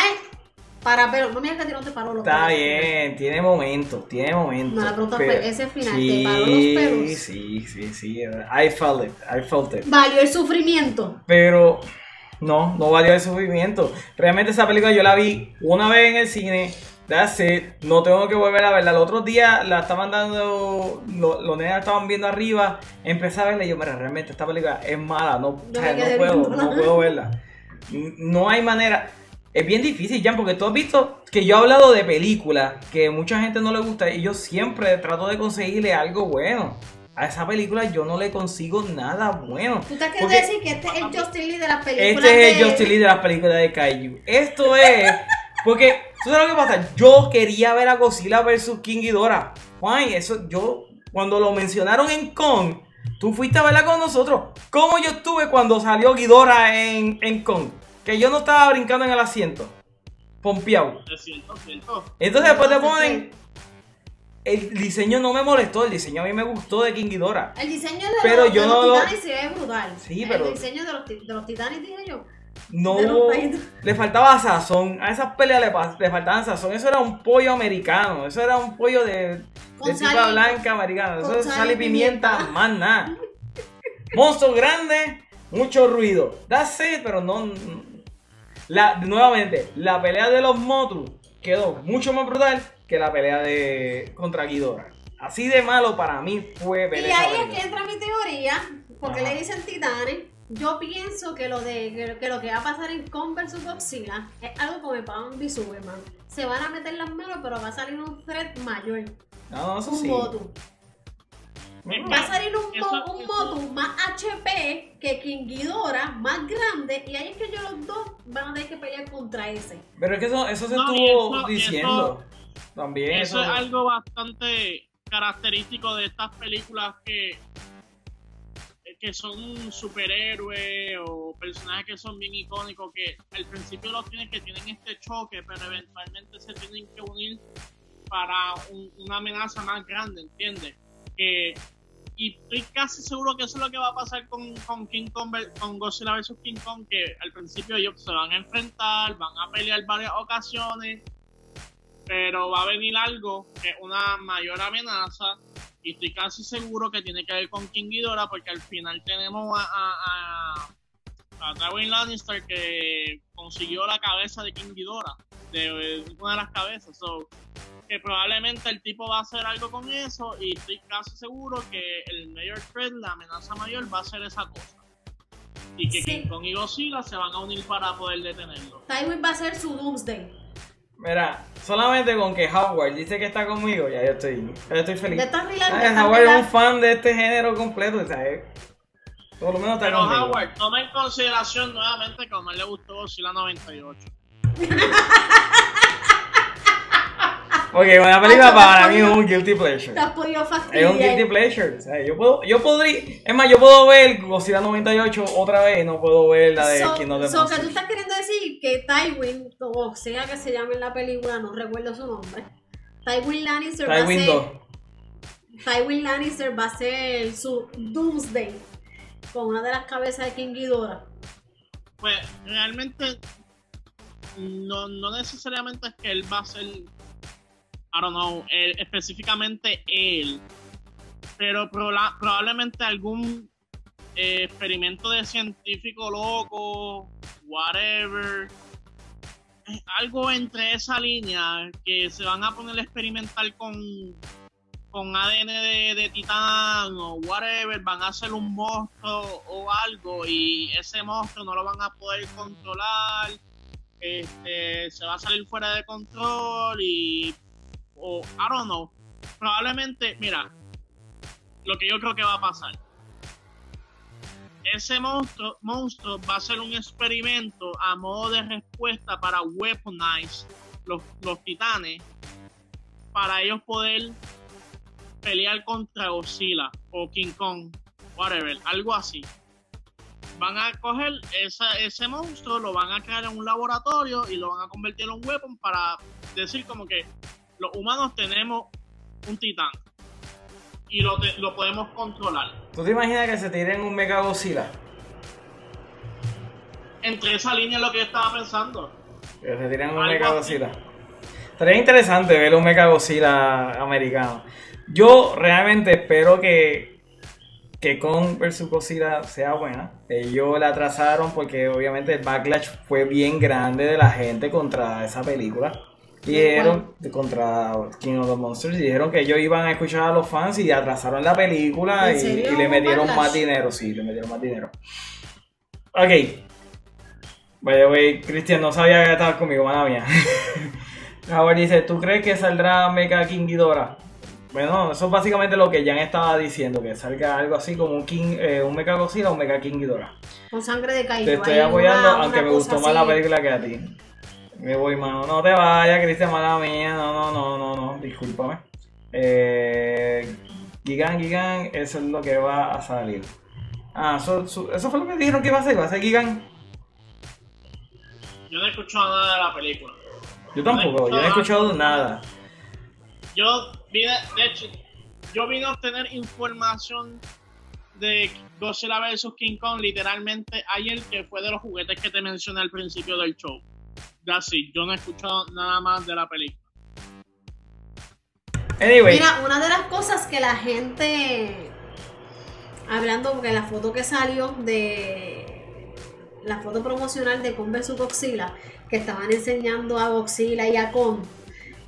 Speaker 2: para pero no me digas que no te paró los
Speaker 1: Está bien, tiene momentos, tiene momentos.
Speaker 2: No, la pregunta fue ese final, sí, te paró los pelos.
Speaker 1: Sí, sí, sí. I felt it, I felt it.
Speaker 2: Valió el sufrimiento.
Speaker 1: Pero no, no valió el sufrimiento. Realmente esa película yo la vi una vez en el cine. That's it. No tengo que volver a verla. El otro día la estaban dando. los nenes estaban viendo arriba. Empecé a verla y yo, mira, realmente esta película es mala. No, puedo, no puedo verla. No hay manera. Es bien difícil, Jan, porque tú has visto que yo he hablado de películas que mucha gente no le gusta y yo siempre trato de conseguirle algo bueno a esa película yo no le consigo nada bueno.
Speaker 2: ¿Tú te quieres decir que este es el Justin Lee de las películas?
Speaker 1: Este es el Justin Lee de las películas de Kaiju. Esto es. Porque, ¿tú sabes lo que pasa? Yo quería ver a Godzilla vs. King Ghidorah. Juan, eso yo. Cuando lo mencionaron en Kong, tú fuiste a verla con nosotros. ¿Cómo yo estuve cuando salió Ghidorah en, en Kong? Que yo no estaba brincando en el asiento. Pompeado. Entonces después te ponen el diseño no me molestó, el diseño a mí me gustó de King Ghidorah.
Speaker 2: El diseño de, pero los, yo de los titanes se ve brutal. Sí, pero... El diseño de los, de los titanes, dije yo.
Speaker 1: No, le faltaba sazón. A esas peleas le, le, faltaban sazón. Eso era un pollo americano. Eso era un pollo de, de tipa blanca americana. Eso es sal y pimienta, más nada. Monstruo grande, mucho ruido. That's it, pero no. La, nuevamente, la pelea de los Motu quedó mucho más brutal que la pelea de contra Ghidorah. Así de malo para mí fue
Speaker 2: ver Y ahí es que entra mi teoría, porque le dicen titanes. Yo pienso que lo de que, lo que va a pasar en Kong vs Godzilla es algo como el Pound v Superman. Se van a meter las manos, pero va a salir un threat mayor.
Speaker 1: No, eso
Speaker 2: un
Speaker 1: sí.
Speaker 2: Va a salir un, un Motu más HP que King Ghidorah, más grande, y ahí es que ellos los dos van a tener que pelear contra ese.
Speaker 1: Pero es que eso, eso se estuvo diciendo. También.
Speaker 3: Eso, es algo bastante característico de estas películas que que son superhéroes o personajes que son bien icónicos que al principio los tienen que tienen este choque pero eventualmente se tienen que unir para una amenaza más grande ¿entiendes? que y estoy casi seguro que eso es lo que va a pasar con, con King Kong con Godzilla vs King Kong que al principio ellos se van a enfrentar van a pelear varias ocasiones pero va a venir algo que es una mayor amenaza y estoy casi seguro que tiene que ver con King Ghidorah porque al final tenemos a, a, a, Tywin Lannister que consiguió la cabeza de King Ghidorah, de, una de las cabezas, so, que probablemente el tipo va a hacer algo con eso y estoy casi seguro que el mayor threat, la amenaza mayor va a ser esa cosa. Y que King Kong y Godzilla se van a unir para poder detenerlo.
Speaker 2: Tywin va a ser su Doomsday.
Speaker 1: Mira, solamente con que Howard dice que está conmigo, ya yo estoy, ya estoy feliz.
Speaker 2: estás
Speaker 1: Howard es un fan de este género completo, ¿sabes? Por lo menos está
Speaker 3: Pero Howard, toma en consideración nuevamente que a él le gustó la 98.
Speaker 1: Porque una película para mí es un guilty pleasure.
Speaker 2: Te has podido
Speaker 1: Es
Speaker 2: fastidiar.
Speaker 1: un guilty pleasure. o sea, yo, puedo, yo podría. Es más, yo puedo ver Godzilla 98 otra vez y no puedo ver la de
Speaker 2: So,
Speaker 1: King of the
Speaker 2: so que tú estás queriendo decir que Tywin, o sea que se llame en la película, no recuerdo su nombre. Tywin Lannister va a
Speaker 1: Tywin
Speaker 2: ser
Speaker 1: 2.
Speaker 2: Tywin Lannister va a ser su Doomsday con una de las cabezas de King Ghidorah.
Speaker 3: Pues realmente no, no necesariamente es que él va a ser, I don't know, él- específicamente él, pero proba- probablemente algún eh, experimento de científico loco, whatever, eh, algo entre esa línea que se van a poner a experimentar con con ADN de, de titán o whatever, van a hacer un monstruo o algo y ese monstruo no lo van a poder controlar, este, se va a salir fuera de control y, o, I don't know, probablemente, mira, lo que yo creo que va a pasar, ese monstruo, monstruo va a ser un experimento a modo de respuesta para weaponize los, los titanes para ellos poder pelear contra Godzilla o King Kong, whatever, algo así. Van a coger esa- ese monstruo, lo van a crear en un laboratorio y lo van a convertir en un weapon para decir como que los humanos tenemos un titán y lo, te- lo podemos controlar.
Speaker 1: ¿Tú te imaginas que se tiren un Mega Godzilla?
Speaker 3: Entre esa línea es lo que yo estaba pensando.
Speaker 1: Que se tiren un Mega. Godzilla. Estaría interesante ver un Mega Godzilla americano. Yo realmente espero que, que Kong vs Godzilla sea buena. Ellos la atrasaron porque obviamente el backlash fue bien grande de la gente contra esa película. Dijeron contra King of the Monsters y dijeron que ellos iban a escuchar a los fans y atrasaron la película
Speaker 2: ¿En
Speaker 1: y, le metieron
Speaker 2: backlash?
Speaker 1: más dinero, sí, le metieron más dinero. Ok. Vaya, güey, Cristian, no sabía que estabas conmigo, mala mía. Howard dice, ¿tú crees que saldrá Mecha King Ghidorah? Bueno, eso es básicamente lo que Jan estaba diciendo, que salga algo así como un King, eh, un Mecha Godzilla o un Mecha King Ghidorah.
Speaker 2: Con sangre de caído.
Speaker 1: Te estoy apoyando,
Speaker 2: una-
Speaker 1: aunque
Speaker 2: una
Speaker 1: me gustó más la película que a ti. Me voy, mano. No te vayas, Cristian, mala mía. No, no, no, no, no. Discúlpame. Eh, Gigan, Gigan, eso es lo que va a salir. Ah, eso, eso- fue lo que dijeron que iba a ser. Va a ser Gigan.
Speaker 3: Yo no he escuchado nada de la película.
Speaker 1: Yo tampoco, yo no he escuchado nada.
Speaker 3: Yo vine, de hecho, yo vine a obtener información de Godzilla vs King Kong literalmente ayer, que fue de los juguetes que te mencioné al principio del show. That's it. Yo no he escuchado nada más de la película.
Speaker 1: Anyway,
Speaker 2: Mira, una de las cosas que la gente, hablando porque la foto que salió de la foto promocional de Kong vs Godzilla, que estaban enseñando a Godzilla y a Kong,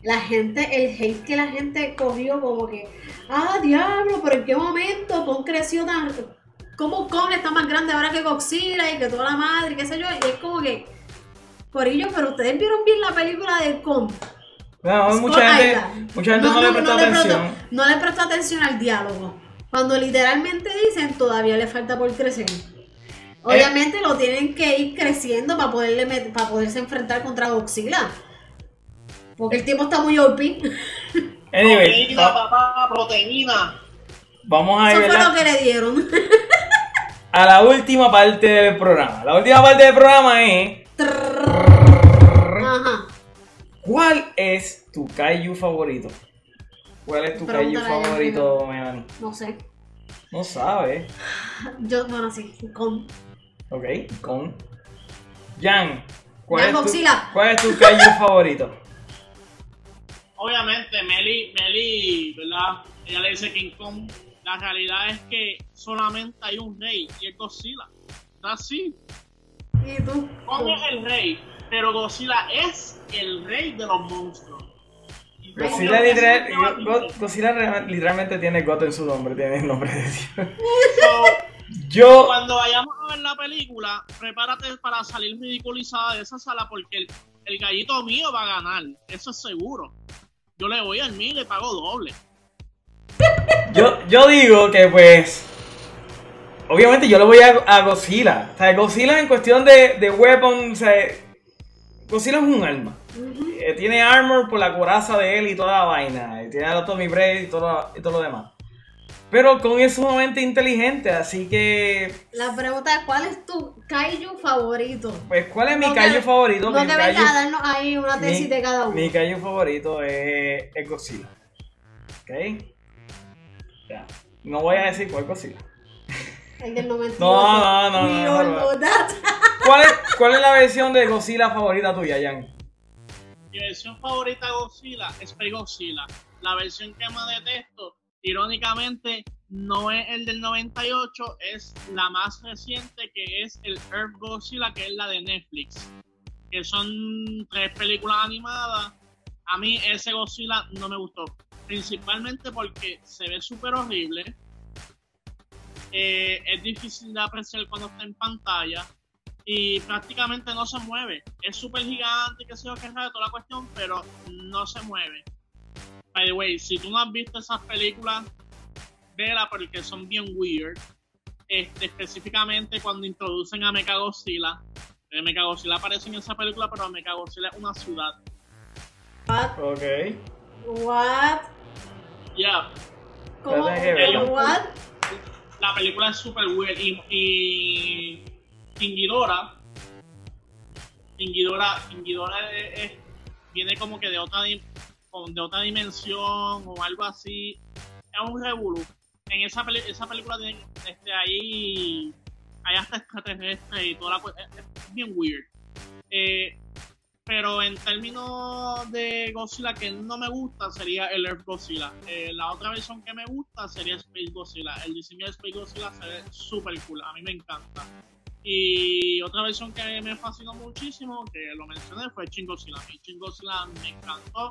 Speaker 2: la gente, el hate que la gente cogió como que, ah, diablo, pero en qué momento Kong creció tan... ¿Cómo Kong está más grande ahora que Godzilla y que toda la madre, y qué sé yo? Y es como que, Corillo, pero ustedes vieron bien la película de Kong.
Speaker 1: no, mucha gente, mucha gente no, le prestó
Speaker 2: le
Speaker 1: atención.
Speaker 2: prestó- no le prestó atención al diálogo. Cuando literalmente dicen todavía le falta por crecer. Obviamente lo tienen que ir creciendo para poderle met- para poderse enfrentar contra Godzilla. Porque el tipo está muy OP.
Speaker 1: Anyway,
Speaker 3: proteína, papá, proteína.
Speaker 1: vamos a
Speaker 2: Eso
Speaker 1: ir
Speaker 2: fue
Speaker 1: ¿verdad?
Speaker 2: lo que le dieron.
Speaker 1: a la última parte del programa. La última parte del programa es ¿Cuál es tu kaiju favorito? ¿Cuál es tu kaiju
Speaker 2: Pregúntale
Speaker 1: favorito, Melanie?
Speaker 2: No sé.
Speaker 1: No sabes.
Speaker 2: Yo, bueno, sí. Con
Speaker 1: Ok, con Jan. ¿Cuál,
Speaker 2: Jan
Speaker 1: es tu. ¿Cuál es tu kaiju favorito?
Speaker 3: Obviamente, Meli, Meli, ¿verdad? Ella le dice King Kong. La realidad es que solamente hay un rey y es Godzilla. Así.
Speaker 2: ¿Y tú?
Speaker 3: Kong es el rey, pero Godzilla es el rey de los monstruos.
Speaker 1: Godzilla, literal- Go- literalmente tiene God en su nombre, tiene el nombre de Dios.
Speaker 3: So,
Speaker 1: Yo,
Speaker 3: Cuando vayamos a ver la película, prepárate para salir ridiculizada de esa sala porque el, el gallito mío va a ganar. Eso es seguro. Yo le voy al mío y le pago doble.
Speaker 1: yo, yo digo que pues... Obviamente yo le voy a, a Godzilla. O sea, Godzilla en cuestión de, de weapon, o sea, Godzilla es un arma.
Speaker 2: Ujú.
Speaker 1: Eh, tiene armor por la coraza de él y toda la vaina. Y tiene a Tommy Braid y todo, y todo lo demás. Pero Kong es sumamente inteligente, así que.
Speaker 2: La pregunta es: ¿cuál es tu kaiju favorito?
Speaker 1: Pues, ¿cuál es mi
Speaker 2: No que-
Speaker 1: kaiju favorito?
Speaker 2: No
Speaker 1: mi kaiju-
Speaker 2: venga a darnos ahí una tesis
Speaker 1: mi-
Speaker 2: de cada uno.
Speaker 1: Mi kaiju favorito es, es Godzilla. ¿Ok? Ya. No voy a decir cuál Godzilla.
Speaker 2: El del 92.
Speaker 1: No, no, no,
Speaker 2: We
Speaker 1: no,
Speaker 2: all
Speaker 1: no.
Speaker 2: know that.
Speaker 1: ¿Cuál es, ¿Cuál es la versión de Godzilla favorita tuya, Jan?
Speaker 3: Mi versión favorita de Godzilla es Spy Godzilla. La versión que más detesto, irónicamente, no es el del 98, es la más reciente que es el Earth Godzilla, que es la de Netflix. Que son tres películas animadas. A mí ese Godzilla no me gustó. Principalmente porque se ve súper horrible. Eh, es difícil de apreciar cuando está en pantalla y prácticamente no se mueve. Es súper gigante, que sé yo, que es raro toda la cuestión, pero no se mueve. By the way, si tú no has visto esas películas, vela porque son bien weird. Este, específicamente cuando introducen a Mechagodzilla. Eh, Mechagodzilla aparece en esa película, pero Mechagodzilla es una ciudad.
Speaker 2: What?
Speaker 1: Ok.
Speaker 2: What?
Speaker 3: Ya,
Speaker 2: ¿Cómo? What?
Speaker 3: La película es súper weird. Y, y King Ghidorah, King Ghidorah, King Ghidorah es- es- viene como que de otra, de otra dimensión o algo así. Es un revolú. En esa, peli- esa película de, este, ahí hay hasta extraterrestres y toda la cu- es, es bien weird. Eh, pero en términos de Godzilla que no me gusta sería el Earth Godzilla. Eh, la otra versión que me gusta sería Space Godzilla. El diseño de Space Godzilla se ve súper cool, a mí me encanta. Y otra versión que me fascinó muchísimo, que lo mencioné, fue Shin Godzilla. A mí Shin Godzilla me encantó.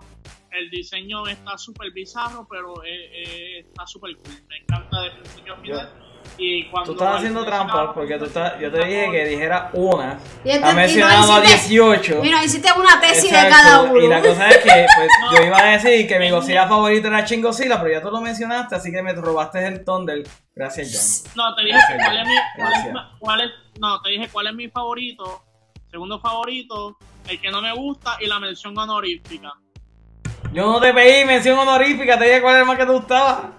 Speaker 3: El diseño está súper bizarro, pero eh, eh, está súper cool. Me encanta de principio a final. Y cuando
Speaker 1: Tú estás haciendo trampa porque tú estás, yo te dije que dijera una.
Speaker 2: Y este-
Speaker 1: Has
Speaker 2: y no
Speaker 1: mencionado a
Speaker 2: hiciste-
Speaker 1: 18.
Speaker 2: Mira, hiciste una tesis de cada uno.
Speaker 1: Y la cosa es que pues, yo iba a decir que mi Godzilla favorito era Shin Godzilla, pero ya tú lo mencionaste, así que me robaste el Thunder. Gracias, John.
Speaker 3: No, te dije cuál es mi, cuál es, cuál es- no, te dije cuál es mi favorito, segundo favorito, el que no me gusta y la mención honorífica.
Speaker 1: Yo no te pedí mención honorífica, te dije cuál era el más que te gustaba.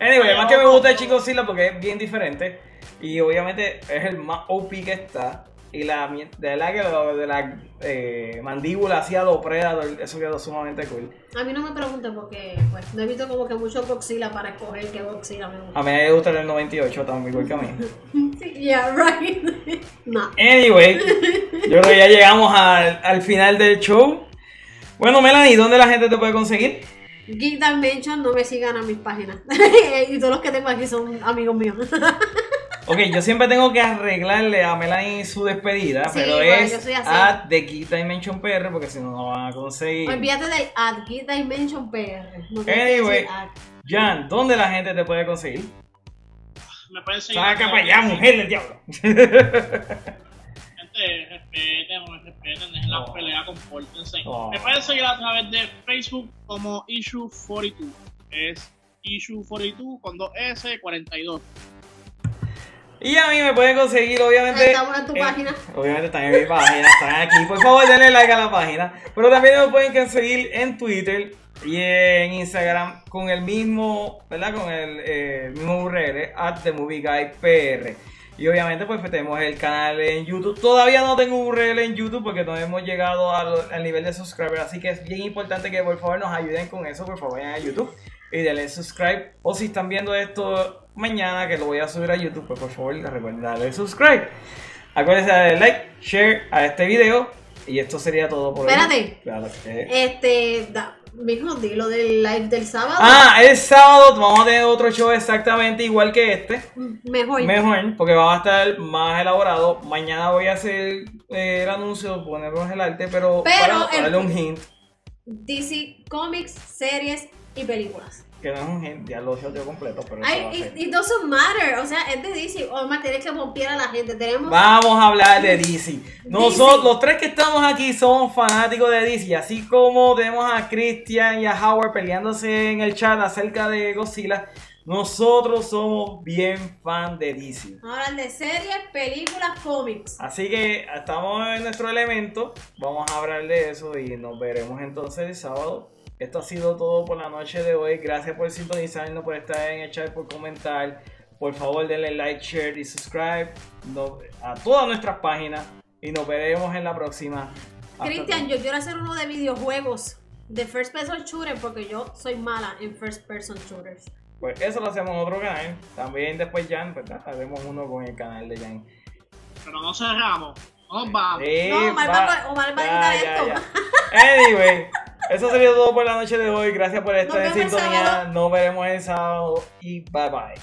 Speaker 1: Anyway, el más que me gusta es Shin Godzilla porque es bien diferente. Y obviamente es el más OP que está. Y la de verdad que lo de la eh, mandíbula hacia los Predator, eso quedó sumamente cool.
Speaker 2: A mí no me pregunten porque pues, no he visto como que mucho Godzilla para escoger qué Godzilla me gusta.
Speaker 1: A mí me gusta el del 98 también, igual que a mí.
Speaker 2: Yeah, right. no.
Speaker 1: Anyway, yo creo que ya llegamos al, al final del show. Bueno, Melanie, ¿dónde la gente te puede conseguir?
Speaker 2: Geek Dimension no me sigan a mis páginas. y todos los que tengo aquí son amigos míos.
Speaker 1: Ok, yo siempre tengo que arreglarle a Melanie su despedida,
Speaker 2: Sí,
Speaker 1: pero
Speaker 2: bueno,
Speaker 1: es at The Geek Dimension PR porque si no, no van a conseguir.
Speaker 2: Olvídate del ad, Geek Dimension PR. No
Speaker 1: Anyway. Jan, ¿dónde la gente te puede conseguir?
Speaker 3: Me pueden seguir.
Speaker 1: Saca para allá, mujer del diablo.
Speaker 3: Respeten, no me respeten, dejen la
Speaker 1: Oh.
Speaker 3: pelea, compórtense.
Speaker 1: Oh.
Speaker 3: Me pueden seguir a través de Facebook como Issue42. Es Issue42 con 2S42.
Speaker 1: Y a mí me pueden conseguir, obviamente.
Speaker 2: Estamos en tu página.
Speaker 1: Obviamente están en mi página, están aquí. Por favor, denle like a la página. Pero también me pueden conseguir en Twitter y en Instagram con el mismo, ¿verdad? Con el eh, mismo URL, at The Movie Guy PR. Y obviamente, pues tenemos el canal en YouTube. Todavía no tengo URL en YouTube porque no hemos llegado al, al nivel de subscribers. Así que es bien importante que por favor nos ayuden con eso. Por favor, vayan a YouTube y denle subscribe. O si están viendo esto mañana, que lo voy a subir a YouTube, pues por favor recuerden darle subscribe. Acuérdense de darle like, share a este video. Y esto sería todo por hoy.
Speaker 2: Espérate.
Speaker 1: Claro
Speaker 2: Este, da, mijo, di lo del live del sábado.
Speaker 1: Ah, el sábado vamos a tener otro show exactamente igual que este.
Speaker 2: Mejor.
Speaker 1: Mejor, porque va a estar más elaborado. Mañana voy a hacer eh, el anuncio, ponernos el arte, pero,
Speaker 2: Pero
Speaker 1: para,
Speaker 2: el-
Speaker 1: para darle un hint.
Speaker 2: DC Comics, series y películas.
Speaker 1: Que no es un hint, ya lo he hecho completo, pero ser.
Speaker 2: it, it doesn't matter. O sea, es de DC. O más, tienes que bombear a la gente. Tenemos.
Speaker 1: Vamos a hablar de DC. Nosotros, los tres que estamos aquí, somos fanáticos de DC. Así como tenemos a Christian y a Howard peleándose en el chat acerca de Godzilla, Nosotros somos bien fan de DC.
Speaker 2: Hablan de series, películas, cómics.
Speaker 1: Así que estamos en nuestro elemento. Vamos a hablar de eso y nos veremos entonces el sábado. Esto ha sido todo por la noche de hoy. Gracias por sintonizarnos, por estar en el chat, por comentar. Por favor, denle like, share y subscribe a todas nuestras páginas. Y nos veremos en la próxima.
Speaker 2: Cristian, yo quiero hacer uno de videojuegos de first person shooter porque yo soy mala en first person shooters.
Speaker 1: Pues eso lo hacemos en otro canal. También después Jan, ¿verdad? Haremos uno con el canal de Jan.
Speaker 3: Pero no cerramos. No nos vamos.
Speaker 1: Sí,
Speaker 2: No, Omar va a- Omar va a editar
Speaker 1: ya,
Speaker 2: esto.
Speaker 1: ya. Anyway, eso sería todo por la noche de hoy. Gracias por estar en sintonía. Nos veremos el sábado y bye bye.